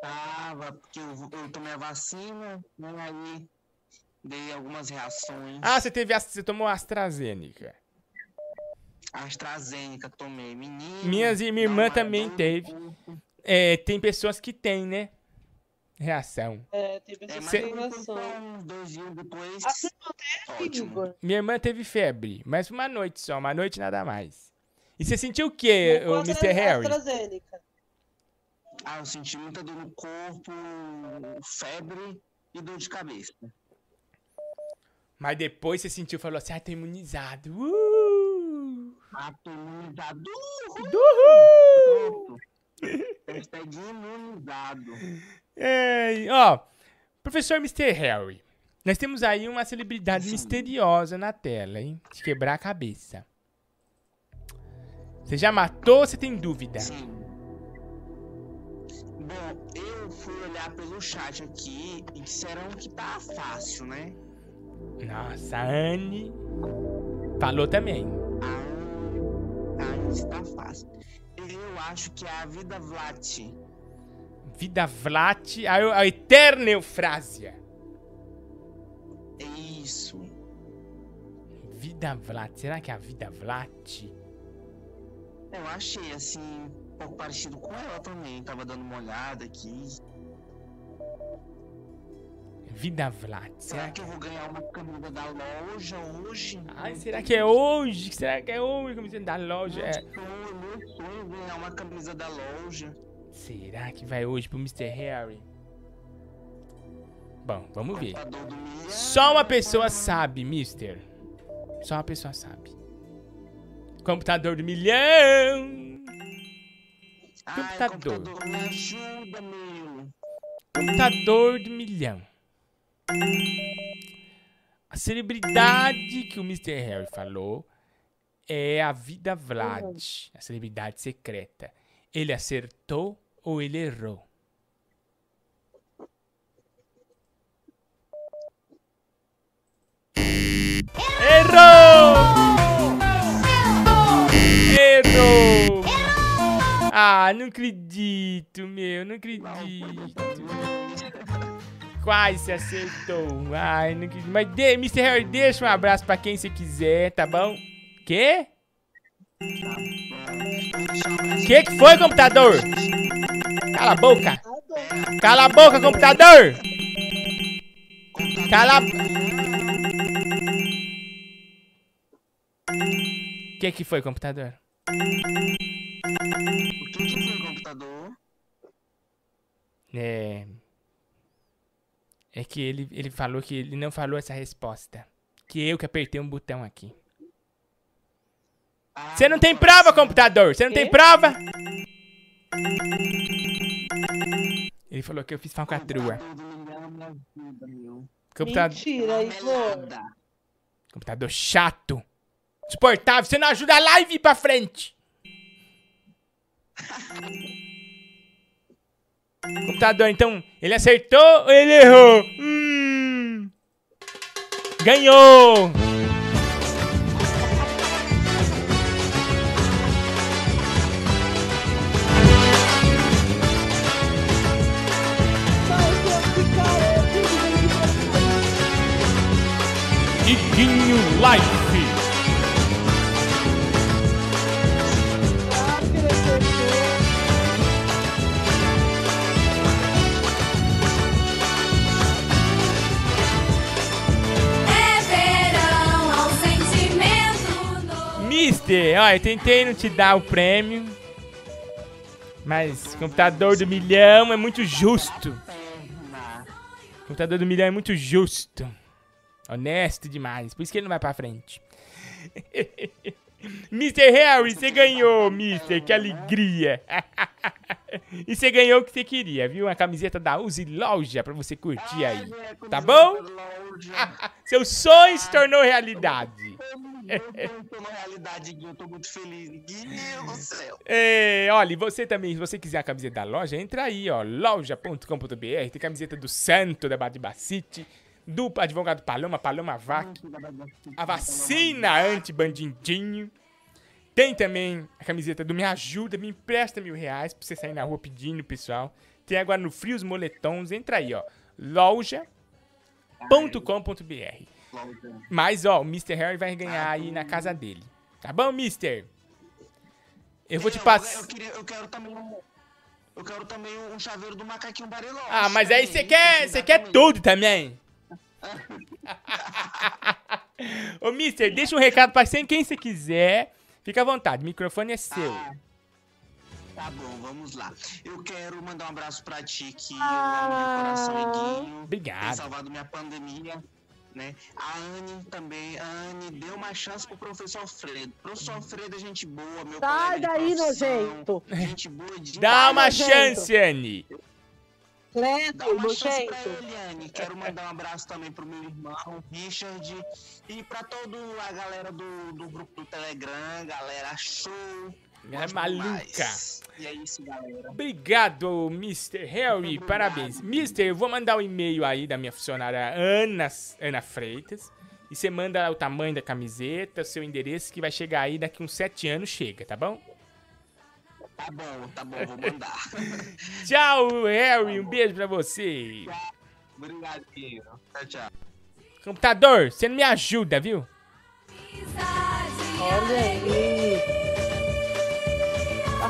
Tava, porque eu, eu tomei a vacina, né, aí dei algumas reações. Ah, você teve, você tomou AstraZeneca. AstraZeneca tomei, menino. Minhas e minha irmã também teve. É, tem pessoas que têm, né? Reação. É, pessoas mas que Cê- reação. Dois dias depois. A sua irmã teve, Igor? Minha irmã teve febre, mas uma noite só, uma noite nada mais. E você sentiu o quê, o Mr. é Harry? AstraZeneca? Ah, eu senti muita dor no corpo, febre e dor de cabeça. Mas depois você sentiu, falou assim, ah, tô imunizado. Uh! Ah, tô imunizado. Uhul! <laughs> Hashtag imunizado. Ei, ó, professor Mr. Harry, nós temos aí uma celebridade misteriosa na tela, hein? De quebrar a cabeça. Você já matou ou você tem dúvida? Bom, eu fui olhar pelo chat aqui e disseram que tá fácil, né? Nossa, a Anne falou também. Ah, está fácil. Eu acho que é a vida Vlat. Vida Vlat, a, a eterna Eufrásia. É isso. Vida Vlat, será que é a Vida Vlat? Eu achei assim, um pouco parecido com ela também. Tava dando uma olhada aqui. Vida Vlat, será Será que eu vou ganhar uma camisa da loja hoje? Ai, será que é hoje? Será que é hoje? Como dizendo da loja? É. Meu sonho ganhar uma camisa da loja. Será que vai hoje pro Mr. Harry? Bom, vamos ver. Só uma pessoa sabe, Mister. Só uma pessoa sabe. Computador do milhão. Computador. Computador do milhão. A celebridade que o Mr. Harry falou é a Vida Vlad, a celebridade secreta. Ele acertou ou ele errou? Errou! Errou! Ah, não acredito, meu, não acredito. Quase acertou. Ai, não acredito. Mas, de, Mr. Harry, deixa um abraço pra quem você quiser, tá bom? Quê? Que que foi, computador? Cala a boca. Cala a boca, computador. Cala a... Que que foi, computador? O que, que foi computador? É... É que ele, ele falou que ele não falou essa resposta. Que eu que apertei um botão aqui. Você não tem prova, computador? Você não tem prova? Ele falou que eu fiz falcatrua. Computador... Mentira, Igor. Computador chato. Suportável. Você não ajuda a live pra frente. Computador, então, ele acertou ou ele errou? Hum. Ganhou! Life. É verão ao sentimento Mister, ó, eu tentei não te dar o prêmio. Mas computador do milhão é muito justo. O computador do milhão é muito justo. Honesto demais. Por isso que ele não vai pra frente. <laughs> Mr. Harry, você ganhou, Mister. Que alegria. <laughs> e você ganhou o que você queria, viu? Uma camiseta da Uzi Loja pra você curtir aí. Tá bom? <laughs> Seu sonho se tornou realidade. Tornou realidade, Guinho. Eu tô muito feliz. Guinho do céu. É, olha, e você também, se você quiser a camiseta da loja, entra aí, ó, loja.com.br. Tem camiseta do Santo da Badibacite, do advogado Paloma, Paloma Vac, a vacina anti-bandidinho. Tem também a camiseta do Me Ajuda, me empresta mil reais pra você sair na rua pedindo, pessoal. Tem agora no Frios Moletons, entra aí, ó, loja.com.br. Mas, ó, o Mr. Harry vai ganhar aí na casa dele. Tá bom, Mister? Eu vou te Eu, passar. queria, eu quero também um. Eu quero também um chaveiro do macaquinho Bariloche. Ah, mas aí você quer, você quer tudo também. <laughs> Ô, Mister, deixa um recado pra sempre quem você quiser. Fica à vontade, o microfone é seu. Tá bom, vamos lá. Eu quero mandar um abraço pra ti, que eu amo meu coração, Iguinho. Obrigado. Tem salvado minha pandemia, né? A Anne também. A Anne deu uma chance pro professor Fredo. Professor Fredo é gente boa, meu Sai daí, nojento. Gente boa de Dá uma nojento. chance, Anne. Credo, Dá uma chance pra ele, Anne. Quero mandar um abraço também pro meu irmão, Richard, e pra toda a galera do, do grupo do Telegram, galera show. É maluca. demais. E é isso, galera. Obrigado, Mr. Harry. Parabéns. Mister, eu vou mandar o e-mail aí da minha funcionária Ana, Ana Freitas. E você manda o tamanho da camiseta, o seu endereço, que vai chegar aí daqui uns sete anos, chega, tá bom? Tá bom, tá bom, vou mandar. <laughs> Tchau, Harry. Um beijo pra você. Obrigado, Guinho. Tchau, tchau. Computador, você não me ajuda, viu? Olha aí.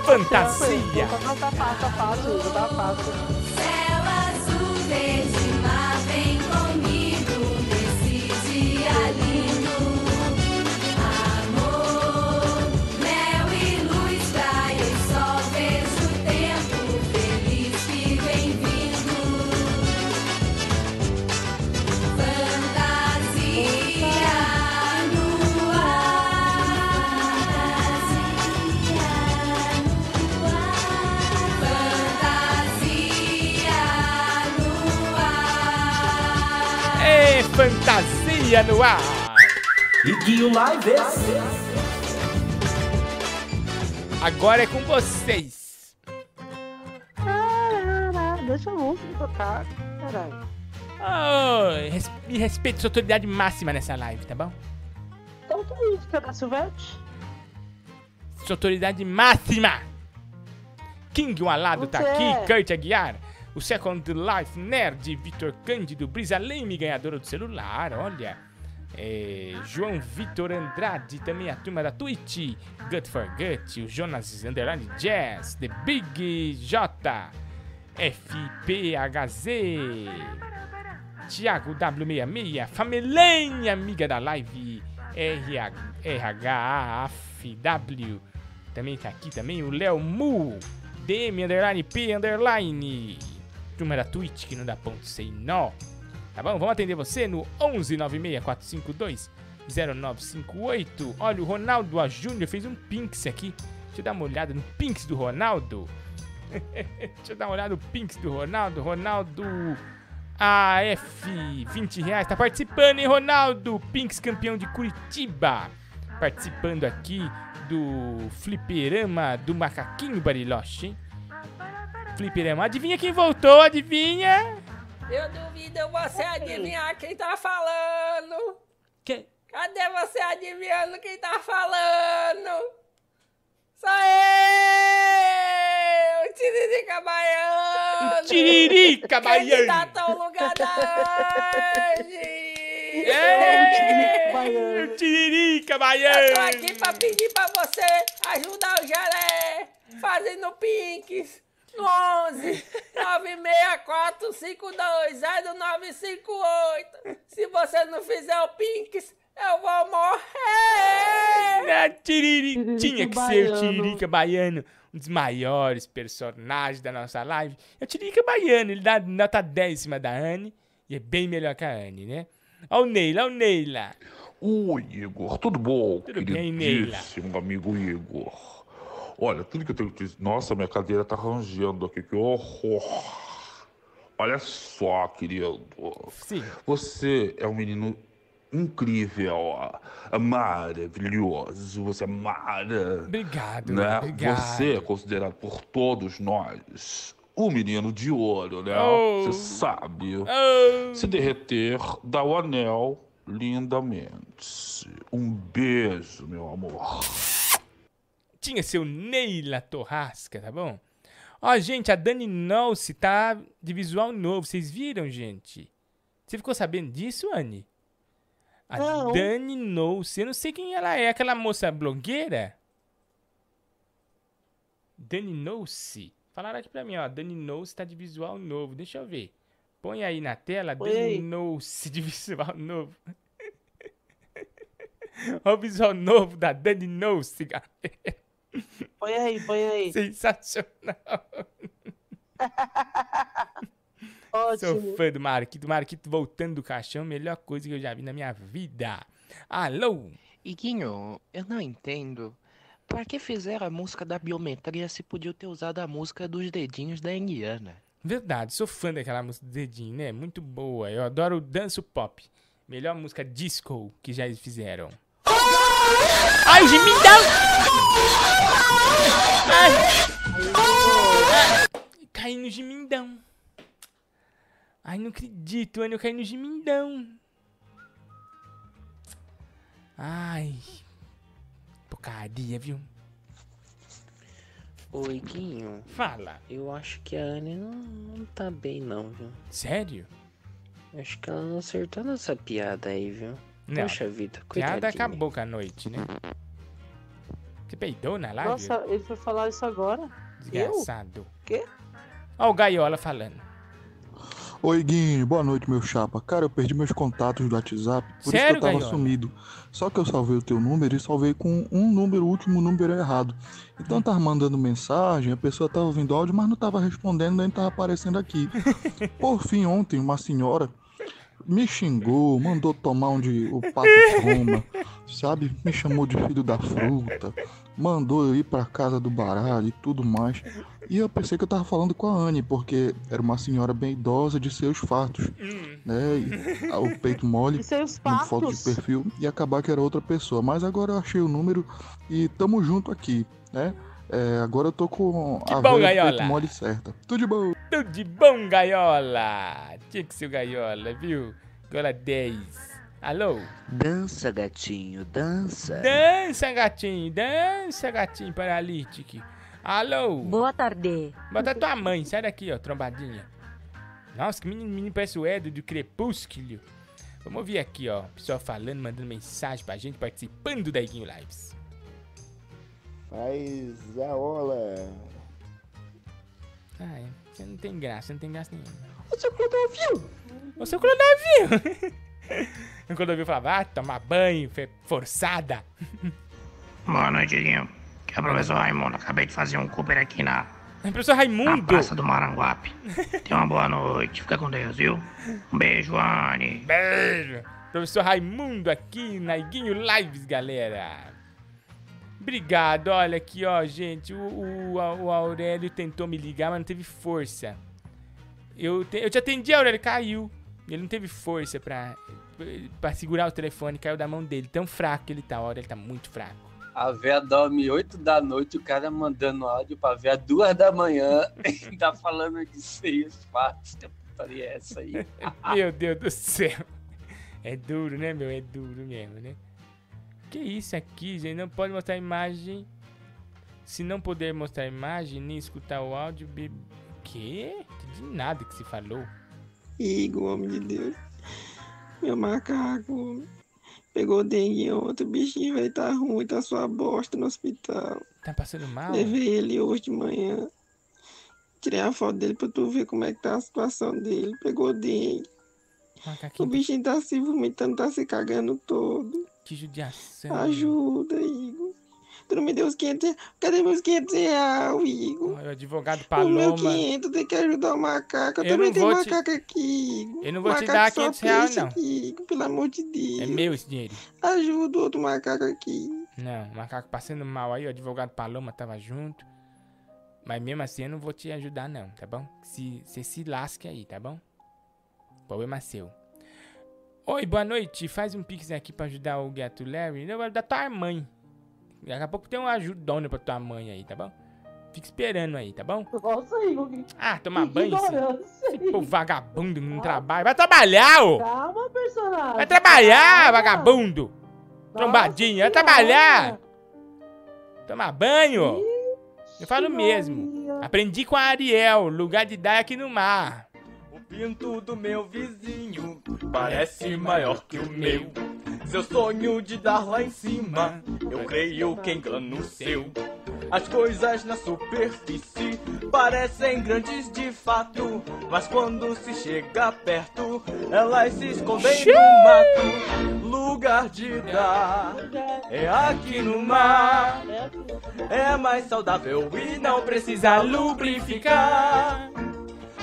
Fantasia. Tá fácil, tá fácil, tá fácil. Céu azul, fantasia no ar. Iguinho Live Agora é com vocês. Ah, deixa a música tocar. Caralho. Oh, res- me respeite sua autoridade máxima nessa live, tá bom? Então que música da Silvete? Sua autoridade máxima. King um alado tá aqui. Kurt Aguiar. O Second Life Nerd, Vitor Cândido, Brisa Leme, ganhadora do celular, olha. É, João Vitor Andrade, também a turma da Twitch. Gut for Gut, o Jonas Underline Jazz, The Big J, FPHZ, Thiago W66, Famelenha, amiga da live, RH, RHAFW, também tá aqui também o Léo Mu, DM Underline P Underline, turma da Twitch que não dá ponto sem nó. Tá bom? Vamos atender você no 11 96 452 0958. Olha, o Ronaldo A. Júnior fez um Pinks aqui. Deixa eu dar uma olhada no Pinks do Ronaldo. <laughs> Deixa eu dar uma olhada no Pinks do Ronaldo. Ronaldo AF, 20 reais. Tá participando, hein, Ronaldo? Pinks campeão de Curitiba. Participando aqui do Fliperama do Macaquinho Bariloche, hein? Fliperama. Adivinha quem voltou? Adivinha? Eu duvido você adivinhar quem tá falando. Quem? Cadê você adivinhando quem tá falando? Sou eu! Tiririca Baiano! Tiririca Baiano! Candidato ao lugar da Angie! Ei, o Tiririca Eu tô Baiano! aqui pra pedir pra você ajudar o Gelé fazendo pinks 11 96452 0958. Se você não fizer o pinks, eu vou morrer! Tiriri... Tinha que ser o Baiano. Tiririca Baiano, um dos maiores personagens da nossa live. É o Tiririca Baiano, ele dá nota 10 em cima da Anne E é bem melhor que a Anne, né? Ó o Neila, ó o Neila. Oi, Igor, tudo bom? Tudo bem, Neila? Amigo Igor. Olha, tudo que eu tenho que dizer. Nossa, minha cadeira tá rangendo aqui, que horror. Olha só, querido. Sim. Você é um menino incrível, maravilhoso. Você é mara. Obrigado, né? obrigado. Você é considerado por todos nós o menino de ouro, né? Oh. Você sabe. Oh. Se derreter, dá o anel lindamente. Um beijo, meu amor. Tinha seu Neila Torrasca, tá bom? Ó, gente, a Dani Nolce tá de visual novo. Vocês viram, gente? Você ficou sabendo disso, Anne? A Não. Dani Nolce. Eu não sei quem ela é. Aquela moça blogueira? Dani Nolce. Falaram aqui pra mim, ó. Dani Nolce tá de visual novo. Deixa eu ver. Põe aí na tela. Põe Dani aí. Nolce de <laughs> visual novo. Ó o visual novo da Dani Nolce, galera. Põe aí, põe aí. Sensacional. <laughs> Sou Ótimo. fã do Marquito. Marquito voltando do caixão, melhor coisa que eu já vi na minha vida. Alô? Iguinho, eu não entendo. Pra que fizeram a música da biometria se podia ter usado a música dos dedinhos da Indiana? Verdade, sou fã daquela música do dedinho, né? Muito boa. Eu adoro o danço pop. Melhor música disco que já fizeram. Ai, gemidão! Ai. Ai. Caí no gemindão. Ai, não acredito, Ana, eu caí no gemindão. Ai. Porcaria, viu? Ô, Iguinho. Fala. Eu acho que a Anne não, não tá bem, não, viu? Sério? Acho que ela não acertou nessa piada aí, viu? Não, Poxa vida, Piada coitadinha. acabou com a noite, né? Você peidou na live? Nossa, ele foi falar isso agora? Desgraçado. Quê? Ó o Gaiola falando. Oi, Guinho, boa noite, meu chapa. Cara, eu perdi meus contatos do WhatsApp, por isso Sério, que eu tava Gaiola? sumido. Só que eu salvei o teu número e salvei com um número, o último número errado. Então eu tava mandando mensagem, a pessoa tava ouvindo áudio, mas não tava respondendo, nem tava aparecendo aqui. <laughs> Por fim, ontem, uma senhora me xingou, mandou tomar onde o pato toma, sabe? Me chamou de filho da fruta, mandou eu ir pra casa do baralho e tudo mais. E eu pensei que eu tava falando com a Anne, porque era uma senhora bem idosa de seus fartos, né? E, ah, o peito mole, seus no foto de fatos? perfil, e acabar que era outra pessoa. Mas agora eu achei o número e tamo junto aqui, né? É, agora eu tô com Que a bom, Gaiola. mole certa. Tudo de bom. Tudo de bom, Gaiola. Tinha que ser o Gaiola, viu? Gaiola 10. Alô? Dança, gatinho, dança. Dança, gatinho. Dança, gatinho paralítico. Alô? Boa tarde. Bota tua mãe. Sai daqui, ó, trombadinha. Nossa, que menino, menino parece o Edo do Crepúsculo. Vamos ouvir aqui, ó. Pessoal falando, mandando mensagem pra gente, participando da Iguinho Lives. Faz a ola. É. Você não tem graça, não tem graça nenhuma. Ô, seu Clodovil! Ô, seu Clodovil! <laughs> o Clodovil falava, ah, tomar banho, forçada. <laughs> Boa noite, Guinho. Que é o professor Raimundo. Acabei de fazer um Cooper aqui na, Professor na Raimundo! Praça do Maranguape. Tenha uma boa noite. Fica com Deus, viu? Um beijo, Anne. Beijo! Professor Raimundo aqui na Iguinho Lives, galera. Obrigado, olha aqui, ó, gente. O, o, o Aurélio tentou me ligar, mas não teve força. Eu, te, eu te atendi, Aurélio, caiu. Ele não teve força pra, pra segurar o telefone, caiu da mão dele. Tão fraco que ele tá, o Aurélio tá muito fraco. A véia dorme 8 da noite, o cara mandando áudio pra véia 2 da manhã <laughs> e tá falando de seios fatos. Que putaria é essa aí? <laughs> Meu Deus do céu. É duro, né, meu? É duro mesmo, né? Que isso aqui, gente? Não pode mostrar imagem. Se não puder mostrar imagem, nem escutar o áudio, be... Quê? De nada que se falou. Igor, homem de Deus. Meu macaco. Pegou dengue ontem, o bichinho vai tá ruim, tá sua bosta no hospital. Tá passando mal? Levei ele hoje de manhã. Tirei a foto dele pra tu ver como é que tá a situação dele. Pegou dengue. O Macaquinho, bichinho tá se vomitando, tá se cagando todo. Que judiação. Ajuda, Igor. Tu não me deu os 500 reais. Cadê meus 500 reais, Igor? O advogado O meu Paloma. 500 tem que ajudar o macaco. Eu, Eu também tenho te- macaco aqui, Igor. Eu não vou te Macaco dar só 500 reais, não. aqui, Igor, pelo amor de Deus. É meu esse dinheiro. Ajuda o outro macaco aqui. Não, o macaco passando mal aí, o advogado Paloma tava junto. Mas mesmo assim eu não vou te ajudar não, tá bom? Se você se lasque aí, tá bom? Problema seu. Oi, boa noite. Faz um pix aqui pra ajudar o gato Larry. Não, vai da tua mãe. Daqui a pouco tem uma ajudona pra tua mãe aí, tá bom? Fica esperando aí, tá bom? Nossa, Igor. Ah, tomar banho. Esse, esse povo vagabundo não trabalha. Vai trabalhar, ô! Calma, personagem. Vai trabalhar, calma. vagabundo! Trombadinha, vai trabalhar! Tomar banho! Eu falo mesmo. Aprendi com a Ariel, lugar de dar é aqui no mar. O pinto do meu vizinho parece maior que o meu. Seu sonho de dar lá em cima, eu creio que engano seu. As coisas na superfície parecem grandes de fato, mas quando se chega perto, elas se escondem no mato. Lugar de dar é aqui no mar. É mais saudável e não precisa lubrificar.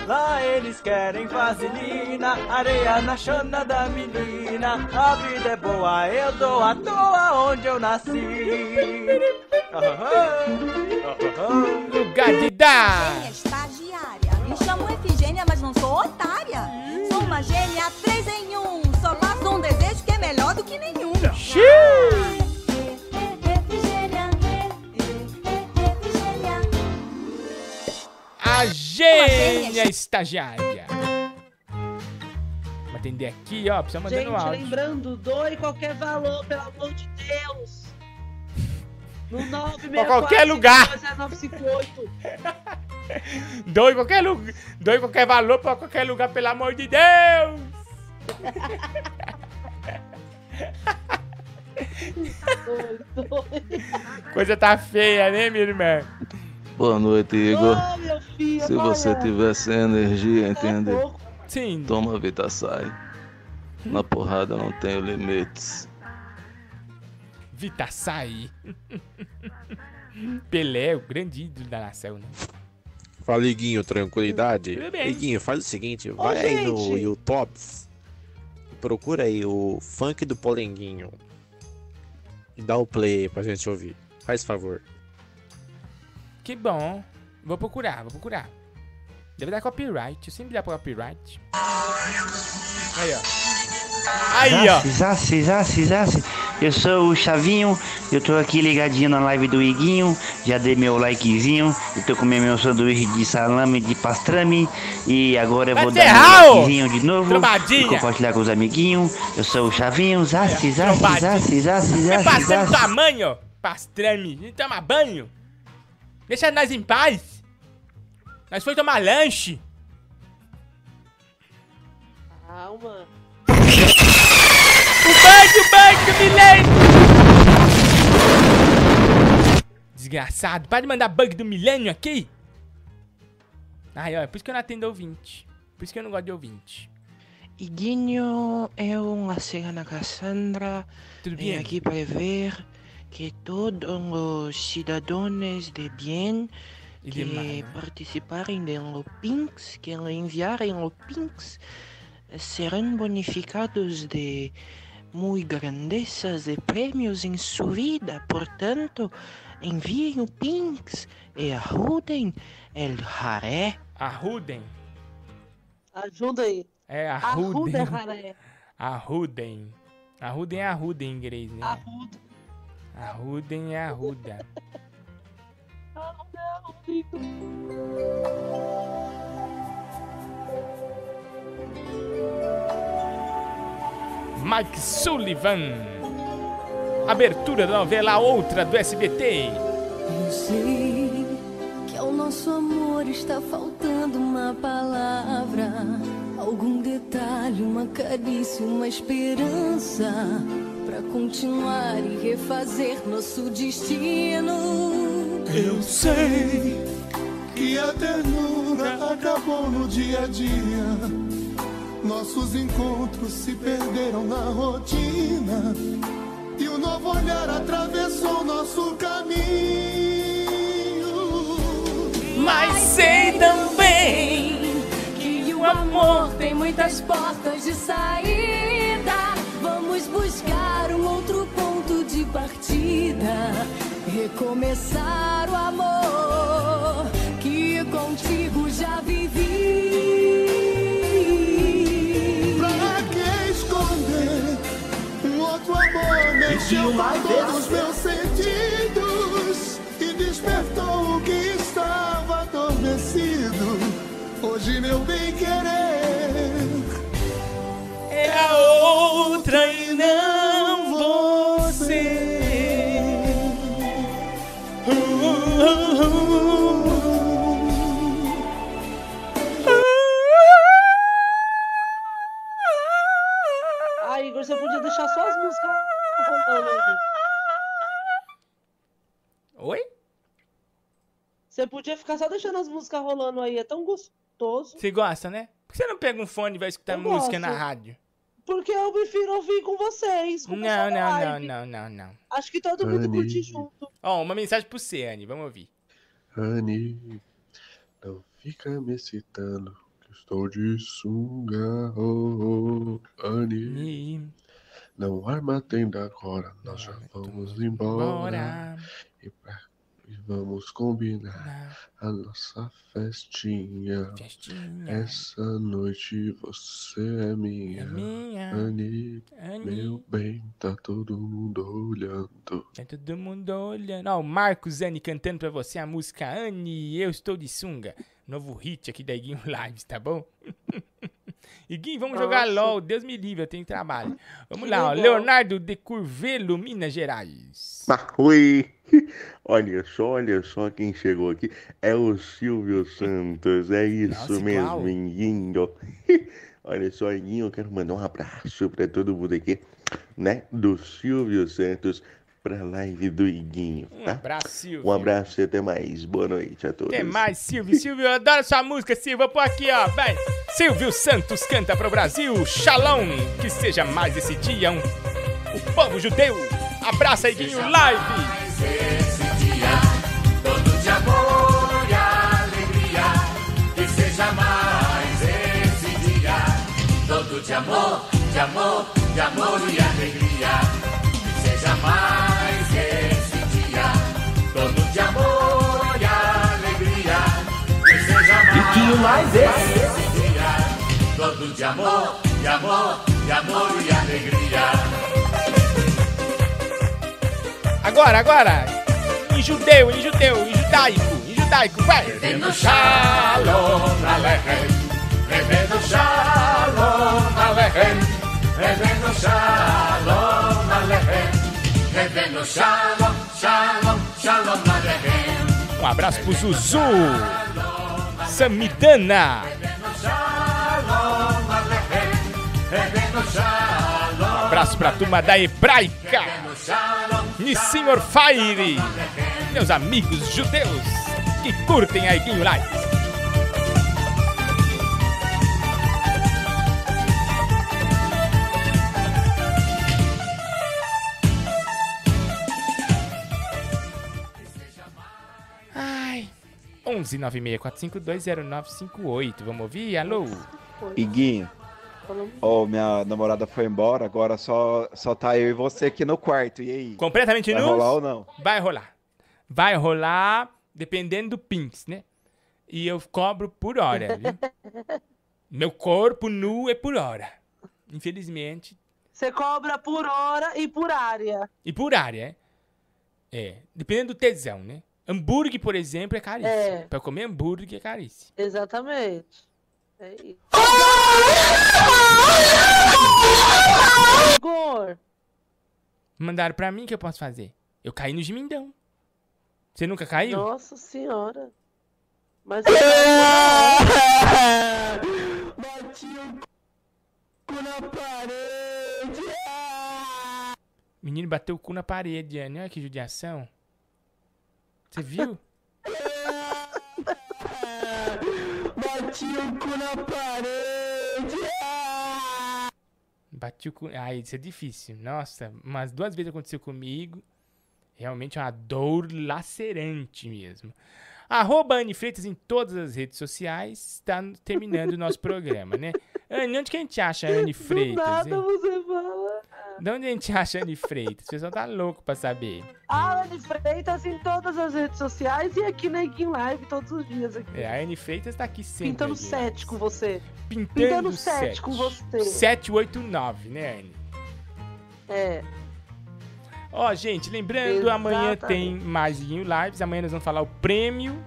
Lá eles querem vaselina, areia na chana da menina. A vida é boa, eu dou à toa onde eu nasci. Lugar de dar! Gênia estagiária. Me chamo Efigênia, mas não sou otária. Sou uma gênia três em um. Só faço um desejo que é melhor do que nenhum. Efigênia, gênia estagiária. Vou atender aqui, ó, precisa mandar no áudio. lembrando, doe qualquer valor, pelo amor de Deus. No <laughs> 964 Pra qualquer lugar. 958. <laughs> Doe qualquer lugar, doe qualquer valor pra qualquer lugar, pelo amor de Deus! <laughs> Coisa tá feia, né, minha irmã? Boa noite, Igor. Ô, filho, Se você olha. tiver sem energia, entende? Sim. Toma Vitasai. Na porrada não tenho limites. Vita sai. <laughs> Pelé, o grande ídolo da nação, né? Fala, Iguinho, tranquilidade? Iguinho, faz o seguinte, vai aí no gente. YouTube e procura aí o funk do Polenguinho. E dá o play pra gente ouvir. Faz favor. Que bom. Vou procurar, vou procurar. Deve dar copyright, sempre dá copyright. Aí, ó. Aí, ó. Zace, zace, zace. Eu sou o Chavinho, eu tô aqui ligadinho na live do Iguinho, já dei meu likezinho, eu tô comendo meu sanduíche de salame de pastrame e agora eu Vai vou te dar meu likezinho de novo Trombadinha! e compartilhar com os amiguinhos. Eu sou o Chavinho, zace, zace, Trombadinha. zace, zace, Me zace, passando tamanho, pastrame. E toma banho. Deixa nós em paz. Nós foi tomar lanche. Calma. O bug, o bug, milênio! Desgraçado, para de mandar bug do milênio aqui. Ai, ó, é por isso que eu não atendo ouvinte. Por isso que eu não gosto de ouvinte. Iguinho, eu, a cigana Cassandra, Tudo vim bem? aqui para ver que todos os cidadãos de bem de que mal, né? participarem do Pinks, que enviarem o Pinks, serão bonificados de muito grandezas de prêmios em sua vida. Portanto, enviem o Pinks e ajudem el Jaré. Arrudem. Ajuda aí. É, Arruda, arrudem. Raré. Arrudem. Arrudem é arruda em inglês, né? Arruda. Arrudem é arruda. <laughs> Mike Sullivan. Abertura da novela Outra do SBT. Eu sei que ao nosso amor está faltando uma palavra, algum detalhe, uma carícia, uma esperança pra continuar e refazer nosso destino. Eu sei que a ternura acabou no dia a dia. Nossos encontros se perderam na rotina. E o um novo olhar atravessou nosso caminho. Mas sei também que o amor tem muitas portas de saída. Vamos buscar um outro ponto de partida. Recomeçar o amor que contigo já vivi. Pra que esconder um outro amor mexeu com todos os meus sentidos e despertou o que estava adormecido. Hoje meu bem querer É a outra e não Ah, Igor, você podia deixar só as músicas rolando aí. Oi? Você podia ficar só deixando as músicas rolando aí, é tão gostoso. Você gosta, né? Por que você não pega um fone e vai escutar Eu música gosto. na rádio? Porque eu prefiro ouvir com vocês. Com Não, não, não, não, não, não. Acho que todo mundo Anny. curte junto. Ó, uma mensagem pro você, Anny. Vamos ouvir. Anny, não fica me excitando, que estou de sunga, oh, oh, Anny. Não arma tenda agora, nós já vamos embora. Bora. E, pra- e vamos combinar a nossa festinha. Essa noite você é minha. É minha. Anny, Anny. meu bem, tá todo mundo olhando. Tá todo mundo olhando. Ó, o Marcos Anny cantando pra você a música Anny, eu estou de sunga. Novo hit aqui da Iguinho Lives, tá bom? <laughs> Iguinho, vamos jogar Nossa. LOL. Deus me livre, eu tenho trabalho. Vamos Que lá, ó. Leonardo de Curvelo, Minas Gerais. Ah, oi! <laughs> Olha só, olha só quem chegou aqui. É o Silvio Santos, é isso Nossa, mesmo, Iguinho. <laughs> Olha só, Iguinho, eu quero mandar um abraço pra todo mundo aqui, né? Do Silvio Santos pra live do Iguinho, Um tá? abraço, Silvio. Um abraço e até mais. Boa noite a todos. Até mais, Silvio. Silvio, eu adoro sua música, Silvio. Vou pôr aqui, ó. Vai. Silvio Santos canta pro Brasil. Shalom. Que seja mais esse dia um. O povo judeu. Abraça, Iguinho Live. Esse dia todo de amor e alegria. Que seja mais esse dia todo de amor, de amor, de amor e alegria. Que seja mais esse dia todo de amor e alegria. Que seja mais, mais esse dia todo de amor, de amor, de amor e alegria. Agora, agora. Em judeu, em judeu, em judaico, em judaico, vai. Revendo Shalom Aleichem, Revendo Shalom Aleichem, Revendo Shalom Aleichem, Revendo Shalom, Shalom, Shalom Aleichem. Um abraço pro Zuzu. Samidana. Shalom Aleichem, Revendo Shalom, abraço pra turma da Hebraica. E Senhor Fire. Meus amigos judeus que curtem a Iguinho Live. Ai. 11 964520958. Vamos ouvir? Alô? Iguinho, ó, minha namorada foi embora, agora só, só tá eu e você aqui no quarto. E aí? Completamente Vai nu? rolar ou não? Vai rolar. Vai rolar dependendo do Pinks, né? E eu cobro por hora, viu? <laughs> Meu corpo nu é por hora. Infelizmente. Você cobra por hora e por área. E por área, é? É. Dependendo do tesão, né? Hambúrguer, por exemplo, é caríssimo. É. Pra comer hambúrguer é caríssimo. Exatamente. É isso. Igor, Mandaram pra mim o que eu posso fazer. Eu caí no gemindão. Você nunca caiu? nossa senhora. Mas. Bati o cu na parede. Menino bateu o cu na parede, Anne. Olha que judiação. Você viu? <laughs> Bati o cu na parede. Bati o cu. Ah, isso é difícil. Nossa, umas duas vezes aconteceu comigo. Realmente é uma dor lacerante mesmo. Arroba Anne Freitas em todas as redes sociais. Está terminando o nosso programa, né? <laughs> Anne, onde que a gente acha a Anne Freitas, Nada hein? você fala. De onde a gente acha a Anne Freitas? O pessoal tá louco pra saber. Alan Freitas em todas as redes sociais e aqui na Iguin Live todos os dias aqui. É, a Anne Freitas tá aqui sempre. Pintando aqui. sete com você. Pintando, Pintando sete. sete com você. 789, né, Anne? É. Ó, gente, lembrando, amanhã Exatamente. tem mais Iguinho Lives. Amanhã nós vamos falar o prêmio.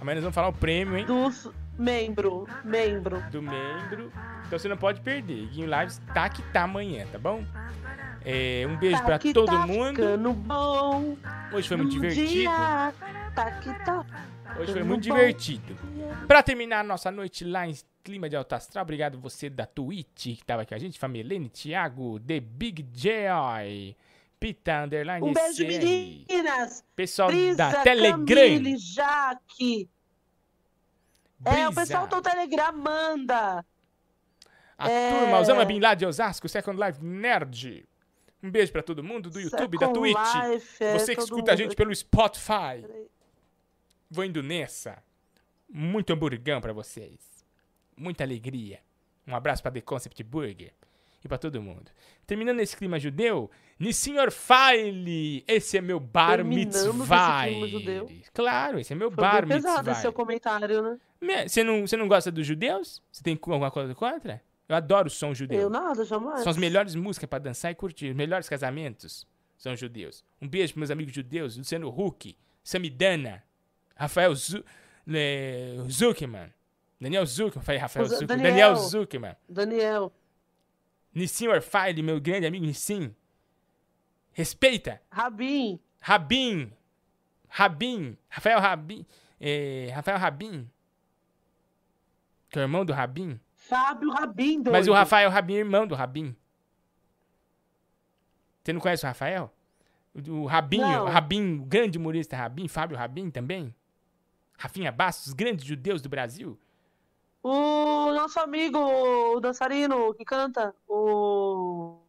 Amanhã nós vamos falar o prêmio, hein? Dos membro, membro. Do membro. Então você não pode perder. Iguinho Lives tá que tá amanhã, tá bom? É, um beijo Tá pra todo tá mundo. bom. Hoje foi muito divertido. Dia, tá que tá. Hoje foi muito bom. divertido. Pra terminar a nossa noite lá em clima de alto astral, obrigado você da Twitch que tava aqui com a gente, Famelene, Thiago, The Big Joy, Pita Underline Um beijo, CR, meninas. pessoal Brisa, da Telegram, Camille, Jaque. É, o pessoal do Telegram manda. a é- turma Osama Bin Laden de Osasco, Second Life Nerd. Um beijo pra todo mundo do YouTube, da Second Twitch. Life, é, você que escuta a mundo. gente pelo Spotify. Vou indo nessa. Muito hamburgão pra vocês. Muita alegria. Um abraço pra The Concept Burger. E pra todo mundo. Terminando esse clima judeu, Nissenhor File. Esse é meu bar Terminando com esse mitzvah. clima judeu. Claro, esse é meu Foi bar bem pesado esse mitzvah. seu comentário, né? Você não, você não gosta dos judeus? Você tem alguma coisa contra? Eu adoro o som judeu. Eu nada, jamais. São as melhores músicas pra dançar e curtir. Os melhores casamentos são judeus. Um beijo pros meus amigos judeus. Luciano Huck, Samidana, Rafael Zu é, Zuckerman. Daniel Zuckerman. Falei Rafael Zuckerman. Daniel. Daniel Zuckerman. Daniel. Nissim Orfile, meu grande amigo Nissim. Respeita. Rabin. Rabin. Rabin. Rafael Rabin. É, Rafael Rabin. Que é o irmão do Rabin. Fábio Rabin, doido. Mas o Rafael Rabin é irmão do Rabin. Você não conhece o Rafael? O, Não. o Rabin, o grande humorista Rabin, Fábio Rabin também. Rafinha Bastos, os grandes judeus do Brasil. O nosso amigo, o dançarino que canta, o...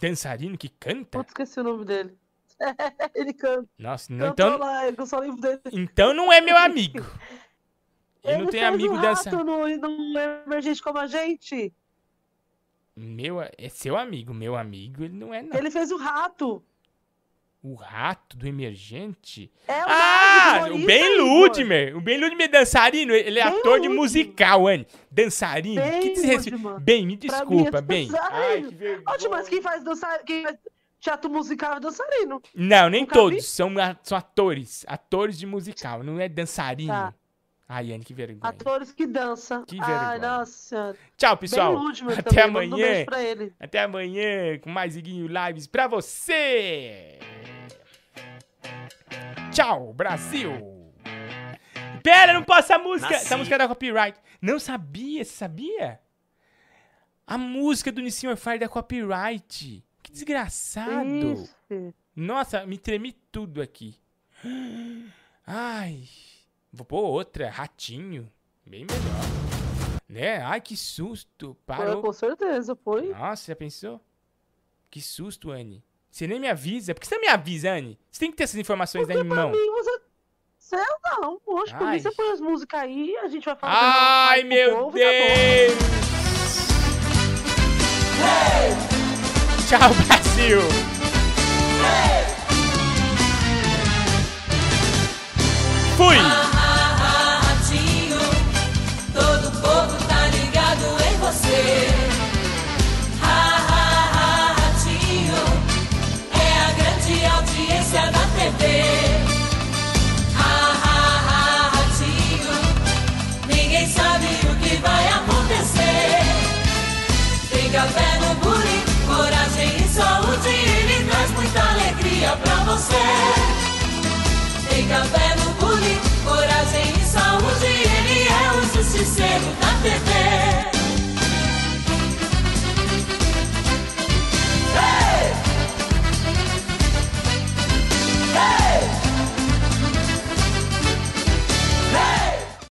Dançarino que canta? Putz, esqueci o nome dele. <laughs> ele canta. Nossa, não, Cantou então, lá, eu só lembro dele. então não é meu amigo. Eu <laughs> ele não tenho fez amigo o dança. rato no, no Emergente Como a Gente. Meu, é seu amigo. Meu amigo, ele não é, não. Ele fez o rato. O rato do emergente? É o Ah, o Ben. Ludmer. O Ben Ludmer é dançarino. Ele é Ben ator de Ludmer. musical, Anne. Dançarino. Ben que desrespeito. Ben, me Pra desculpa, é Ben. Ai, que vergonha. Ótimo, mas quem faz dançar, quem faz teatro musical é dançarino. Não, nem Nunca todos. vi. São, são atores. Atores de musical. Não é dançarino. Tá. Ai, Anne, que vergonha. Atores que dançam. Que Ai, vergonha. nossa senhora. Tchau, pessoal. Até também, manda um amanhã. beijo pra ele. Até amanhã com mais Iguinho Lives pra você. Tchau, Brasil. Pera, não posso essa música. Essa música é da copyright. Não sabia, você sabia? A música do Nissin é da copyright. Que desgraçado. Ixi. Nossa, me tremi tudo aqui. Ai. Vou pôr outra, ratinho. Bem melhor. Né? Ai, que susto. Foi, Parou. com certeza, foi. Nossa, já pensou? Que susto, Anne. Você nem me avisa. Por que você não me avisa, Anne? Você tem que ter essas informações Porque aí em pra mão. mim você... Céu não, poxa, por mim você põe as músicas aí, a gente vai falar. Ai, meu Deus! Tchau, Brasil! Fui! Café no bullying, coragem e saúde, ele é o justiceiro da TV.